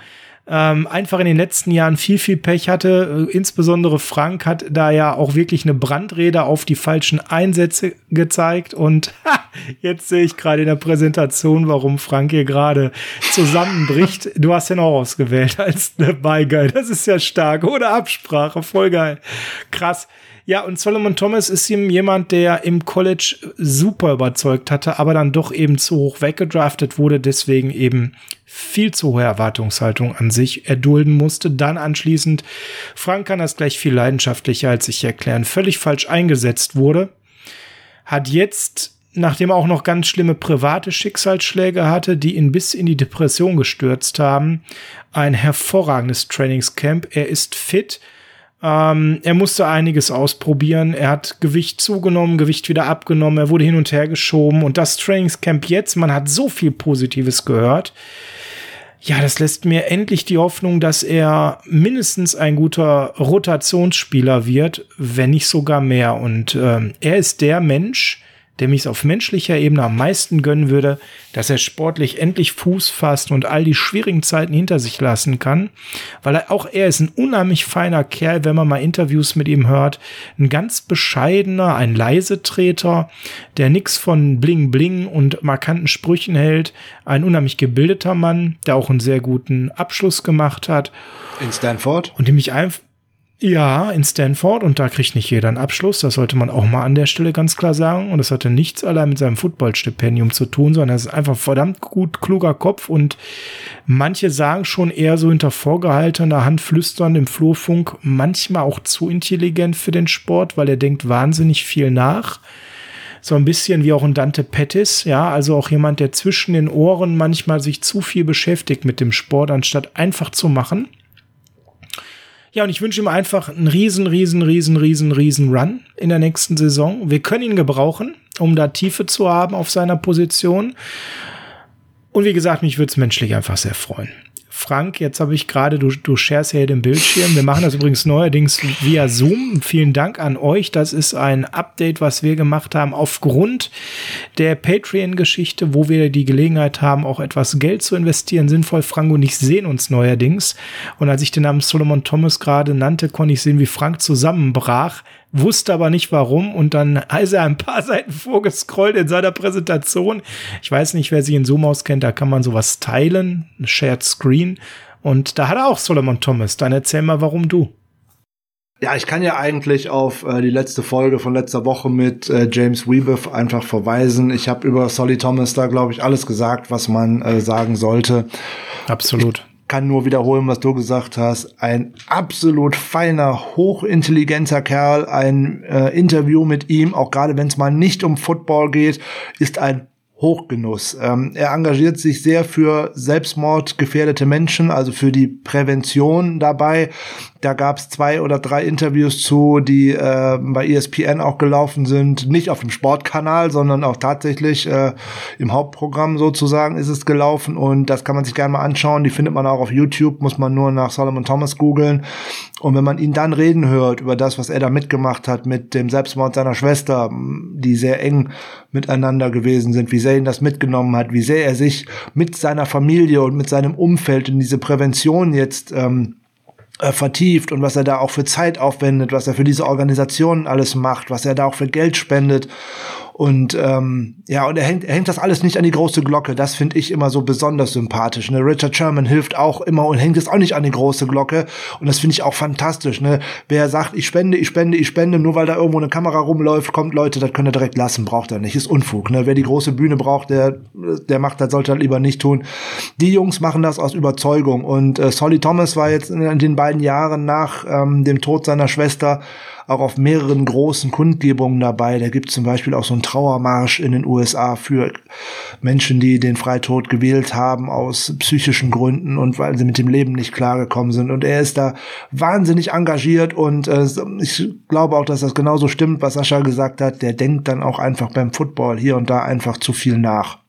ähm, einfach in den letzten Jahren viel, viel Pech hatte. Äh, insbesondere Frank hat da ja auch wirklich eine Brandrede auf die falschen Einsätze gezeigt. Und ha, jetzt sehe ich gerade in der Präsentation, warum Frank hier gerade zusammenbricht. Du hast den auch ausgewählt als eine Beigeil. Das ist ja stark. Ohne Absprache. Voll geil. Krass. Ja, und Solomon Thomas ist ihm jemand, der im College super überzeugt hatte, aber dann doch eben zu hoch weggedraftet wurde, deswegen eben viel zu hohe Erwartungshaltung an sich erdulden musste. Dann anschließend, Frank kann das gleich viel leidenschaftlicher als ich erklären, völlig falsch eingesetzt wurde, hat jetzt nachdem er auch noch ganz schlimme private Schicksalsschläge hatte, die ihn bis in die Depression gestürzt haben, ein hervorragendes Trainingscamp. Er ist fit, ähm, er musste einiges ausprobieren. Er hat Gewicht zugenommen, Gewicht wieder abgenommen. Er wurde hin und her geschoben. Und das Trainingscamp jetzt, man hat so viel Positives gehört. Ja, das lässt mir endlich die Hoffnung, dass er mindestens ein guter Rotationsspieler wird, wenn nicht sogar mehr. Und ähm, er ist der Mensch, dem ich es auf menschlicher Ebene am meisten gönnen würde, dass er sportlich endlich Fuß fasst und all die schwierigen Zeiten hinter sich lassen kann, weil er, auch er ist ein unheimlich feiner Kerl, wenn man mal Interviews mit ihm hört, ein ganz bescheidener, ein Leisetreter, der nix von Bling Bling und markanten Sprüchen hält, ein unheimlich gebildeter Mann, der auch einen sehr guten Abschluss gemacht hat. In Stanford? Und dem ich einfach ja, in Stanford und da kriegt nicht jeder einen Abschluss. Das sollte man auch mal an der Stelle ganz klar sagen. Und das hatte nichts allein mit seinem Footballstipendium zu tun, sondern es ist einfach verdammt gut kluger Kopf und manche sagen schon eher so hinter vorgehaltener Hand flüstern im Flurfunk, manchmal auch zu intelligent für den Sport, weil er denkt wahnsinnig viel nach. So ein bisschen wie auch ein Dante Pettis, ja, also auch jemand, der zwischen den Ohren manchmal sich zu viel beschäftigt mit dem Sport, anstatt einfach zu machen. Ja, und ich wünsche ihm einfach einen riesen, riesen, riesen, riesen, riesen Run in der nächsten Saison. Wir können ihn gebrauchen, um da Tiefe zu haben auf seiner Position. Und wie gesagt, mich würde es menschlich einfach sehr freuen. Frank, jetzt habe ich gerade, du, du sharest ja den Bildschirm. Wir machen das übrigens neuerdings via Zoom. Vielen Dank an euch. Das ist ein Update, was wir gemacht haben aufgrund der Patreon-Geschichte, wo wir die Gelegenheit haben, auch etwas Geld zu investieren. Sinnvoll, Frank und ich sehen uns neuerdings. Und als ich den Namen Solomon Thomas gerade nannte, konnte ich sehen, wie Frank zusammenbrach wusste aber nicht warum und dann ist er ein paar Seiten vorgescrollt in seiner Präsentation. Ich weiß nicht, wer sich in Zoom auskennt, da kann man sowas teilen, Shared Screen und da hat er auch Solomon Thomas. Dann erzähl mal, warum du. Ja, ich kann ja eigentlich auf äh, die letzte Folge von letzter Woche mit äh, James Weebuff einfach verweisen. Ich habe über Solly Thomas da, glaube ich, alles gesagt, was man äh, sagen sollte. Absolut kann nur wiederholen, was du gesagt hast. Ein absolut feiner, hochintelligenter Kerl. Ein äh, Interview mit ihm, auch gerade wenn es mal nicht um Football geht, ist ein Hochgenuss. Ähm, er engagiert sich sehr für selbstmordgefährdete Menschen, also für die Prävention dabei. Da gab es zwei oder drei Interviews zu, die äh, bei ESPN auch gelaufen sind. Nicht auf dem Sportkanal, sondern auch tatsächlich äh, im Hauptprogramm sozusagen ist es gelaufen. Und das kann man sich gerne mal anschauen. Die findet man auch auf YouTube, muss man nur nach Solomon Thomas googeln. Und wenn man ihn dann reden hört über das, was er da mitgemacht hat mit dem Selbstmord seiner Schwester, die sehr eng miteinander gewesen sind, wie sehr ihn das mitgenommen hat, wie sehr er sich mit seiner Familie und mit seinem Umfeld in diese Prävention jetzt ähm, äh, vertieft und was er da auch für Zeit aufwendet, was er für diese Organisationen alles macht, was er da auch für Geld spendet und ähm, ja, und er hängt, er hängt das alles nicht an die große Glocke. Das finde ich immer so besonders sympathisch. Ne? Richard Sherman hilft auch immer und hängt es auch nicht an die große Glocke. Und das finde ich auch fantastisch. Ne? Wer sagt, ich spende, ich spende, ich spende, nur weil da irgendwo eine Kamera rumläuft, kommt Leute, das könnt ihr direkt lassen, braucht er nicht. Ist Unfug. Ne? Wer die große Bühne braucht, der, der macht das, sollte das lieber nicht tun. Die Jungs machen das aus Überzeugung. Und äh, Solly Thomas war jetzt in, in den beiden Jahren nach ähm, dem Tod seiner Schwester auch auf mehreren großen Kundgebungen dabei. Da gibt es zum Beispiel auch so einen Trauermarsch in den USA für Menschen, die den Freitod gewählt haben aus psychischen Gründen und weil sie mit dem Leben nicht klargekommen sind. Und er ist da wahnsinnig engagiert und äh, ich glaube auch, dass das genauso stimmt, was Sascha gesagt hat. Der denkt dann auch einfach beim Football hier und da einfach zu viel nach.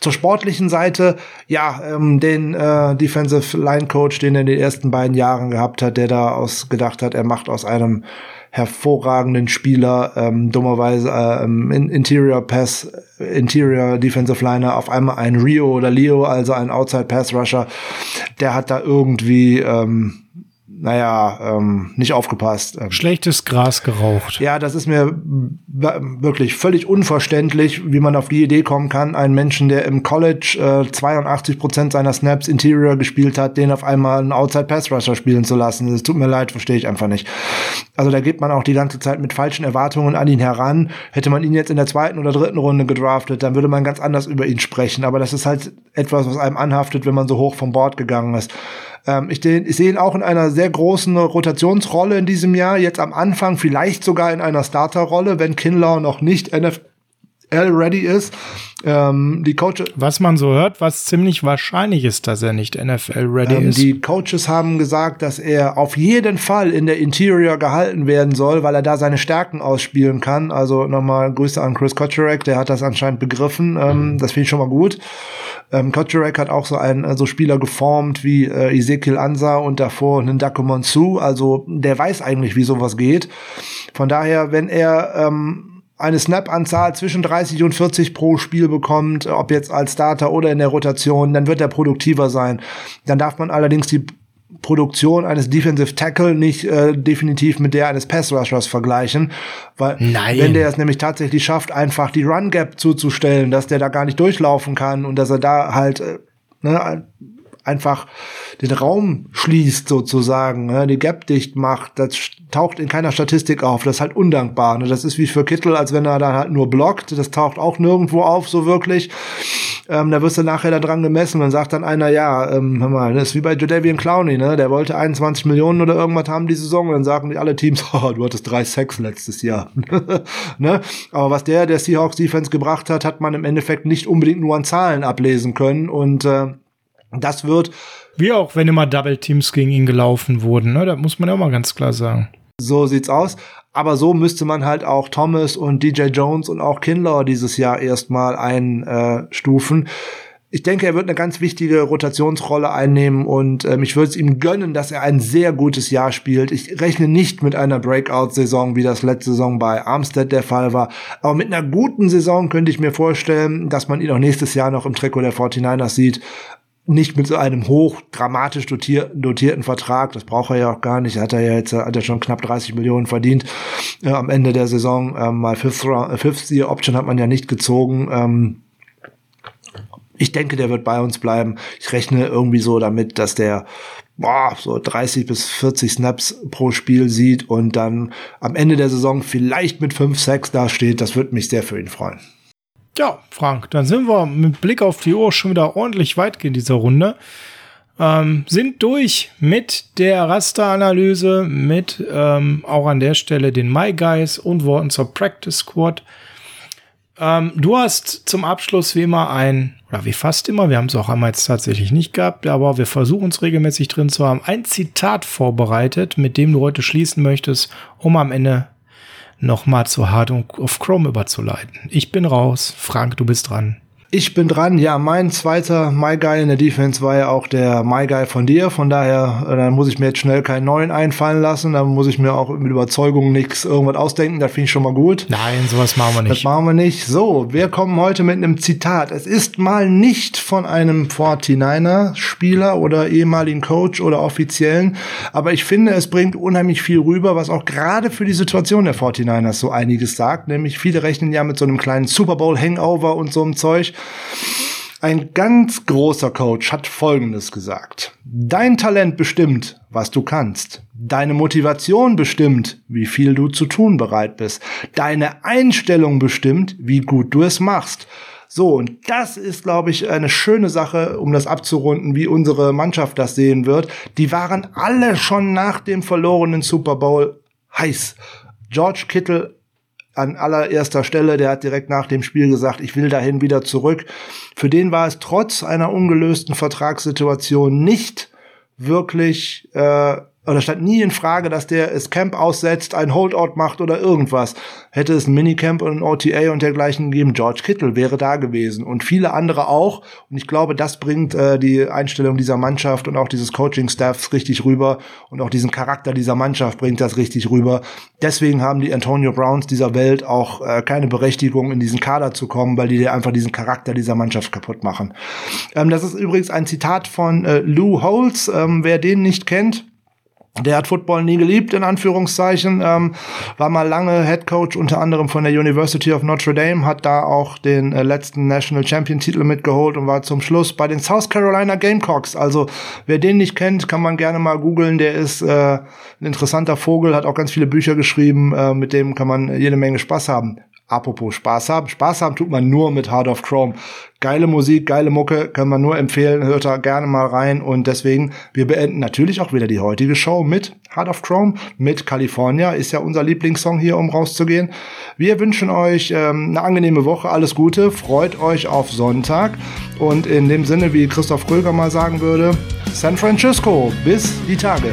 Zur sportlichen Seite, ja, ähm, den äh, Defensive Line Coach, den er in den ersten beiden Jahren gehabt hat, der da aus gedacht hat, er macht aus einem hervorragenden Spieler, ähm, dummerweise äh, Interior Pass, Interior Defensive Liner, auf einmal ein Rio oder Leo, also ein Outside Pass Rusher, der hat da irgendwie ähm, naja, ähm, nicht aufgepasst. Ähm. Schlechtes Gras geraucht. Ja, das ist mir wirklich völlig unverständlich, wie man auf die Idee kommen kann, einen Menschen, der im College äh, 82 Prozent seiner Snaps Interior gespielt hat, den auf einmal einen Outside Pass Rusher spielen zu lassen. Das tut mir leid, verstehe ich einfach nicht. Also da geht man auch die ganze Zeit mit falschen Erwartungen an ihn heran. Hätte man ihn jetzt in der zweiten oder dritten Runde gedraftet, dann würde man ganz anders über ihn sprechen. Aber das ist halt etwas, was einem anhaftet, wenn man so hoch vom Bord gegangen ist. Ähm, ich, ich sehe ihn auch in einer sehr großen Rotationsrolle in diesem Jahr. Jetzt am Anfang vielleicht sogar in einer Starterrolle, wenn Kinlaw noch nicht NFL ready ist. Ähm, die Coaches. Was man so hört, was ziemlich wahrscheinlich ist, dass er nicht NFL ready ähm, ist. Die Coaches haben gesagt, dass er auf jeden Fall in der Interior gehalten werden soll, weil er da seine Stärken ausspielen kann. Also nochmal Grüße an Chris Kotcherek, der hat das anscheinend begriffen. Ähm, mhm. Das finde ich schon mal gut. Ähm, Kotcherek hat auch so einen äh, so Spieler geformt wie äh, Ezekiel Ansa und davor einen Ndako Monsu. Also der weiß eigentlich, wie sowas geht. Von daher, wenn er ähm, eine Snap-Anzahl zwischen 30 und 40 pro Spiel bekommt, ob jetzt als Starter oder in der Rotation, dann wird er produktiver sein. Dann darf man allerdings die Produktion eines Defensive Tackle nicht äh, definitiv mit der eines Pass Rushers vergleichen, weil Nein. wenn der es nämlich tatsächlich schafft, einfach die Run Gap zuzustellen, dass der da gar nicht durchlaufen kann und dass er da halt äh, ne, einfach den Raum schließt sozusagen, ne, die Gap dicht macht, das taucht in keiner Statistik auf. Das ist halt undankbar. Ne? Das ist wie für Kittel, als wenn er dann halt nur blockt. Das taucht auch nirgendwo auf, so wirklich. Ähm, da wirst du nachher da dran gemessen und sagt dann einer, ja, ähm, hör mal, das ist wie bei Jadavian Clowney, ne? Der wollte 21 Millionen oder irgendwas haben die Saison und dann sagen die alle Teams, oh, du hattest drei Sex letztes Jahr. ne? Aber was der der Seahawks Defense gebracht hat, hat man im Endeffekt nicht unbedingt nur an Zahlen ablesen können und äh, das wird. Wie auch, wenn immer Double Teams gegen ihn gelaufen wurden, ne? Da muss man ja auch mal ganz klar sagen. So sieht's aus. Aber so müsste man halt auch Thomas und DJ Jones und auch Kinlaw dieses Jahr erstmal einstufen. Ich denke, er wird eine ganz wichtige Rotationsrolle einnehmen und ähm, ich würde es ihm gönnen, dass er ein sehr gutes Jahr spielt. Ich rechne nicht mit einer Breakout-Saison, wie das letzte Saison bei Armstead der Fall war. Aber mit einer guten Saison könnte ich mir vorstellen, dass man ihn auch nächstes Jahr noch im Trikot der 49ers sieht nicht mit so einem hoch dramatisch dotier, dotierten Vertrag, das braucht er ja auch gar nicht, hat er ja jetzt hat er schon knapp 30 Millionen verdient äh, am Ende der Saison, ähm, mal Fifth, äh, Fifth Year Option hat man ja nicht gezogen. Ähm, ich denke, der wird bei uns bleiben. Ich rechne irgendwie so damit, dass der boah, so 30 bis 40 Snaps pro Spiel sieht und dann am Ende der Saison vielleicht mit 5, 6 dasteht. Das würde mich sehr für ihn freuen. Ja, Frank, dann sind wir mit Blick auf die Uhr schon wieder ordentlich weit in dieser Runde. Ähm, sind durch mit der Rasteranalyse, mit ähm, auch an der Stelle den My Guys und Worten zur Practice Squad. Ähm, du hast zum Abschluss wie immer ein, oder wie fast immer, wir haben es auch einmal jetzt tatsächlich nicht gehabt, aber wir versuchen es regelmäßig drin zu haben, ein Zitat vorbereitet, mit dem du heute schließen möchtest, um am Ende nochmal zur Hard of Chrome überzuleiten. Ich bin raus. Frank, du bist dran. Ich bin dran. Ja, mein zweiter My Guy in der Defense war ja auch der My Guy von dir. Von daher, äh, dann muss ich mir jetzt schnell keinen neuen einfallen lassen. Dann muss ich mir auch mit Überzeugung nichts irgendwas ausdenken. Das finde ich schon mal gut. Nein, sowas machen wir nicht. Das machen wir nicht. So, wir kommen heute mit einem Zitat. Es ist mal nicht von einem 49er Spieler oder ehemaligen Coach oder Offiziellen. Aber ich finde, es bringt unheimlich viel rüber, was auch gerade für die Situation der 49ers so einiges sagt. Nämlich viele rechnen ja mit so einem kleinen Super Bowl Hangover und so einem Zeug. Ein ganz großer Coach hat Folgendes gesagt. Dein Talent bestimmt, was du kannst. Deine Motivation bestimmt, wie viel du zu tun bereit bist. Deine Einstellung bestimmt, wie gut du es machst. So, und das ist, glaube ich, eine schöne Sache, um das abzurunden, wie unsere Mannschaft das sehen wird. Die waren alle schon nach dem verlorenen Super Bowl heiß. George Kittle an allererster Stelle, der hat direkt nach dem Spiel gesagt, ich will dahin wieder zurück. Für den war es trotz einer ungelösten Vertragssituation nicht wirklich äh, oder stand nie in Frage, dass der das Camp aussetzt, ein Holdout macht oder irgendwas. Hätte es ein Minicamp und ein OTA und dergleichen gegeben, George Kittle wäre da gewesen und viele andere auch. Und ich glaube, das bringt äh, die Einstellung dieser Mannschaft und auch dieses Coaching-Staffs richtig rüber und auch diesen Charakter dieser Mannschaft bringt das richtig rüber. Deswegen haben die Antonio Browns dieser Welt auch äh, keine Berechtigung, in diesen Kader zu kommen, weil die einfach diesen Charakter dieser Mannschaft kaputt machen. Ähm, das ist übrigens ein Zitat von äh, Lou Holtz. Ähm, wer den nicht kennt, der hat Football nie geliebt, in Anführungszeichen, ähm, war mal lange Head Coach unter anderem von der University of Notre Dame, hat da auch den äh, letzten National Champion Titel mitgeholt und war zum Schluss bei den South Carolina Gamecocks. Also wer den nicht kennt, kann man gerne mal googeln. Der ist äh, ein interessanter Vogel, hat auch ganz viele Bücher geschrieben, äh, mit dem kann man jede Menge Spaß haben. Apropos Spaß haben. Spaß haben tut man nur mit Heart of Chrome. Geile Musik, geile Mucke, kann man nur empfehlen. Hört da gerne mal rein. Und deswegen, wir beenden natürlich auch wieder die heutige Show mit Heart of Chrome, mit California. Ist ja unser Lieblingssong hier, um rauszugehen. Wir wünschen euch ähm, eine angenehme Woche. Alles Gute. Freut euch auf Sonntag. Und in dem Sinne, wie Christoph Kröger mal sagen würde, San Francisco. Bis die Tage.